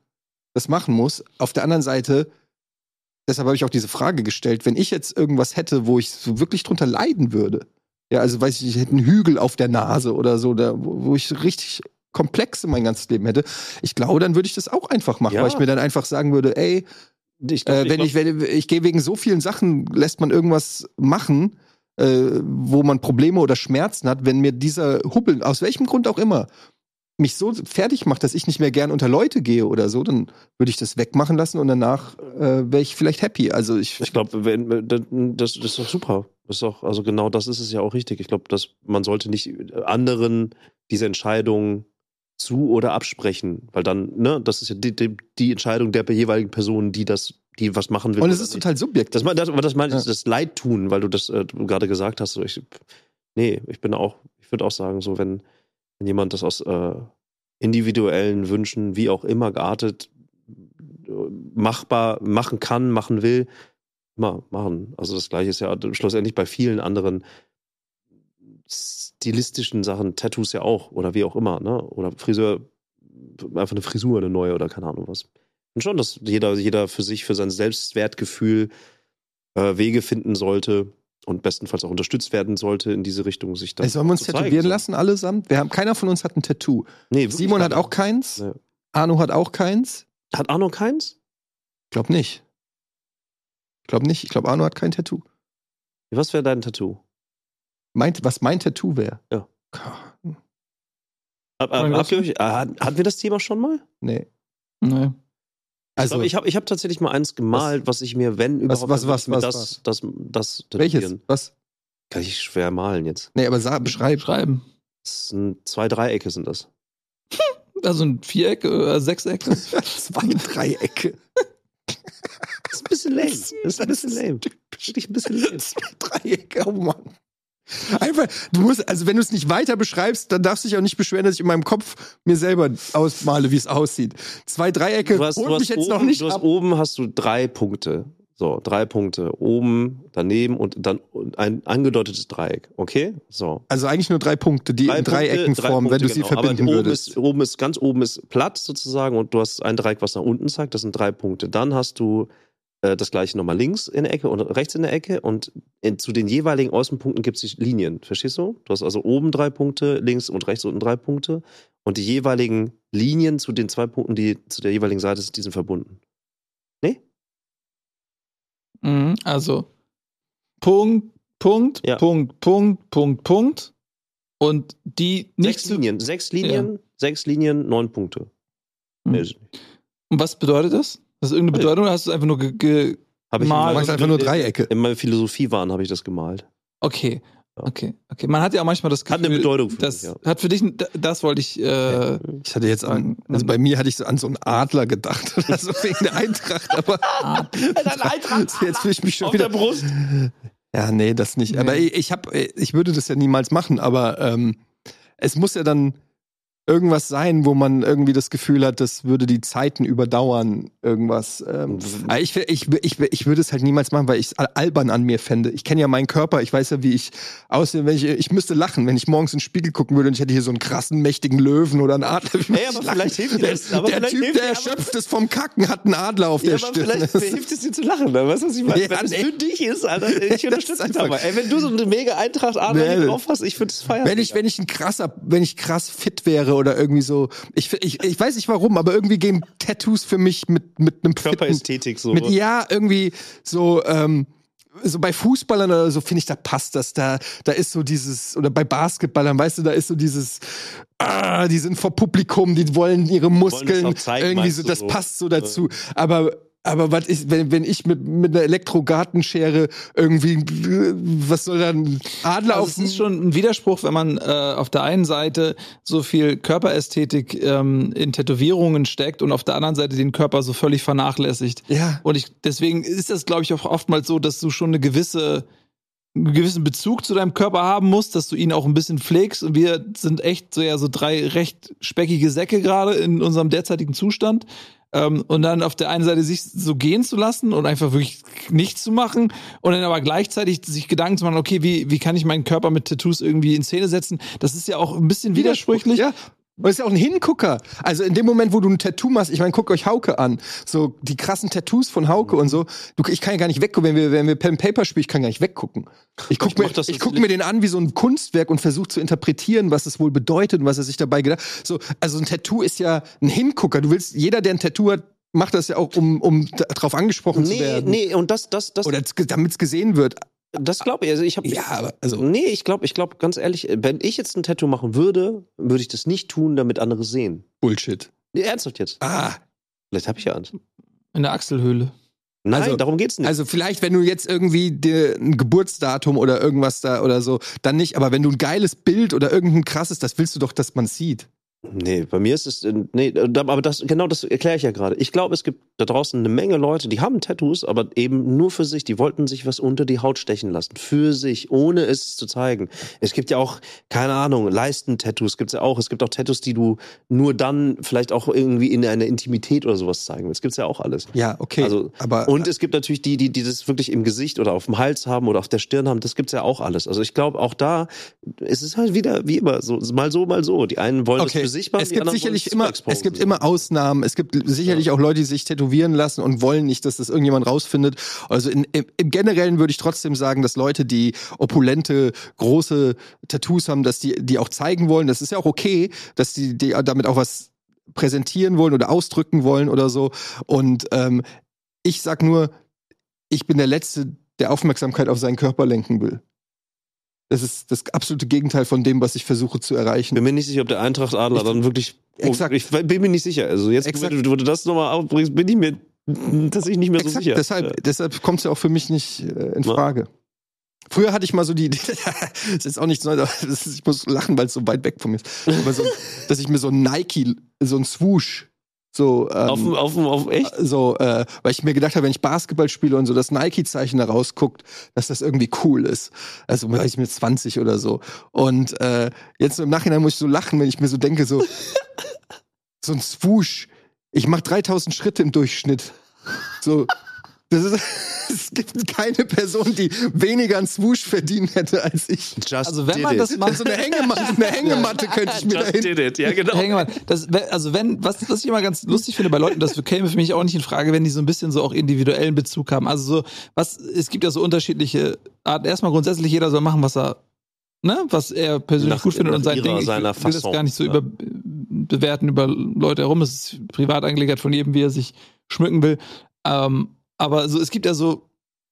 das machen muss. Auf der anderen Seite, deshalb habe ich auch diese Frage gestellt, wenn ich jetzt irgendwas hätte, wo ich so wirklich drunter leiden würde, ja, also weiß ich, ich hätte einen Hügel auf der Nase oder so, da, wo wo ich richtig Komplexe mein ganzes Leben hätte, ich glaube, dann würde ich das auch einfach machen, Ja. weil ich mir dann einfach sagen würde, ey, Ich glaub, äh, wenn ich, wenn, ich gehe wegen so vielen Sachen, lässt man irgendwas machen, äh, wo man Probleme oder Schmerzen hat, wenn mir dieser Hubbel, aus welchem Grund auch immer, mich so fertig macht, dass ich nicht mehr gern unter Leute gehe oder so, dann würde ich das wegmachen lassen und danach äh, wäre ich vielleicht happy. Also ich, Ich glaube, wenn das, das ist doch super. Das ist doch, also genau das ist es ja auch richtig. Ich glaube, dass man sollte nicht anderen diese Entscheidung zu oder absprechen, weil dann, ne, das ist ja die, die, die Entscheidung der jeweiligen Person, die das, die was machen will. und es ist total subjektiv. Das, das, das meine ich, Ja. das Leid tun, weil du das äh, gerade gesagt hast. So, ich, nee, ich bin auch, ich würde auch sagen, so wenn, wenn jemand das aus äh, individuellen Wünschen, wie auch immer geartet, machbar machen kann, machen will, mal machen. Also das gleiche ist ja schlussendlich bei vielen anderen stilistischen Sachen, Tattoos ja auch, oder wie auch immer, ne? Oder Friseur, einfach eine Frisur, eine neue oder keine Ahnung was. Und schon, dass jeder, jeder für sich, für sein Selbstwertgefühl äh, Wege finden sollte und bestenfalls auch unterstützt werden sollte, in diese Richtung sich dann. Ey, sollen wir uns tätowieren lassen, allesamt? Wir haben, keiner von uns hat ein Tattoo. Nee, Simon hat auch keins. Nee. Arno hat auch keins. Hat Arno keins? Glaub nicht. Ich glaube nicht. Ich glaube, Arno hat kein Tattoo. Was wäre dein Tattoo? Meint, was mein Tattoo wäre? Ja. Ka- Ab, Mein ab, Gott. abgehört- äh, hatten wir das Thema schon mal? Nee. Nee. Also, Also, ich habe ich hab tatsächlich mal eins gemalt, was, ich mir, wenn Was- überhaupt, was- was- ich was- das, was? das, das, das welches? Was? Kann ich schwer malen jetzt. Nee, aber sag, beschreib. Schreiben. Das sind zwei Dreiecke sind das. Also ein Viereck, äh, Sechseck. Zwei Dreiecke. Das ist ein bisschen lame. Das ist ein bisschen lame. Wirklich ein bisschen lame. Zwei Dreiecke, oh Mann. Einfach, du musst, also wenn du es nicht weiter beschreibst, dann darfst du dich auch nicht beschweren, dass ich in meinem Kopf mir selber ausmale, wie es aussieht. Zwei Dreiecke, Du hast, du hast mich jetzt oben, noch nicht du hast ab. oben hast du drei Punkte. So, drei Punkte. Oben, daneben und dann ein angedeutetes Dreieck. Okay? So. Also eigentlich nur drei Punkte, die in Dreiecken drei formen, wenn du Punkte, sie genau. verbinden Aber oben würdest. Ist, oben ist, ganz oben ist platt sozusagen und du hast ein Dreieck, was nach unten zeigt. Das sind drei Punkte. Dann hast du das gleiche nochmal links in der Ecke und rechts in der Ecke und in, zu den jeweiligen Außenpunkten gibt es Linien. Verstehst du? Du hast also oben drei Punkte, links und rechts unten drei Punkte und die jeweiligen Linien zu den zwei Punkten, die zu der jeweiligen Seite sind, die sind verbunden. Mhm, also Punkt, Punkt, Ja. Punkt, Punkt, Punkt, Punkt. Und die nicht Sechs. Linien, sechs Linien, sechs Linien, neun Punkte. Mhm. Nee, Und was bedeutet das? Hast du irgendeine. Bedeutung oder hast du es einfach nur ge, ge Hab ich Mal- in Du machst meiner- einfach nur Dreiecke. In meiner Philosophiewahn habe ich das gemalt. Okay. Ja. Okay, okay. Man hat ja auch manchmal das Gefühl, Hat eine Bedeutung für das mich, ja. hat für dich, das wollte ich, äh, Ich hatte jetzt an, also bei mir hatte ich so an so einen Adler gedacht oder so wegen der Eintracht, aber jetzt fühle ich mich schon Auf wieder. der Brust. Ja, nee, das nicht. Nee. Aber ich, ich hab, ich würde das ja niemals machen, aber ähm, es muss ja dann, irgendwas sein, wo man irgendwie das Gefühl hat, das würde die Zeiten überdauern, irgendwas. Ähm, aber ich, ich, ich, ich würde es halt niemals machen, weil ich es albern an mir fände. Ich kenne ja meinen Körper, ich weiß ja, wie ich aussehe. Wenn ich, ich müsste lachen, wenn ich morgens in den Spiegel gucken würde und ich hätte hier so einen krassen, mächtigen Löwen oder einen Adler. Wie Ey, aber vielleicht hilft dir der, das. Aber der Typ, der aber- erschöpft ist vom Kacken, hat einen Adler auf Ja, der aber Stirn. vielleicht hilft es dir zu lachen, ne? weißt du, was ich meine? Ja, wenn es für dich ist, Alter, ich unterstütze dich dabei. Ey, wenn du so eine mega Eintracht Adler Nee. hier drauf hast, ich finde es feiern. Wenn ich, wenn ich ein krasser, wenn ich krass fit wäre oder irgendwie so, ich, ich, ich weiß nicht warum, aber irgendwie gehen Tattoos für mich mit, mit einem Körperästhetik so. mit, ja, irgendwie so, ähm, so bei Fußballern oder so finde ich, da passt das. Da, da ist so dieses, oder bei Basketballern, weißt du, da ist so dieses, ah, die sind vor Publikum, die wollen ihre Muskeln auch zeigen, irgendwie so, das so? passt so dazu. Aber aber was ist, wenn, wenn ich mit, mit einer Elektrogartenschere irgendwie, was soll dann Adler Also auf es ist schon ein Widerspruch, wenn man äh, auf der einen Seite so viel Körperästhetik ähm, in Tätowierungen steckt und auf der anderen Seite den Körper so völlig vernachlässigt. Ja. Und ich, deswegen ist das, glaube ich, auch oftmals so, dass du schon eine gewisse, einen gewissen Bezug zu deinem Körper haben musst, dass du ihn auch ein bisschen pflegst. Und wir sind echt so ja so drei recht speckige Säcke gerade in unserem derzeitigen Zustand. Ähm, und dann auf der einen Seite sich so gehen zu lassen und einfach wirklich nichts zu machen und dann aber gleichzeitig sich Gedanken zu machen, okay, wie, wie kann ich meinen Körper mit Tattoos irgendwie in Szene setzen? Das ist ja auch ein bisschen widersprüchlich. Ja. Und es ist ja auch ein Hingucker. Also in dem Moment, wo du ein Tattoo machst, ich meine, guckt euch Hauke an. So die krassen Tattoos von Hauke und so. Du, ich kann ja gar nicht weggucken, wenn wir, wenn wir Pen Paper spielen, ich kann gar nicht weggucken. Ich guck Ich mir, das ich guck mir den an wie so ein Kunstwerk und versuche zu interpretieren, was es wohl bedeutet und was er sich dabei gedacht. So, also ein Tattoo ist ja ein Hingucker. Du willst, jeder, der ein Tattoo hat, macht das ja auch, um, um d- drauf angesprochen zu Nee, werden. nee, und das, das, das, Oder damit es gesehen wird. Das glaube ich. Also ich habe Ja, aber also. Nee, ich glaube, ich glaube, ganz ehrlich, wenn ich jetzt ein Tattoo machen würde, würde ich das nicht tun, damit andere sehen. Bullshit. Nee, ernsthaft jetzt. Ah. Vielleicht habe ich ja Angst. In der Achselhöhle. Nein, Also- darum geht's nicht. Also vielleicht, wenn du jetzt irgendwie dir ein Geburtsdatum oder irgendwas da oder so, dann nicht. Aber wenn du ein geiles Bild oder irgendein krasses, das willst du doch, dass man sieht. Nee, bei mir ist es, äh, nee, da- aber das, genau das erkläre ich ja gerade. Ich glaube, es gibt da draußen eine Menge Leute, die haben Tattoos, aber eben nur für sich. Die wollten sich was unter die Haut stechen lassen. Für sich, ohne es zu zeigen. Es gibt ja auch, keine Ahnung, Leisten-Tattoos gibt's ja auch. Es gibt auch Tattoos, die du nur dann vielleicht auch irgendwie in einer Intimität oder sowas zeigen willst. Gibt's ja auch alles. Ja, okay. Also, aber Und es gibt natürlich die, die, die das wirklich im Gesicht oder auf dem Hals haben oder auf der Stirn haben. Das gibt's ja auch alles. Also ich glaube, auch da ist es halt wieder wie immer so, mal so, mal so. Die einen wollen das für sich machen, es gibt sicherlich immer, es gibt immer Ausnahmen. Es gibt sicherlich auch Leute, die sich tätowieren lassen und wollen nicht, dass das irgendjemand rausfindet. Also in, im, im Generellen würde ich trotzdem sagen, dass Leute, die opulente, große Tattoos haben, dass die die auch zeigen wollen. Das ist ja auch okay, dass die, die damit auch was präsentieren wollen oder ausdrücken wollen oder so. Und ähm, ich sag nur, ich bin der Letzte, der Aufmerksamkeit auf seinen Körper lenken will. Das ist das absolute Gegenteil von dem, was ich versuche zu erreichen. bin mir nicht sicher, ob der Eintracht Adler Ich- dann wirklich. Exakt. Ich bin mir nicht sicher. Also jetzt, Exakt. wenn du, das nochmal aufbringst, bin ich mir tatsächlich nicht mehr so Exakt, sicher. deshalb, Ja. deshalb kommt es ja auch für mich nicht äh, in Ja. Frage. Früher hatte ich mal so die Idee, das ist jetzt auch nichts Neues, ich muss lachen, weil es so weit weg von mir ist. Aber so, dass ich mir so ein Nike, so ein Swoosh, so, ähm, Auf, auf, auf echt? so, äh, weil ich mir gedacht habe, wenn ich Basketball spiele und so das Nike-Zeichen da rausguckt, dass das irgendwie cool ist. Also war ich mit 20 oder so. Und äh, jetzt im Nachhinein muss ich so lachen, wenn ich mir so denke, so, so ein Swoosh. Ich mache 3000 Schritte im Durchschnitt. So, ist, es gibt keine Person, die weniger an Swoosh verdient hätte als ich. Just Also wenn did man it. das mal So eine Hängematte, eine Hängematte könnte ich mir Just dahin. did it. Ja, genau. Hänge mal. Das, also wenn, was, was ich immer ganz lustig finde bei Leuten, das käme für mich auch nicht in Frage, wenn die so ein bisschen so auch individuellen Bezug haben. Also so, was, es gibt ja so unterschiedliche Arten. Erstmal grundsätzlich jeder soll machen, was er, ne, was er persönlich Nach- gut findet und sein ihrer, Ding. Ich seiner will das Fasson, gar nicht so ja. über, bewerten über Leute herum. Es ist Privatangelegenheit von jedem, wie er sich schmücken will. Ähm, aber so, es gibt ja so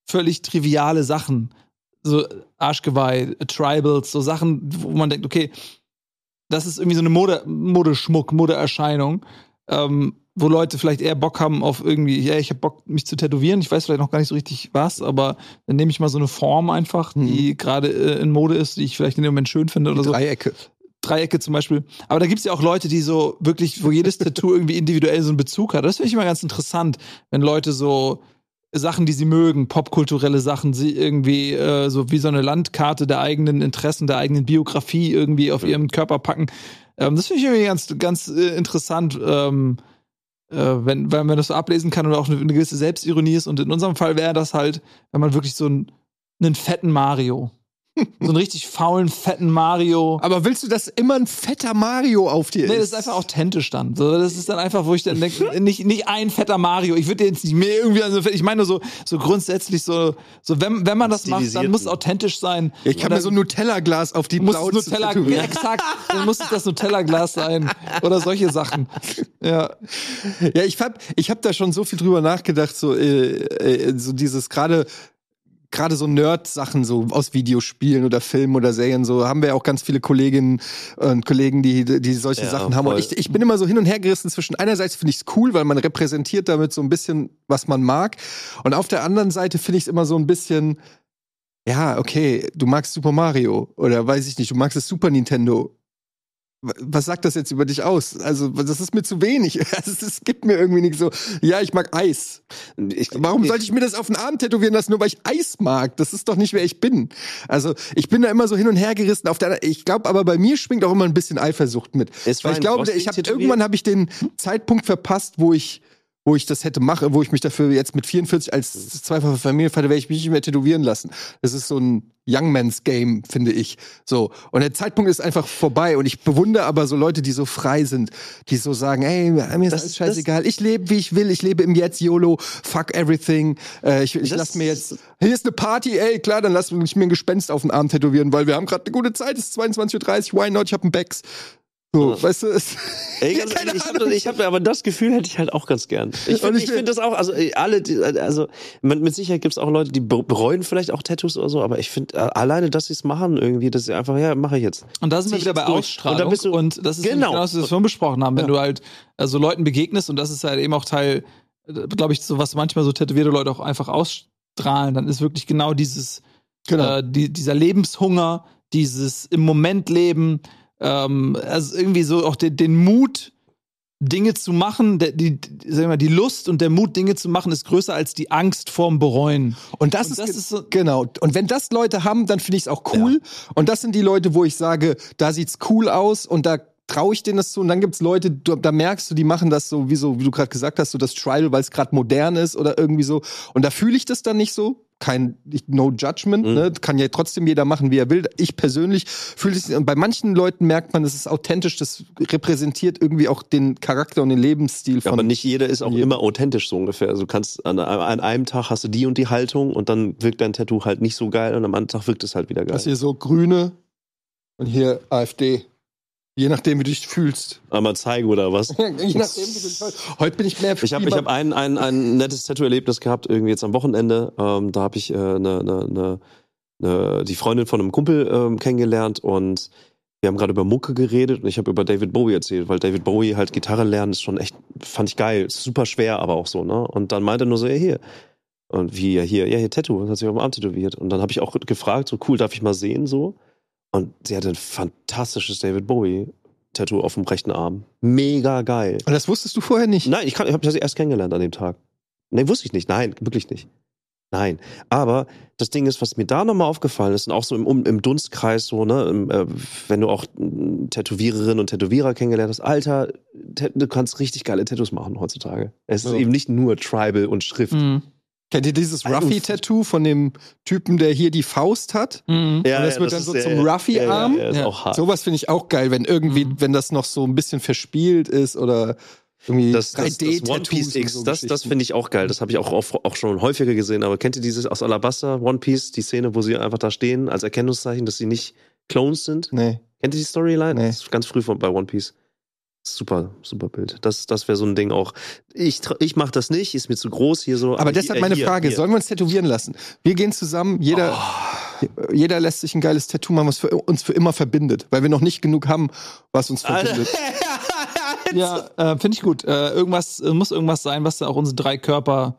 völlig triviale Sachen. So Arschgeweih, Tribals, so Sachen, wo man denkt, okay, das ist irgendwie so eine Mode, Modeschmuck, Modeerscheinung, ähm, wo Leute vielleicht eher Bock haben auf irgendwie, ja, ich habe Bock, mich zu tätowieren. Ich weiß vielleicht noch gar nicht so richtig was, aber dann nehme ich mal so eine Form einfach, die gerade äh, in Mode ist, die ich vielleicht in dem Moment schön finde oder so. Dreiecke. Dreiecke zum Beispiel. Aber da gibt's ja auch Leute, die so wirklich, wo jedes Tattoo irgendwie individuell so einen Bezug hat. Das finde ich immer ganz interessant, wenn Leute so Sachen, die sie mögen, popkulturelle Sachen, sie irgendwie äh, so wie so eine Landkarte der eigenen Interessen, der eigenen Biografie irgendwie auf ihrem Körper packen. Ähm, das finde ich irgendwie ganz, ganz äh, interessant, ähm, äh, wenn, wenn man das so ablesen kann und auch eine, eine gewisse Selbstironie ist. Und in unserem Fall wäre das halt, wenn man wirklich so einen, einen fetten Mario so einen richtig faulen, fetten Mario. Aber willst du, dass immer ein fetter Mario auf dir ist? Nee, das ist einfach authentisch dann. So, das ist dann einfach, wo ich dann denke, nicht, nicht ein fetter Mario. Ich würde jetzt nicht mehr irgendwie an so. Ich meine so, so grundsätzlich so, so wenn, wenn man das macht, dann muss es authentisch sein. Ja, ich kann mir so ein Nutella-Glas auf die muss Blaut Nutella, exakt, dann muss es das Nutella-Glas sein. Oder solche Sachen. Ja. Ja, ich hab, ich hab da schon so viel drüber nachgedacht, so, äh, äh, so dieses gerade gerade so Nerd-Sachen so aus Videospielen oder Filmen oder Serien so haben wir auch ganz viele Kolleginnen und Kollegen, die die solche Ja, Sachen haben. Und ich, ich bin immer so hin und her gerissen zwischen einerseits finde ich es cool, weil man repräsentiert damit so ein bisschen was man mag. Und auf der anderen Seite finde ich es immer so ein bisschen ja, okay, du magst Super Mario oder weiß ich nicht, du magst das Super Nintendo. Was sagt das jetzt über dich aus? Also, das ist mir zu wenig. Also, es gibt mir irgendwie nicht so, ja, ich mag Eis. Ich, Warum sollte ich mir das auf den Arm tätowieren lassen, nur weil ich Eis mag? Das ist doch nicht, wer ich bin. Also, ich bin da immer so hin und her gerissen. Auf der, ich glaube, aber bei mir schwingt auch immer ein bisschen Eifersucht mit. Weil ich glaube, ich hab, irgendwann habe ich den Zeitpunkt verpasst, wo ich wo ich das hätte mache, wo ich mich dafür jetzt mit 44 als zweifacher Familienvater werde ich mich nicht mehr tätowieren lassen. Das ist so ein Young Man's Game, finde ich. So. Und der Zeitpunkt ist einfach vorbei. Und ich bewundere aber so Leute, die so frei sind, die so sagen, ey, mir ist Das- alles scheißegal. Ich lebe, wie ich will. Ich lebe im Jetzt, YOLO, fuck everything. Äh, ich ich lass mir jetzt, hier ist eine Party, ey, klar, dann lass mich mir ein Gespenst auf den Arm tätowieren, weil wir haben gerade eine gute Zeit, es ist 22.30 Uhr, why not, ich hab einen Becks. So, Ja. weißt du, es, Ey, ganz Keine ich Ahnung. habe ich hab, aber das Gefühl hätte ich halt auch ganz gern. Ich Und finde ich find das auch, also alle, also mit, mit Sicherheit gibt es auch Leute, die be- bereuen vielleicht auch Tattoos oder so, aber ich finde alleine, dass sie es machen irgendwie, dass sie einfach, ja, mache ich jetzt. Und da sind wir Zieh wieder ich bei durch. Ausstrahlung. Und du- und das ist Genau. genau, das, was wir vorhin besprochen haben. Wenn Ja. du halt also Leuten begegnest, und das ist halt eben auch Teil, glaube ich, so was manchmal so tätowierte Leute auch einfach ausstrahlen, dann ist wirklich genau dieses, genau. äh, die, dieser Lebenshunger, dieses im Moment leben, ähm, also irgendwie so auch den, den Mut, Dinge zu machen, der, die, sag mal, die Lust und der Mut, Dinge zu machen, ist größer als die Angst vorm Bereuen. Und das, Und ist, das ist so- genau. Und wenn das Leute haben, dann finde ich es auch cool. Und das sind die Leute, wo ich sage, da sieht's cool aus und da traue ich denen das zu. Und dann gibt's Leute, du, da merkst du, die machen das so, wie so, wie du gerade gesagt hast, so das Trial, weil es gerade modern ist oder irgendwie so. Und da fühle ich das dann nicht so. Kein No Judgment, Mhm. ne? Kann ja trotzdem jeder machen, wie er will. Ich persönlich fühle es. Und bei manchen Leuten merkt man, es ist authentisch, das repräsentiert irgendwie auch den Charakter und den Lebensstil Ja, von. aber nicht jeder ist auch jedem. immer authentisch so ungefähr. Also du kannst an, an einem Tag hast du die und die Haltung und dann wirkt dein Tattoo halt nicht so geil und am anderen Tag wirkt es halt wieder geil. Das hier so Grüne und hier AfD. Je nachdem, wie du dich fühlst. Einmal zeigen oder was? Je nachdem, wie du dich Heute bin ich mehr Ich habe ich hab ein, ein, ein nettes Tattoo-Erlebnis gehabt, irgendwie jetzt am Wochenende. Ähm, da habe ich äh, ne, ne, ne, ne, die Freundin von einem Kumpel ähm, kennengelernt und wir haben gerade über Mucke geredet und ich habe über David Bowie erzählt, weil David Bowie halt Gitarre lernen ist schon echt, fand ich geil. Super schwer, aber auch so, ne? Und dann meinte er nur so, ja, hier. Und wie, ja, hier, ja, hier, Tattoo, hat sich auf dem Arm tätowiert. Und dann habe ich auch gefragt, so cool, darf ich mal sehen, so? Und sie hatte ein fantastisches David Bowie-Tattoo auf dem rechten Arm. Mega geil. Und das wusstest du vorher nicht. Nein, ich, kann- ich habe das erst kennengelernt an dem Tag. Nee, wusste ich nicht. Nein, wirklich nicht. Nein. Aber das Ding ist, was mir da nochmal aufgefallen ist, und auch so im, um- im Dunstkreis, so, ne, im, äh, wenn du auch mm, Tätowiererinnen und Tätowierer kennengelernt hast, Alter, du kannst richtig geile Tattoos machen heutzutage. Es ist Ja. eben nicht nur Tribal und Schrift. Mhm. Kennt ihr dieses Ruffy-Tattoo von dem Typen, der hier die Faust hat? Mhm. Ja, Und das wird dann ist so zum Ruffy-Arm? Ja, ja, Ja. Sowas finde ich auch geil, wenn irgendwie, Mhm. wenn das noch so ein bisschen verspielt ist oder irgendwie das, das, das 3D-Tattoos. One Piece X, so das, das finde ich auch geil. Das habe ich auch, auch, auch schon häufiger gesehen. Aber kennt ihr dieses aus Alabaster, One Piece, die Szene, wo sie einfach da stehen als Erkennungszeichen, dass sie nicht Clones sind? Nee. Kennt ihr die Storyline? Nee. Das ist ganz früh von, bei One Piece. Super, super Bild. Das, das wäre so ein Ding auch. Ich, ich mache das nicht, ist mir zu groß hier so. Aber deshalb hier- meine hier, Frage, hier. sollen wir uns tätowieren lassen? Wir gehen zusammen, jeder, Oh. jeder lässt sich ein geiles Tattoo machen, was für, uns für immer verbindet, weil wir noch nicht genug haben, was uns verbindet. Ja, äh, finde ich gut. Äh, irgendwas muss irgendwas sein, was dann auch unsere drei Körper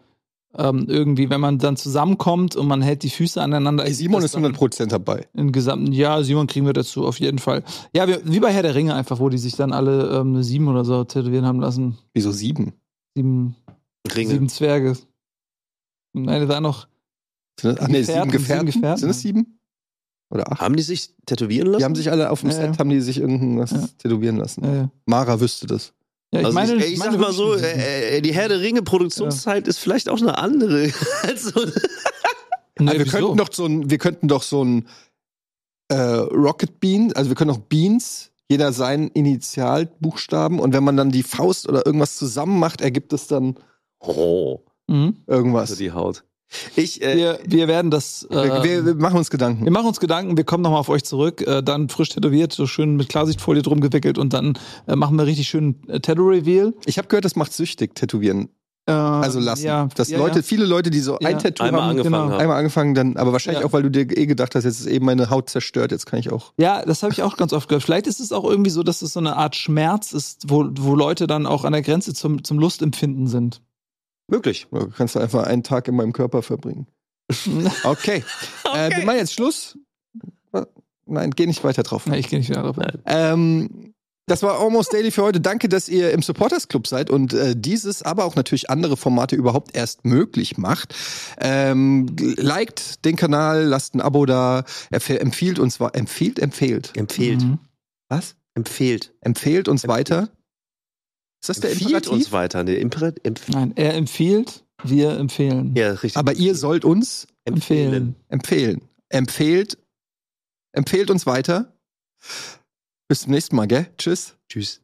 ähm, irgendwie, wenn man dann zusammenkommt und man hält die Füße aneinander. Ey, Simon ist 100% dabei. Im gesamten Ja, Simon kriegen wir dazu auf jeden Fall. Ja, wir, wie bei Herr der Ringe einfach, wo die sich dann alle ähm, eine sieben oder so tätowieren haben lassen. Wieso sieben? Sieben, Ringe. sieben Zwerge. Und eine da noch. Sind das, ach nee, sieben Gefährten, sieben Gefährten? Gefährten, Sind es sieben? Oder acht. Haben die sich tätowieren lassen? Die haben sich alle auf dem Ja, Set ja. haben die sich irgendwas Ja. tätowieren lassen. Mara wüsste das. Ja, ich also meine, ich, ich meine sag mal so, äh, äh, die Herr der Ringe Produktionszeit ist vielleicht auch eine andere. als so Nee, wir könnten doch so ein, wir könnten doch so ein äh, Rocket Bean, also wir können auch Beans, jeder seinen Initialbuchstaben und wenn man dann die Faust oder irgendwas zusammen macht, ergibt es dann oh, Mhm. irgendwas. also die Haut. Ich, äh, Wir, wir werden das. Äh, wir, wir, machen uns Gedanken. Wir machen uns Gedanken, wir kommen nochmal auf euch zurück, äh, dann frisch tätowiert, so schön mit Klarsichtfolie drum gewickelt und dann äh, machen wir richtig schön äh, Tattoo-Reveal. Ich habe gehört, das macht süchtig, tätowieren. Äh, Also lassen. Ja, Dass ja, Leute, ja. viele Leute, die so Ja. ein Tattoo einmal haben, angefangen genau. haben. einmal angefangen, dann, aber wahrscheinlich Ja. auch, weil du dir eh gedacht hast, jetzt ist eben meine Haut zerstört, jetzt kann ich auch. Ja, das habe ich auch ganz oft gehört. Vielleicht ist es auch irgendwie so, dass es so eine Art Schmerz ist, wo, wo Leute dann auch an der Grenze zum, zum Lustempfinden sind. Möglich. Du kannst einfach einen Tag in meinem Körper verbringen. Okay. Äh, wir machen jetzt Schluss. Nein, geh nicht weiter drauf. Na, ich gehe nicht wieder drauf. Ähm, das war Almost Daily für heute. Danke, dass ihr im Supporters Club seid und äh, dieses, aber auch natürlich andere Formate überhaupt erst möglich macht. Ähm, liked den Kanal, lasst ein Abo da, empf- empfiehlt uns empfiehlt, empfiehlt. Empfehlt. Mhm. Was? Empfehlt. Empfehlt uns Empfiehlt. weiter. Ist das der Empfiehlt Imperativ? uns weiter. Nee, Imper Nein, er empfiehlt, wir empfehlen. ja, richtig. Aber ihr sollt uns empfehlen. empfehlen. Empfehlt, empfehlt uns weiter. Bis zum nächsten Mal, gell? Tschüss. Tschüss.